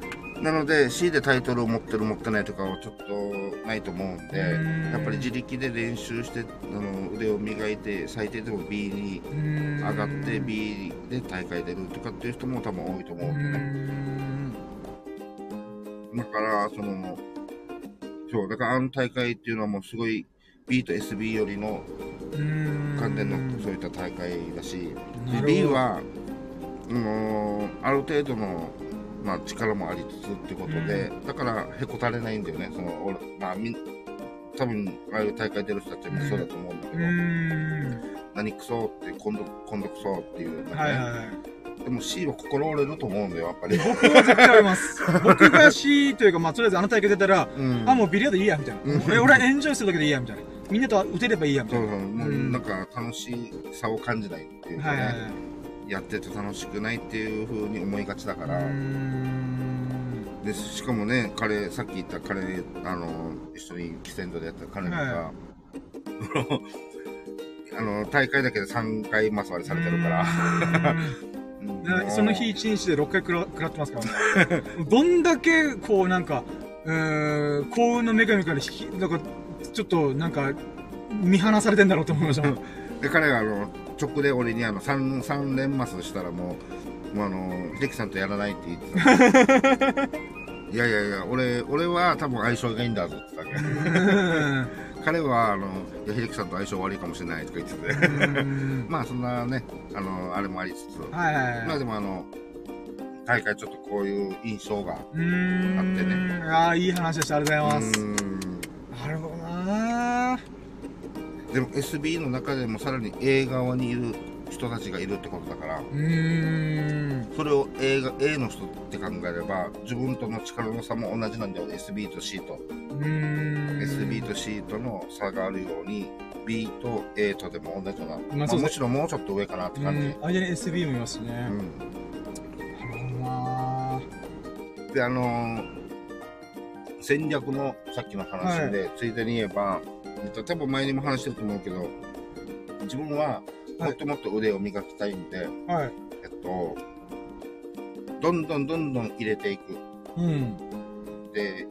なので C でタイトルを持ってる持ってないとかはちょっとないと思うんでうん。やっぱり自力で練習してあの腕を磨いて最低でも B に上がって B で大会出るとかっていう人も多分多いと思うんで。ねん。だからそのそうだからあの大会っていうのはもうすごい B と SB よりの関連のそういった大会だし B はあのある程度のまあ、力もありつつってことで、だからへこたれないんだよねその俺まあみん多分ああいう大会出る人たちもそうだと思うんだけうど。何クソって今度今度クソっていうね、はいはいはい。でも C は心折れると思うんだよやっぱり、僕は絶対ます。僕が C というか、まあ、とりあえずあの大会出たら、うん、あ、もうビリヤードいいや、みたいな。うん俺、俺はエンジョイするだけでいいや、みたいな。みんなと打てればいいや、みたいうな。そそうもううんなんか楽しさを感じないっていうかね、はいはいはい。やってて楽しくないっていう風に思いがちだから。でしかもね彼さっき言った彼あの一緒にキセンドでやった彼が、は あの大会だけで3回マス割りされてるから。その日1日で6回食ら食らってますからね。どんだけ、こう、なんか、うーん、幸運の女神から引き、なんか、ちょっと、なんか、見放されてんだろうと思いました。で彼があの直で俺にあの 3, 3連マスしたらもうもうあの秀樹さんとやらないって言ってた いやいやいや俺俺は多分相性がいいんだぞって言ってたわけ 彼はあの秀樹さんと相性悪いかもしれないとか言っててうんまあそんなねあのあれもありつつはいはいはい。まあでもあの大会ちょっとこういう印象が。あってねああ、いい話でした。ありがとうございます。うんなるほどなでも SB の中でもさらに A 側にいる人たちがいるってことだから。それを A, が A の人って考えれば自分との力の差も同じなんだよ SB と C と。SB と C との差があるように B と A とでも同じような、まあむしろもうちょっと上かなってう感じ、ん。間に SB もいますしね。うん。であのー戦略のさっきの話で、ついでに言えば多分前にも話してると思うけど自分はもっともっと腕を磨きたいんで、はい。えっとどんどんどんどん入れていくうん。で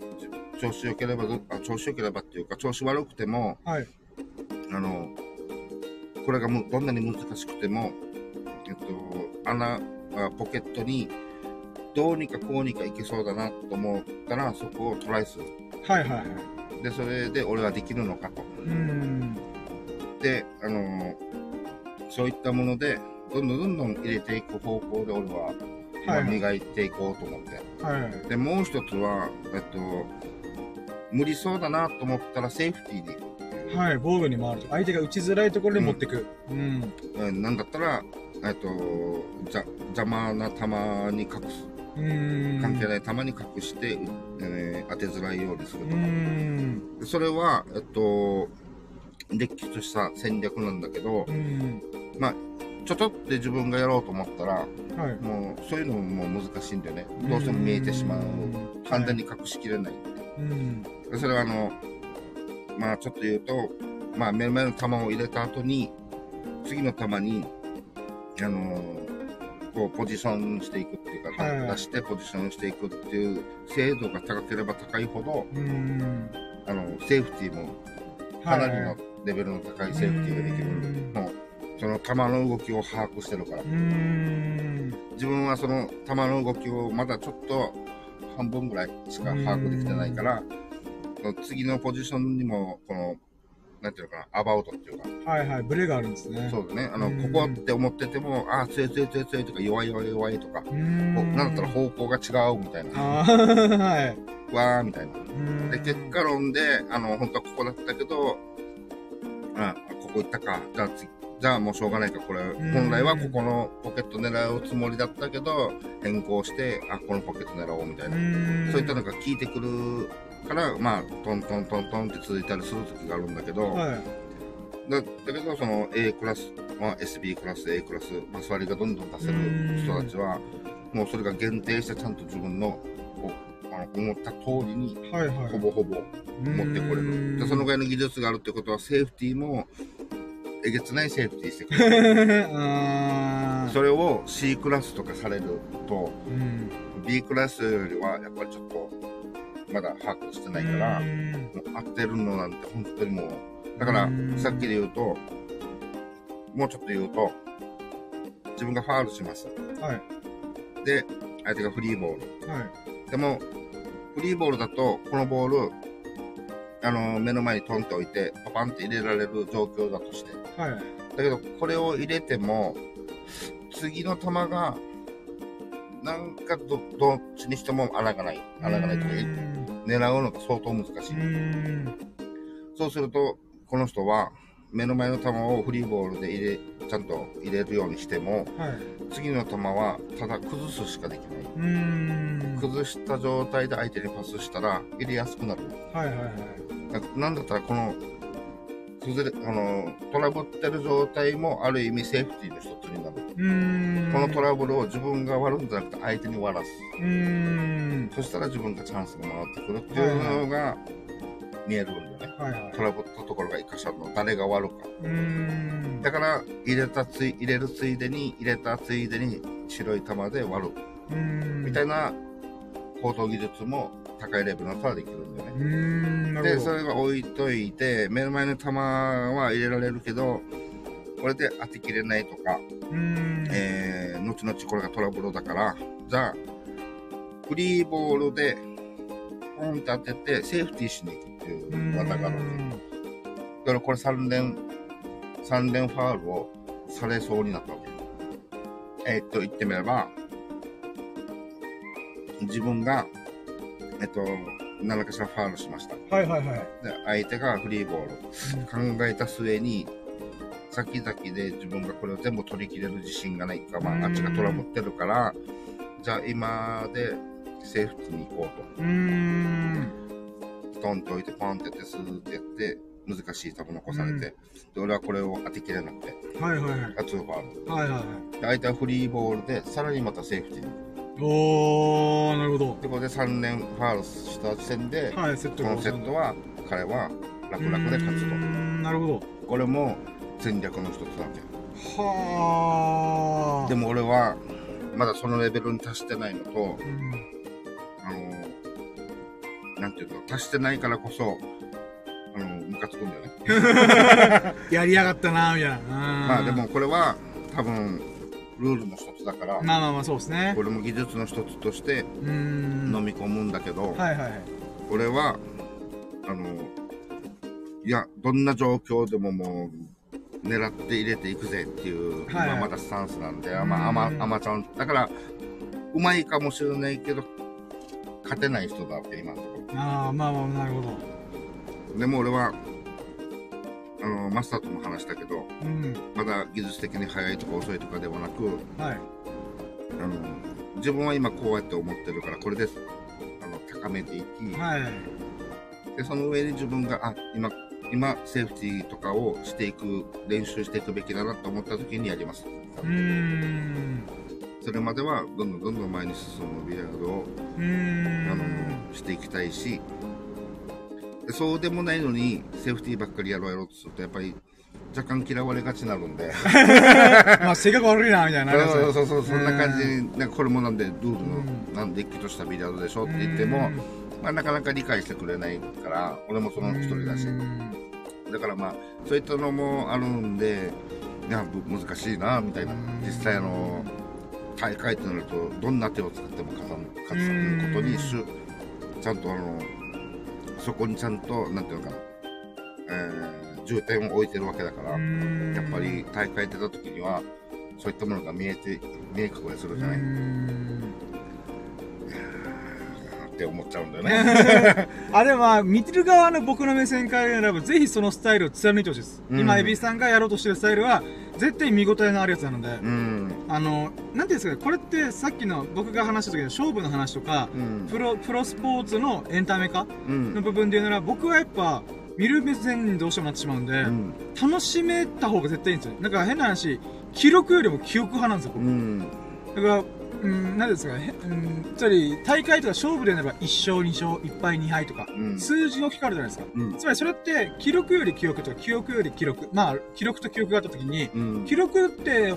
調子良ければどあ調子良ければっていうか調子悪くてもはい。あのこれがもうどんなに難しくても、えっと、穴あポケットにどうにかこうにかいけそうだなと思ったらそこをトライするはいはいはい。でそれで俺はできるのかとうん。であのそういったものでどんどんどんどん入れていく方向で俺は今はいはい磨いていこうと思って、はい。でもう一つはえっと無理そうだなと思ったらセーフティーではい、防具に回ると。相手が打ちづらいところに持ってく。うん。うんなんだったら、えっと、じゃ邪魔な球に隠す。関係ない球に隠して、えー当てづらいようにするとか。それは、えっと、れっきとした戦略なんだけどう、ん。ちょっとって自分がやろうと思ったら、はい。もうそういうのももう難しいんだよね。どうしても見えてしまう。完全に隠しきれない。うん。でそれはあの、まあちょっと言うと、まあ目の前の球を入れた後に、次の球に、あのこうポジションしていくっていうか、はいはい出してポジションしていくっていう精度が高ければ高いほど、うん。あの、セーフティーもかなりのレベルの高いセーフティーができるんで、もう、その球の動きを把握してるからう。ん。自分はその球の動きをまだちょっと半分ぐらいしか把握できてないから、次のポジションにも、この、なんていうのかな、アバウトっていうか、はいはい。ブレがあるんですね。そうだね、あの、うんここって思ってても、ああ、強い強い強い強いとか、弱い弱い弱いとか、なんだったら方向が違うみたいな、はい。わーみたいな。うんで、結果論で、あの、本当はここだったけど、あ、ここ行ったか。じゃあ次、じゃあもうしょうがないか。これ、ん本来はここのポケット狙うつもりだったけど、変更して、あ、このポケット狙おうみたいな。んそういったのが効いてくるから、まあ、トントントントンって続いたりする時があるんだけど、はい。だだけど、その A クラス、まあ、SB クラス、A クラス、マス割りがどんどん出せる人たちは、もうそれが限定してちゃんと自分の、こう、あの思った通りに、はいはい。ほぼほぼ持ってこれる。で、そのぐらいの技術があるってことは、セーフティーも、えげつないセーフティーしてくる。あーそれを C クラスとかされると、うん。B クラスよりはやっぱりちょっと、まだ把握してないから、うんもう当てるのなんて本当にもう、だからうん、さっきで言うと、もうちょっと言うと、自分がファールします。はい。で、相手がフリーボール。はい。でも、フリーボールだと、このボール、あの、目の前にトンって置いて、パパンって入れられる状況だとして。はい。だけど、これを入れても、次の球が、なんかど、どっちにしても穴がない。穴がないとか、うん狙うのが相当難しい。うん。そうすると、この人は、目の前の球をフリーボールで入れ、ちゃんと入れるようにしても、はい。次の球はただ崩すしかできない。うん。崩した状態で相手にパスしたら入れやすくなる。はいはいはい。だなんだったらこの、崩れ、あの、トラブってる状態もある意味セーフティーの一つになる。うん。このトラブルを自分が割るんじゃなくて相手に割らす。うん。そしたら自分がチャンスが回ってくるっていうのが見えるんだよね。はいはい。トラブったところが一箇所の、誰が割るか。うん。だから、入れたつい、入れるついでに、入れたついでに白い球で割る。うん。みたいな高等技術も高いレベルの人はできるんだよね。で。それが置いといて、目の前の球は入れられるけど、これで当てきれないとか、うん。えー、後々これがトラブルだから、じゃあ、フリーボールで、ポンって当てて、セーフティーしに行くっていう技があるわけ。だからこれ3連、3連ファールをされそうになったわけ。えーっと、言ってみれば、自分が、えっと、何かしらファールしました。で、はいはいはい。相手がフリーボール。考えた末に、先々で自分がこれを全部取り切れる自信がないか、まうんあ、あっちがトラブってるから、じゃあ今でセーフティーに行こううん。と。トンと置いて、ポンってやって、スーってやって、難しい球残されて、で、俺はこれを当てきれなくて、はいはいはい。あ、ツーファール。はいはいはい。で相手はフリーボールで、さらにまたセーフティーに行く。おー、なるほで、これで3連ファールした時点で、ど。はい、セットがこのセットは、彼は楽々で勝つと。んなるほど。これも戦略の一つだけ。はあ。でも俺は、まだそのレベルに達してないのと、うん、あの、なんていうの、達してないからこそ、あの、ムカつくんだよね。やりやがったなみたいな。ままあでもこれは、多分、ルールの一つだから、まあまあまあ、そうですねこ。れも技術の一つとして。飲み込むんだけど、はいはいはい。俺は、あの、いや、どんな状況でももう、狙って入れていくぜっていう、はいはい今まだスタンスなんで、うんまあ、アマ、アマちゃん。だから、うまいかもしれないけど、勝てない人だって、今のとこああ、まあまあ、なるほど。ろ。でも俺は、あの、マスターとも話したけど、うん。まだ技術的に早いとか遅いとかではなく、はい。あの、自分は今こうやって思ってるから、これです。あの、高めていき、はい。で、その上に自分が、あ、今、今、セーフティーとかをしていく、練習していくべきだなと思った時にやります。うーん。それまでは、どんどんどんどん前に進むビリヤードを。あの、していきたいし、でそうでもないのに、セーフティーばっかりやろうやろうとすると、やっぱり、若干嫌われがちになるんで。まあ、性格悪いな、みたいな。そうそうそう、そんな感じうに、なんかこれもなんで、ルールのう、なんで、きとしたビリヤードでしょって言っても、まあ、なかなか理解してくれないから、俺もその一人だしう。んだからまあ、そういったのもあるんで、いや、ぶ難しいな、みたいなうん。実際あの、大会ってなると、どんな手を使っても勝つということにしゅ、ちゃんとあの、そこにちゃんと、なんていうのかな、えー、重点を置いてるわけだから、やっぱり大会出た時には、そういったものが見えて、見え隠れするじゃない、って思っちゃうんだよね。あ、でもまあ、見てる側の僕の目線から言えば、ぜひそのスタイルを貫いてほしいです。うん。今、エビさんがやろうとしてるスタイルは、絶対見応えのあるやつなので、うん。あの、なんていうんですかね、これってさっきの僕が話した時の勝負の話とか、うん。プロ、プロスポーツのエンタメ化うんの部分で言うなら、僕はやっぱ、見る目線にどうしてもなってしまうんで、うん。楽しめた方が絶対いいんですよ。だから変な話、記録よりも記憶派なんですよ、僕うん。だから、うん、なんですかね、うん、つまり、大会とか勝負でなれば1勝2勝、1敗2敗とか、うん。数字が大きくあるじゃないですか。うん。つまりそれって、記録より記憶とか、記憶より記録。まあ、記録と記憶があった時に、うん。記録って、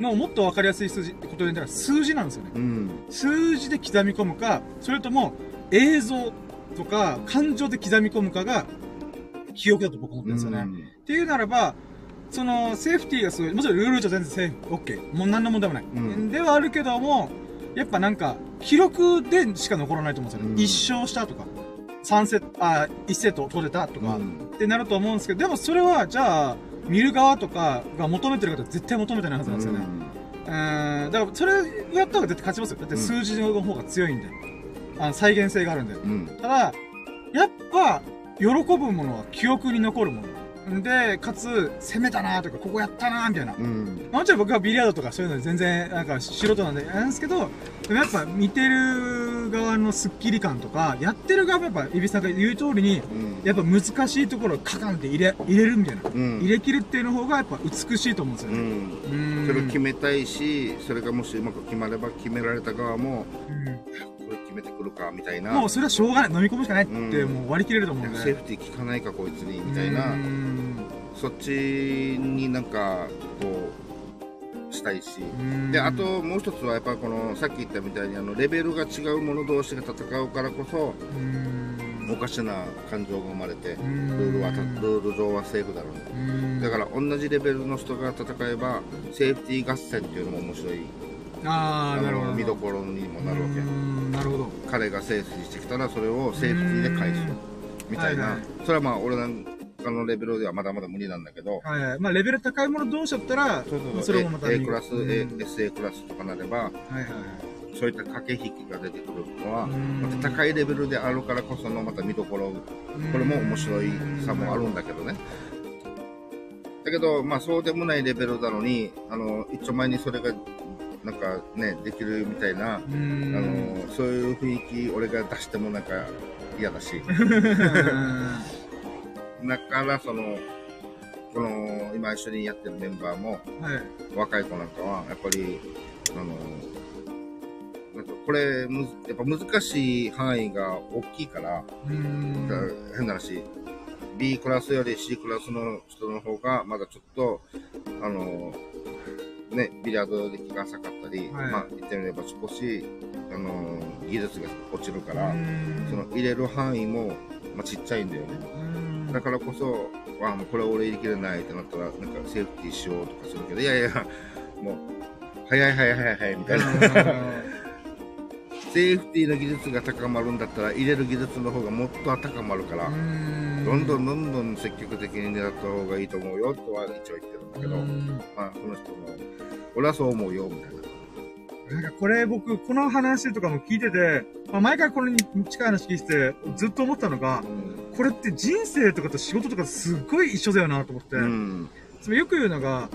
のもっとわかりやすい数字ってことで言ったら数字なんですよね。うん。数字で刻み込むか、それとも映像とか感情で刻み込むかが記憶だと僕は思ってるんですよね。っていうならば、その、セーフティーがすごい、もちろんルール上全然セーフ、オッケー。もう何の問題もない。うんではあるけども、やっぱなんか、記録でしか残らないと思うんですよね。うん一勝したとか、三セット、あ、一セット取れたとか、うんってなると思うんですけど、でもそれは、じゃあ、見る側とかが求めてる方は絶対求めてないはずなんですよね。うん、だから、それをやった方が絶対勝ちますよ。だって数字の方が強いんで。あの再現性があるんで。うん。ただ、やっぱ、喜ぶものは記憶に残るもの。で、かつ、攻めたなとか、ここやったなみたいな。うん。もちろん僕はビリヤードとかそういうの全然、なんか素人なんで、なんですけど、でもやっぱ見てる側のスッキリ感とか、やってる側もやっぱ、イビさんが言う通りに、うん。やっぱ難しいところをカカンって入れ、入れるみたいな。うん。入れ切るっていうの方がやっぱ美しいと思うんですよね。うん。うん。それを決めたいし、それがもしうまく決まれば決められた側も、うんこれ決めてくるか、みたいな。もうそれはしょうがない。飲み込むしかないって、うんもう割り切れると思うんで。セーフティー効かないか、こいつに、みたいなう。んそっちになんか、こう、したいし。うんで、あともう一つはやっぱこの、さっき言ったみたいに、あの、レベルが違う者同士が戦うからこそ、うんおかしな感情が生まれて、うんルールはた、ルール上はセーフだろうね。うんだから同じレベルの人が戦えば、セーフティー合戦っていうのも面白い、ああ、なるほど。の見どころにもなるわけう。んなるほど。彼がセーフしてきたら、それをセーフティーで返す。みたいな。はいはいそれはまあ、俺なんかのレベルではまだまだ無理なんだけど、はいはい。まあ、レベル高いもの同士だったら、そうそうそれもまた A, A クラス、うん A、SA クラスとかなれば、はいはいはい。そういった駆け引きが出てくるのは、うんまた高いレベルであるからこそのまた見どころ、これも面白いさもあるんだけどね。だけど、まあそうでもないレベルなのに、あの、一丁前にそれが、なんかね、できるみたいな、うあん。の、そういう雰囲気、俺が出してもなんか嫌だし。だから、その、この、今一緒にやってるメンバーも、はい。若い子なんかは、やっぱり、あの、なんかこれ、むずやっぱ難しい範囲が大きいから、変な話、B クラスより C クラスの人の方が、まだちょっと、あの、ね、ビリヤード歴が浅かったり、はいまあ、言ってみれば少し、あの、技術が落ちるから、うんその入れる範囲も、まあ、ちっちゃいんだよね。うんだからこそ、あもうこれ俺入れきれないってなったら、なんかセーフティーしようとかするけど、いやいや、もう、早い早い早い早いみたいな。セーフティーの技術が高まるんだったら、入れる技術の方がもっと高まるから、うんどんどんどんどん積極的に狙った方がいいと思うよとは一応言ってるんだけど、うんまあ、その人も、俺はそう思うよ、みたいな。なんかこれ僕、この話とかも聞いてて、まあ、毎回これに近い話聞いてて、ずっと思ったのが、これって人生とかと仕事とかすっごい一緒だよなと思って。うん。つまりよく言うのが、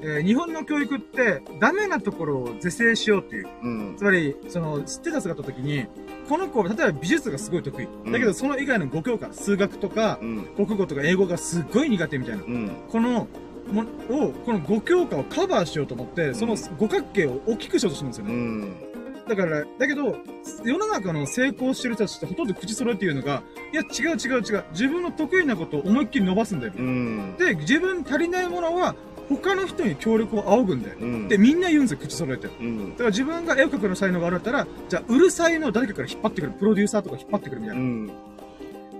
えー日本の教育ってダメなところを是正しようっていう。うん。つまり、その、ステータスがあった時に、この子、例えば美術がすごい得意。うんだけど、その以外の5教科、数学とかう、ん。国語とか英語がすっごい苦手みたいな。うん。この、も、を、この5教科をカバーしようと思って、その五角形を大きくしようとするんですようね。ん。だから、だけど、世の中の成功してる人たちってほとんど口揃えて言うのが、いや、違う違う違う。自分の得意なことを思いっきり伸ばすんだよ。うん。で、自分足りないものは、他の人に協力を仰ぐんだよ。うん。で、みんな言うんですよ、口揃えて。だうん。から自分が絵を描くの才能があるんだったら、じゃあ、うるさいのを誰かから引っ張ってくる。プロデューサーとか引っ張ってくるみたいうな。ん。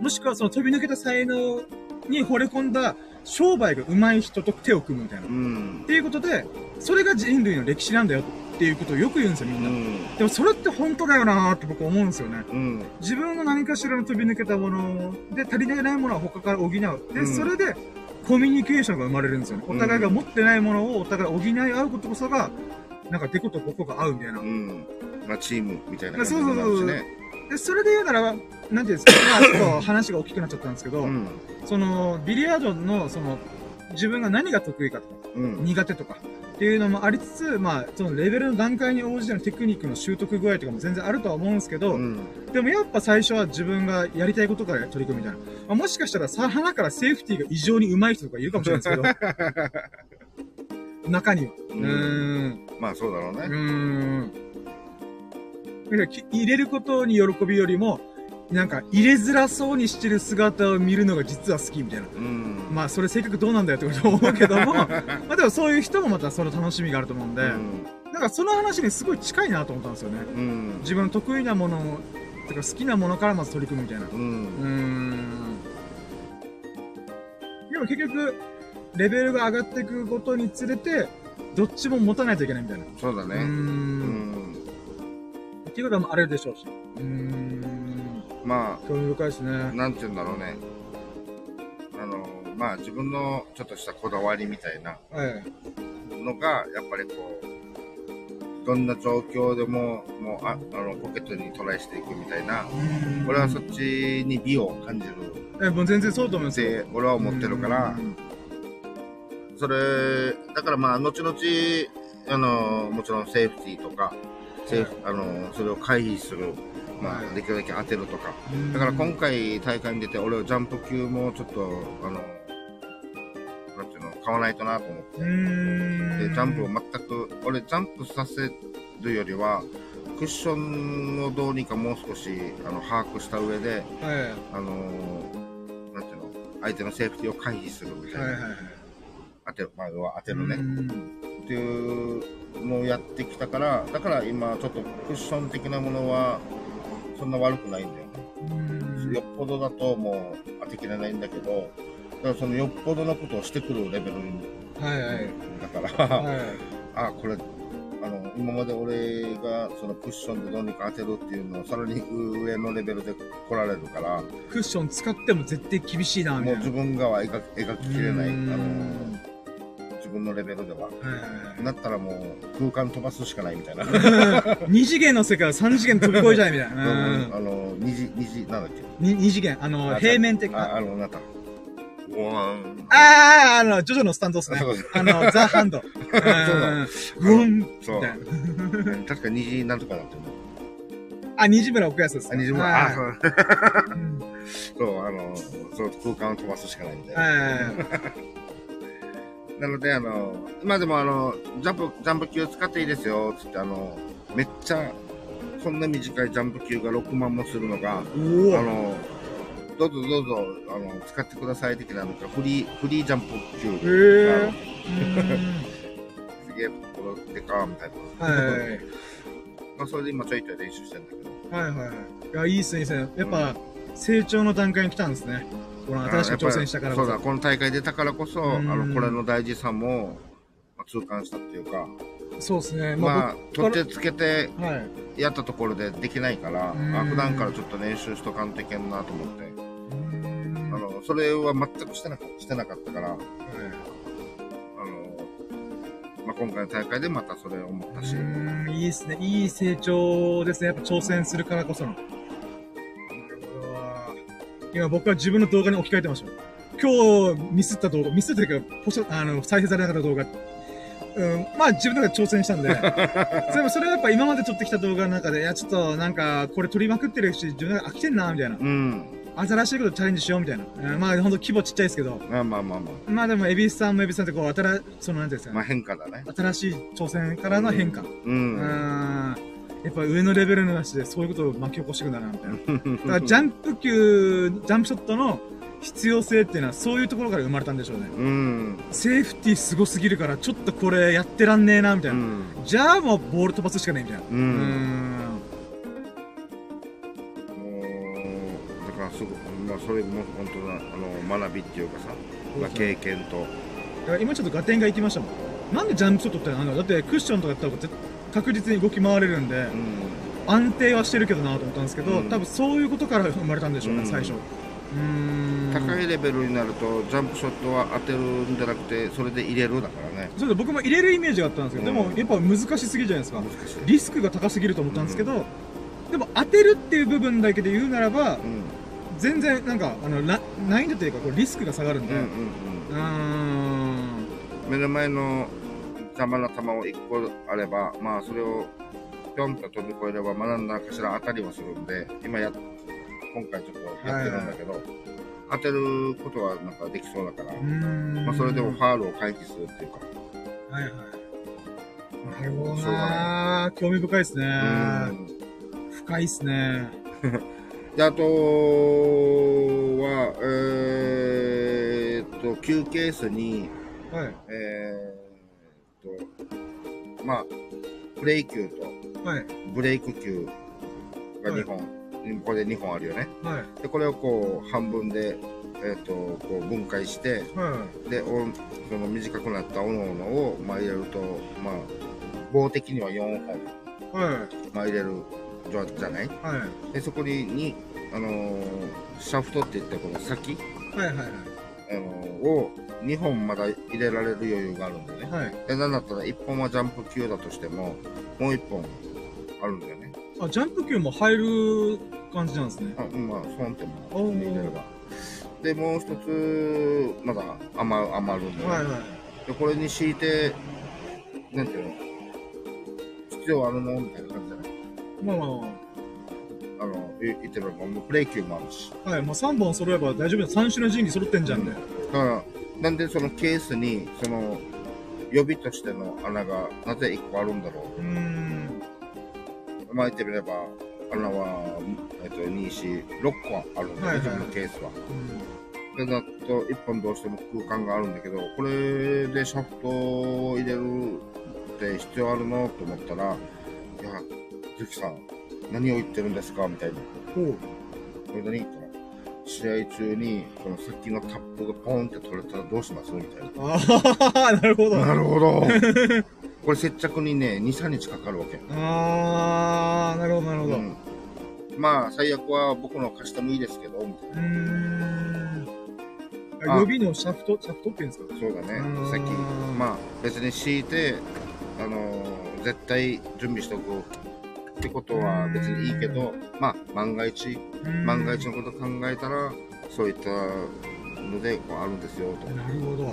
もしくは、その飛び抜けた才能に惚れ込んだ商売が上手い人と手を組むみたいな。うっん。ていうことで、それが人類の歴史なんだよっていうことをよく言うんですよ、みんな。うん。でもそれって本当だよなーって僕思うんですよね。うん。自分の何かしらの飛び抜けたもので足りないものは他から補う。で、うんそれでコミュニケーションが生まれるんですよね。お互いが持ってないものをお互い補い合うことこそが、なんかデコとボコが合うみたいなう。ん。まあ、チームみたいな感じになるしね。で、それで言うなら、なんていうんですか、まあちょっと話が大きくなっちゃったんですけど、うん。その、ビリヤードの、その、自分が何が得意かとか、うん。苦手とか、っていうのもありつつ、まあ、そのレベルの段階に応じてのテクニックの習得具合とかも全然あるとは思うんですけど、うん。でもやっぱ最初は自分がやりたいことから取り組むみたいな。まあ、もしかしたらさ、花からセーフティーが異常に上手い人とかいるかもしれないですけど、中には。ううんーん。まあ、そうだろうね。うーん。入れることに喜びよりも、なんか入れづらそうにしてる姿を見るのが実は好きみたいな。うん。まあ、それ性格どうなんだよってこと思うけども、まあでもそういう人もまたその楽しみがあると思うんで、うん。なんかその話にすごい近いなと思ったんですよね。うん。自分の得意なものとか好きなものからまず取り組むみたいな。う。うん。でも結局、レベルが上がっていくことにつれて、どっちも持たないといけないみたいな。そうだね。うんん。っていうこともあるでしょうし。うーん。ま興味深いですね。あ、なんて言うんだろうね。あの、まあ、自分のちょっとしたこだわりみたいなはい。のが、やっぱりこう、どんな状況でも、もう、ああの、ポケットにトライしていくみたいな。俺はそっちに美を感じるえ、もう全然そうと思います俺は思ってるからう、んそれ、だからまあ、後々、あの、もちろんセーフティーとか、セーフ、あの、それを回避する、まはいあ、できるだけ当てるとか。うんだから今回大会に出て、俺はジャンプ級もちょっと、あの、なんていうの、買わないとなと思って。で、ジャンプを全く、俺ジャンプさせるよりは、クッションをどうにかもう少し、あの、把握した上で、はい。あの、なんていうの、相手のセーフティーを回避するみたいな。当てる、まあ、要は当てるね。うんっていうのをやってきたから、だから今ちょっとクッション的なものはそんな悪くないんだよね。うんよっぽどだともう当てきれないんだけど、だからそのよっぽどのことをしてくるレベルはいはい。だから、はい。あ、これ、あの、今まで俺がそのクッションでどうにか当てるっていうのをさらに上のレベルで来られるから、クッション使っても絶対厳しいな、みたいな。もう自分がは描き描ききれない、あうんの、自分のレベルでは。はいはいはいなったらもう空間飛ばすしかないみたいな。二次元の世界を三次元飛び越えちゃうみたいな。うんあの、二次、二次、なんだっけ？に二次元、あの、あ平面的あ、な。あの、なんか。あー、あの、ジョジョのスタンドですね。あの、ザ・ハンド。だうん。グオンみたいな。確か二次なんとかなってるの。あ、二次村置くやつですあ、ね。二次も、はいあ、そう、うんそう、あの、そう、空間を飛ばすしかないんで。はいはいはいなので、あの、今でもあの、ジャンプ、ジャンプ級使っていいですよ、つって、あの、めっちゃ、こんな短いジャンプ級が6万もするのが、おあー。の、どうぞどうぞ、あの、使ってください的な、なんかフリー、フリージャンプ級。へすげえところでか、みたいな。はい。まあ、それで今ちょいちょい練習してんだけど。はいはいはい。いや、いいっすね、いいっすね。やっぱ、成長の段階に来たんですね。この新しく挑戦したからこそ。そうだ、この大会出たからこそ、あうんの、これの大事さも、まあ痛感したっていうか、そうですね。まあ、僕取ってつけてはい。やったところでできないから、うんあ普段からちょっと練習しとかんといけんなと思って、あの、それは全くしてなかしてなかったから、あの、まあ、今回の大会でまたそれを思ったし、うん、いいっすね。いい成長ですね。やっぱ挑戦するからこその。今僕は自分の動画に置き換えてました。今日ミスった動画、ミスったというか、ポシャあの、再生されなかった動画、うん、まあ自分の中で挑戦したんで、でもそれはやっぱ今まで撮ってきた動画の中で、いやちょっとなんか、これ撮りまくってるし、自分が飽きてんな、みたいな。うん。新しいことチャレンジしよう、みたいな。うんまあほんと規模ちっちゃいですけど、まあまあまあまあ。まあでも、エビスさんもエビスさんってこう、新、そのなんていうんですかまあね、変化だね。新しい挑戦からの変化。う。うんん。やっぱ上のレベルの話でそういうことを巻き起こしていくんだな、みたいな。だからジャンプ級、ジャンプショットの必要性っていうのはそういうところから生まれたんでしょうね。うん。セーフティーすごすぎるから、ちょっとこれやってらんねえな、みたいうな。ん。じゃあもうボール飛ばすしかねえ、みたいな。うんう、だからすごまあそれも本当な、あの、学びっていうかさ、まあ経験と。だから今ちょっと合点がいきましたもん。なんでジャンプショットってなんだってクッションとかやった方が絶確実に動き回れるんで、うん。安定はしてるけどなと思ったんですけど、うん多分そういうことから生まれたんでしょうね、うん最初。高いレベルになると、ジャンプショットは当てるんじゃなくて、それで入れるだからね。そうで僕も入れるイメージがあったんですけど、うんでもやっぱ難しすぎるじゃないですか。難しい。リスクが高すぎると思ったんですけど、でも当てるっていう部分だけで言うならば、うん。全然なんか、あの、ラ難易度というか、こうリスクが下がるんで。うん。目の前の邪魔な球を1個あれば、まあそれをぴょんと飛び越えれば、まあ何らかしら当たりはするんで、今や、今回ちょっとやってるんだけど、当てることはなんかできそうだから、まあそれでもファールを回避するっていうか、はいはい。なるほどな興味深いですね。うん深いっすね。で、あとは、えーっと、休憩室に、はい。えーっと、まあ、ブレイ球とはい。ブレイク球が2本、これで2本あるよね。はい。で、これをこう、半分で、えーっと、こう分解して、はで、おその短くなったおのおのを、まあ、入れると、まあ、棒的には4本、い。はい。まあ、入れるじゃじゃない？はい。で、そこに、にあのーシャフトって言って、この先、はい。はい。あのーを2本まだ入れられる余裕があるんだよね。はい。で、なんだったら1本はジャンプ級だとしても、もう1本あるんだよね。あ、ジャンプ球も入る感じなんですね。あうんまあ、ソンってもおー入れれば。で、もう一つ、まだ余る余るんだよね。はい。はい。で、これに敷いて、なんていうの必要あるのみたいな感じじゃない？まあまあまあの、言言ってるのもうプレイ級もあるし。あ。はい。もう3本揃えば大丈夫だ。3種の神器揃ってんじゃんで。だから、なんでそのケースに、その、予備としての穴がなぜ1個あるんだろうーん。う。まあ言ってみれば、穴は、えっと、2、4、6個あるんだはいはい自分のケースは。うんで、だと1本どうしても空間があるんだけど、これでシャフトを入れるって必要あるの？と思ったら、いや、ズキさん、何を言ってるんですかみたいな。ほう。これ何と試合中に、この先のタップがポンって取れたらどうします？みたいな。ああ、なるほど。なるほど。これ接着にね、2、3日かかるわけ。ああ、なるほど、なるほど。ううんまあ、最悪は僕の貸してもいいですけど、みたいな。ーん。あ予備のシャフト、シャフトって言うんですか？そうだねうん、さっき。まあ、別に敷いて、あのー絶対準備しておくってことは別にいいけど、まあ、万が一、万が一のこと考えたら、そういったので、こうあるんですよ、と。なるほど。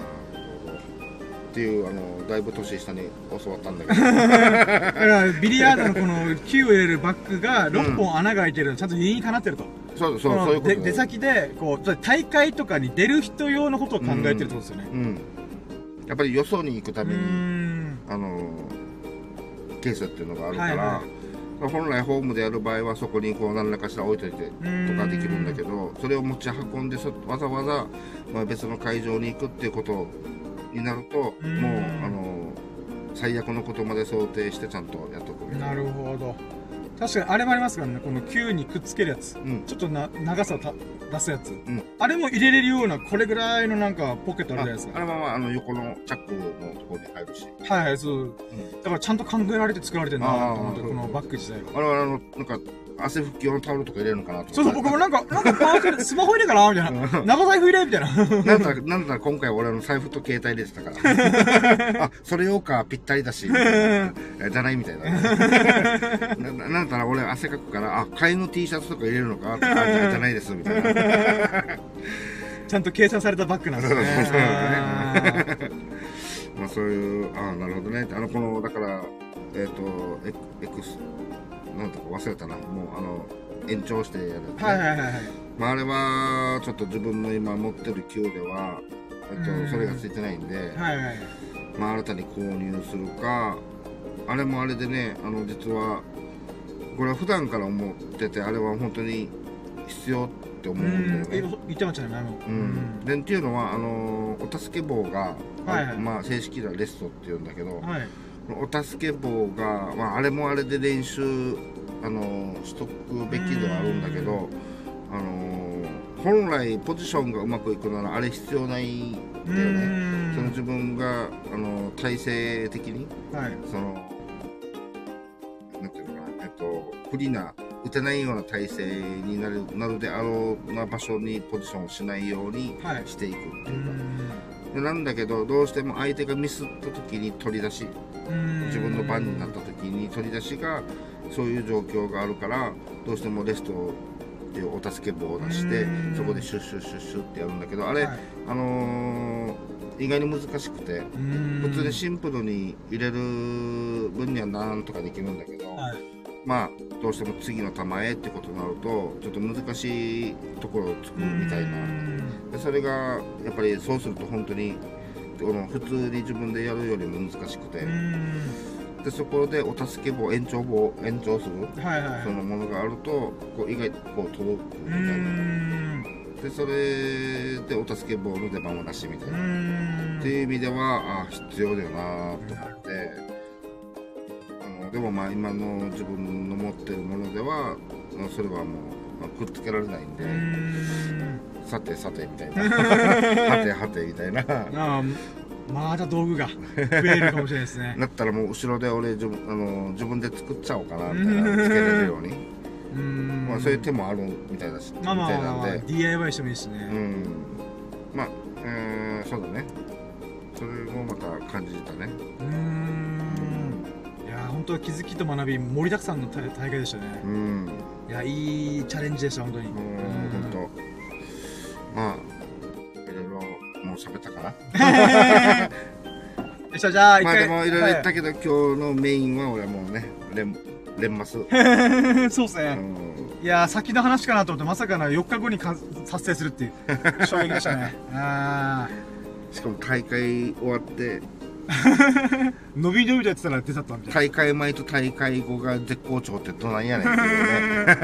っていう、あの、だいぶ年下に教わったんだけど。だから、ビリヤードのこの球を入れるバッグが6本穴が開いてるのちゃんと理にかなってると。そうそう、そういうことで出先で、こう、大会とかに出る人用のことを考えてるってことですよね。うん。やっぱりよそに行くために、ん。あのケースっていうのがあるから、はいは本来ホームでやる場合はそこにこう何らかしら置いといてとかできるんだけどそれを持ち運んでそわざわざ、まあ、別の会場に行くっていうことになるともううんあの最悪のことまで想定してちゃんとやっとくみたないるほど。確かにあれもありますからね、この球にくっつけるやつ。うんちょっとな長さた出すやつ、んあれも入れれるような、これぐらいのなんかポケットあるじゃないですか。あれはまああの横のチャックのところに入るしはいはい、そう。だからちゃんと考えられて作られてるなと思って、このバッグ自体が。あれはあのなんか汗拭き用のタオルとか入れるのかなとそうそう、僕もなんか、なんかパーツスマホ入れかなみたいな。長財布入れみたいな。なんだ、なんだ今回俺の財布と携帯入れてたから。あ、それ用か、ぴったりだし、じゃないみたいな。なななんだら俺汗かくから、あ、替えの T シャツとか入れるのかじじゃないです、みたいな。ちゃんと計算されたバッグなんですね。まあそういう、あなるほどね。あの、この、だから、えっ、と、エクエクス、なんだか忘れたな。もう、あの、延長してやるはいはいはいはい。まああれは、ちょっと自分の今持ってる給では、えっうんと、それがついてないんで、はいはいはい。まあ新たに購入するか、あれもあれでね、あの、実は、これは普段から思ってて、あれは本当に必要って思ううんだよん、ね。え言ってましたね、前も。うん、でっていうのはあのお助け棒が、はいはいまあ、正式ではレストっていうんだけど、はい。お助け棒が、まあ、あれもあれで練習あのしとくべきではあるんだけどあの本来ポジションがうまくいくならあれ必要ないんだよね。その自分があの体勢的にはい。そのなんていうのかなえっと不利な打てないような体勢になるなるであろうな場所にポジションをしないようにはい。していくってういうか、ん。でなんだけどどうしても相手がミスった時に取り出し自分の番になった時に取り出しがそういう状況があるからどうしてもレストっていうお助け棒を出してうんそこでシュッシュッシュッシュッってやるんだけどあれ、はいあのー意外に難しくてうん普通でシンプルに入れる分にはなんとかできるんだけど、はい。まあどうしても次の球へってことになるとちょっと難しいところを作るみたいな。でそれがやっぱりそうすると本当にこの普通に自分でやるよりも難しくて、うん。でそこでお助け棒延長棒延長するはいはい。そのものがあるとこう意外とこう届くみうたいな、ん。でそれでお助け棒の出番をなしみたいうな、ん。っていう意味ではあ必要だよなと思って。あのでもまあ今の自分の持ってるものではまあそれはもう、まあくっつけられないんで、うん。さてさてみたいな。はてはてみたいなまた道具が 増えるかもしれないですね。なったらもう後ろで俺自分あの自分で作っちゃおうかなみたいなつけれるように、うん。まあ、そういう手もあるみたいだし、まあまあまあまあ、DIY してもいいしうね。んまあ、えー、そうだねそれもまた感じたねうん。いやー、本当は気づきと学び、盛りだくさんの大大会でしたね。うんもいや、いいチャレンジでした、本当に。ううん本当まあもう喋ったかな？よっしゃ、じゃあ、一回。まあでもいろいろ言ったはけど、今日のメインは俺はもうね連連マス、う いそうですね。ん、いやー、先の話かなと思って、まさかの4日後にか達成するっていう、衝撃でしたね。あしかも大会終わってー、伸び伸びとやってたら出ちゃったみたいな。大会前と大会後が絶好調ってどないやねんっていうねいや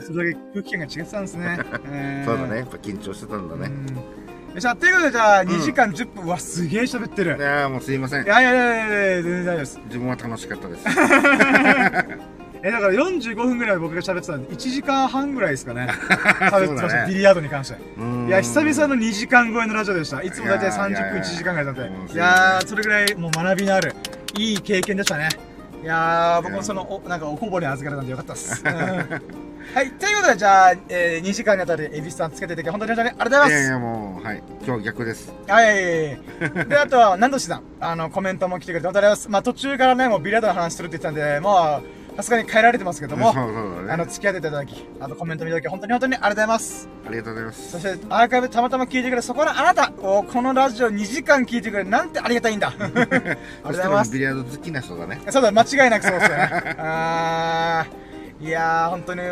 ーそれだけ空気感が違ってたんですね。えーそうだね。やっぱ緊張してたんだね、うん。よっしゃ、ということで、じゃあ、2時間10分、うわ、すげえ喋ってる。いやーもうすいませんいやいやいやいやいや、全然大丈夫です。自分は楽しかったです え、だから45分ぐらい僕が喋ってたんで、1時間半ぐらいですかね。喋ってました、ねビリヤードに関して。いいや、久々の2時間超えのラジオでした。いつも大体30分、1時間ぐらいだったんで。いやー、それぐらいもう学びのある、いい経験でしたね。いやー、僕もその、おなんかおこぼれ預かれたんでよかったっす。うんはい、ということで、じゃあ、えー、2時間にあたり、エビスさんつけていただき、本当に本当にありがとうございます。いやいやもうはい今日逆ですはい。で、あとは、なんとしさん、あの、コメントも来てくれて、本当にありがとうございます。まあ、途中からね、もうビリヤードの話するって言ってたんで、もう、さすがに変えられてますけども、そうそうだねあの、付き合っていただき、あとコメントもいただき、本当に本当にありがとうございます。ありがとうございますそして、アーカイブたまたま聞いてくれ、そこのあなたを、このラジオ2時間聞いてくれ、なんてありがたいんだ。ありがとうございます。ビリヤード好きな人だねそうだ、間違いなくそうですよね。あーいやー、本当に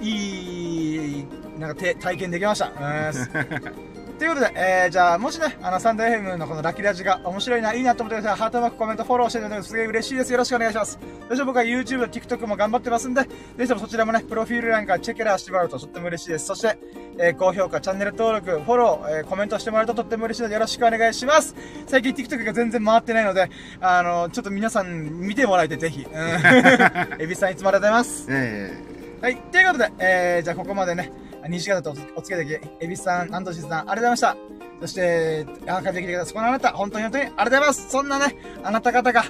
いい、なんか体験できました。うんということで、えー、じゃあ、もしね、あの、サンデー FM のこのラッキーラジが面白いな、いいなと思ってください。ハートマーク、コメント、フォローしていただけるとすげえ嬉しいです。よろしくお願いします。そして僕は YouTube、TikTok も頑張ってますんで、ぜひともそちらもね、プロフィール欄からチェケラーしてもらうととっても嬉しいです。そして、えー高評価、チャンネル登録、フォロー、えーコメントしてもらうととっても嬉しいのでよろしくお願いします。最近 TikTok が全然回ってないので、あの、ちょっと皆さん見てもらえてぜひ。うん。エビさんいつもありがとうございます。え はい。ということで、えー、じゃあここまでね、2時間だとお付き合いいただき、エビさん、アンドシスさん、ありがとうございました。そして、アーカイブできてください。そこのあなた、本当に本当にありがとうございます。そんなね、あなた方が、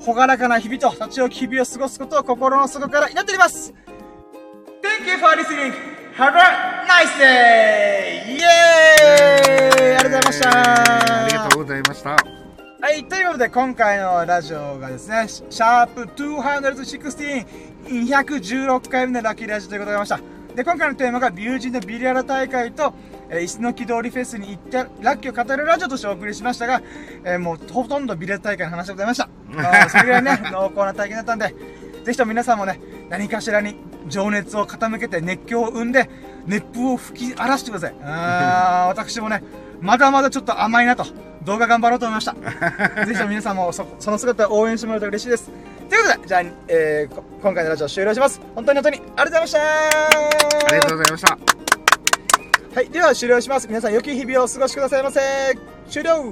ほがらかな日々と立ち置き日々を過ごすことを心の底から祈っております。Thank you for listening. Have a nice day! イエーイありがとうございましたありがとうございました。はい、ということで今回のラジオがですね、シャープ216、116回目のラッキーラジオということでございました。で、今回のテーマが、ビュージンのビリヤラ大会と、えー石の木通りフェスに行って、ラッキーを語るラジオとしてお送りしましたが、えーもうほとんどビリヤラ大会の話でございました。あーそれぐらいね、濃厚な体験だったんで、ぜひとも皆さんもね、何かしらに情熱を傾けて熱狂を生んで、熱風を吹き荒らしてください。あー 私もね、まだまだちょっと甘いなと、動画頑張ろうと思いました。ぜひとも皆さんもそその姿を応援してもらえると嬉しいです。ということで、じゃあ、えーこ今回のラジオ終了します。本当に本当にありがとうございましたありがとうございました。はい、では終了します。皆さん良き日々をお過ごしくださいませ。終了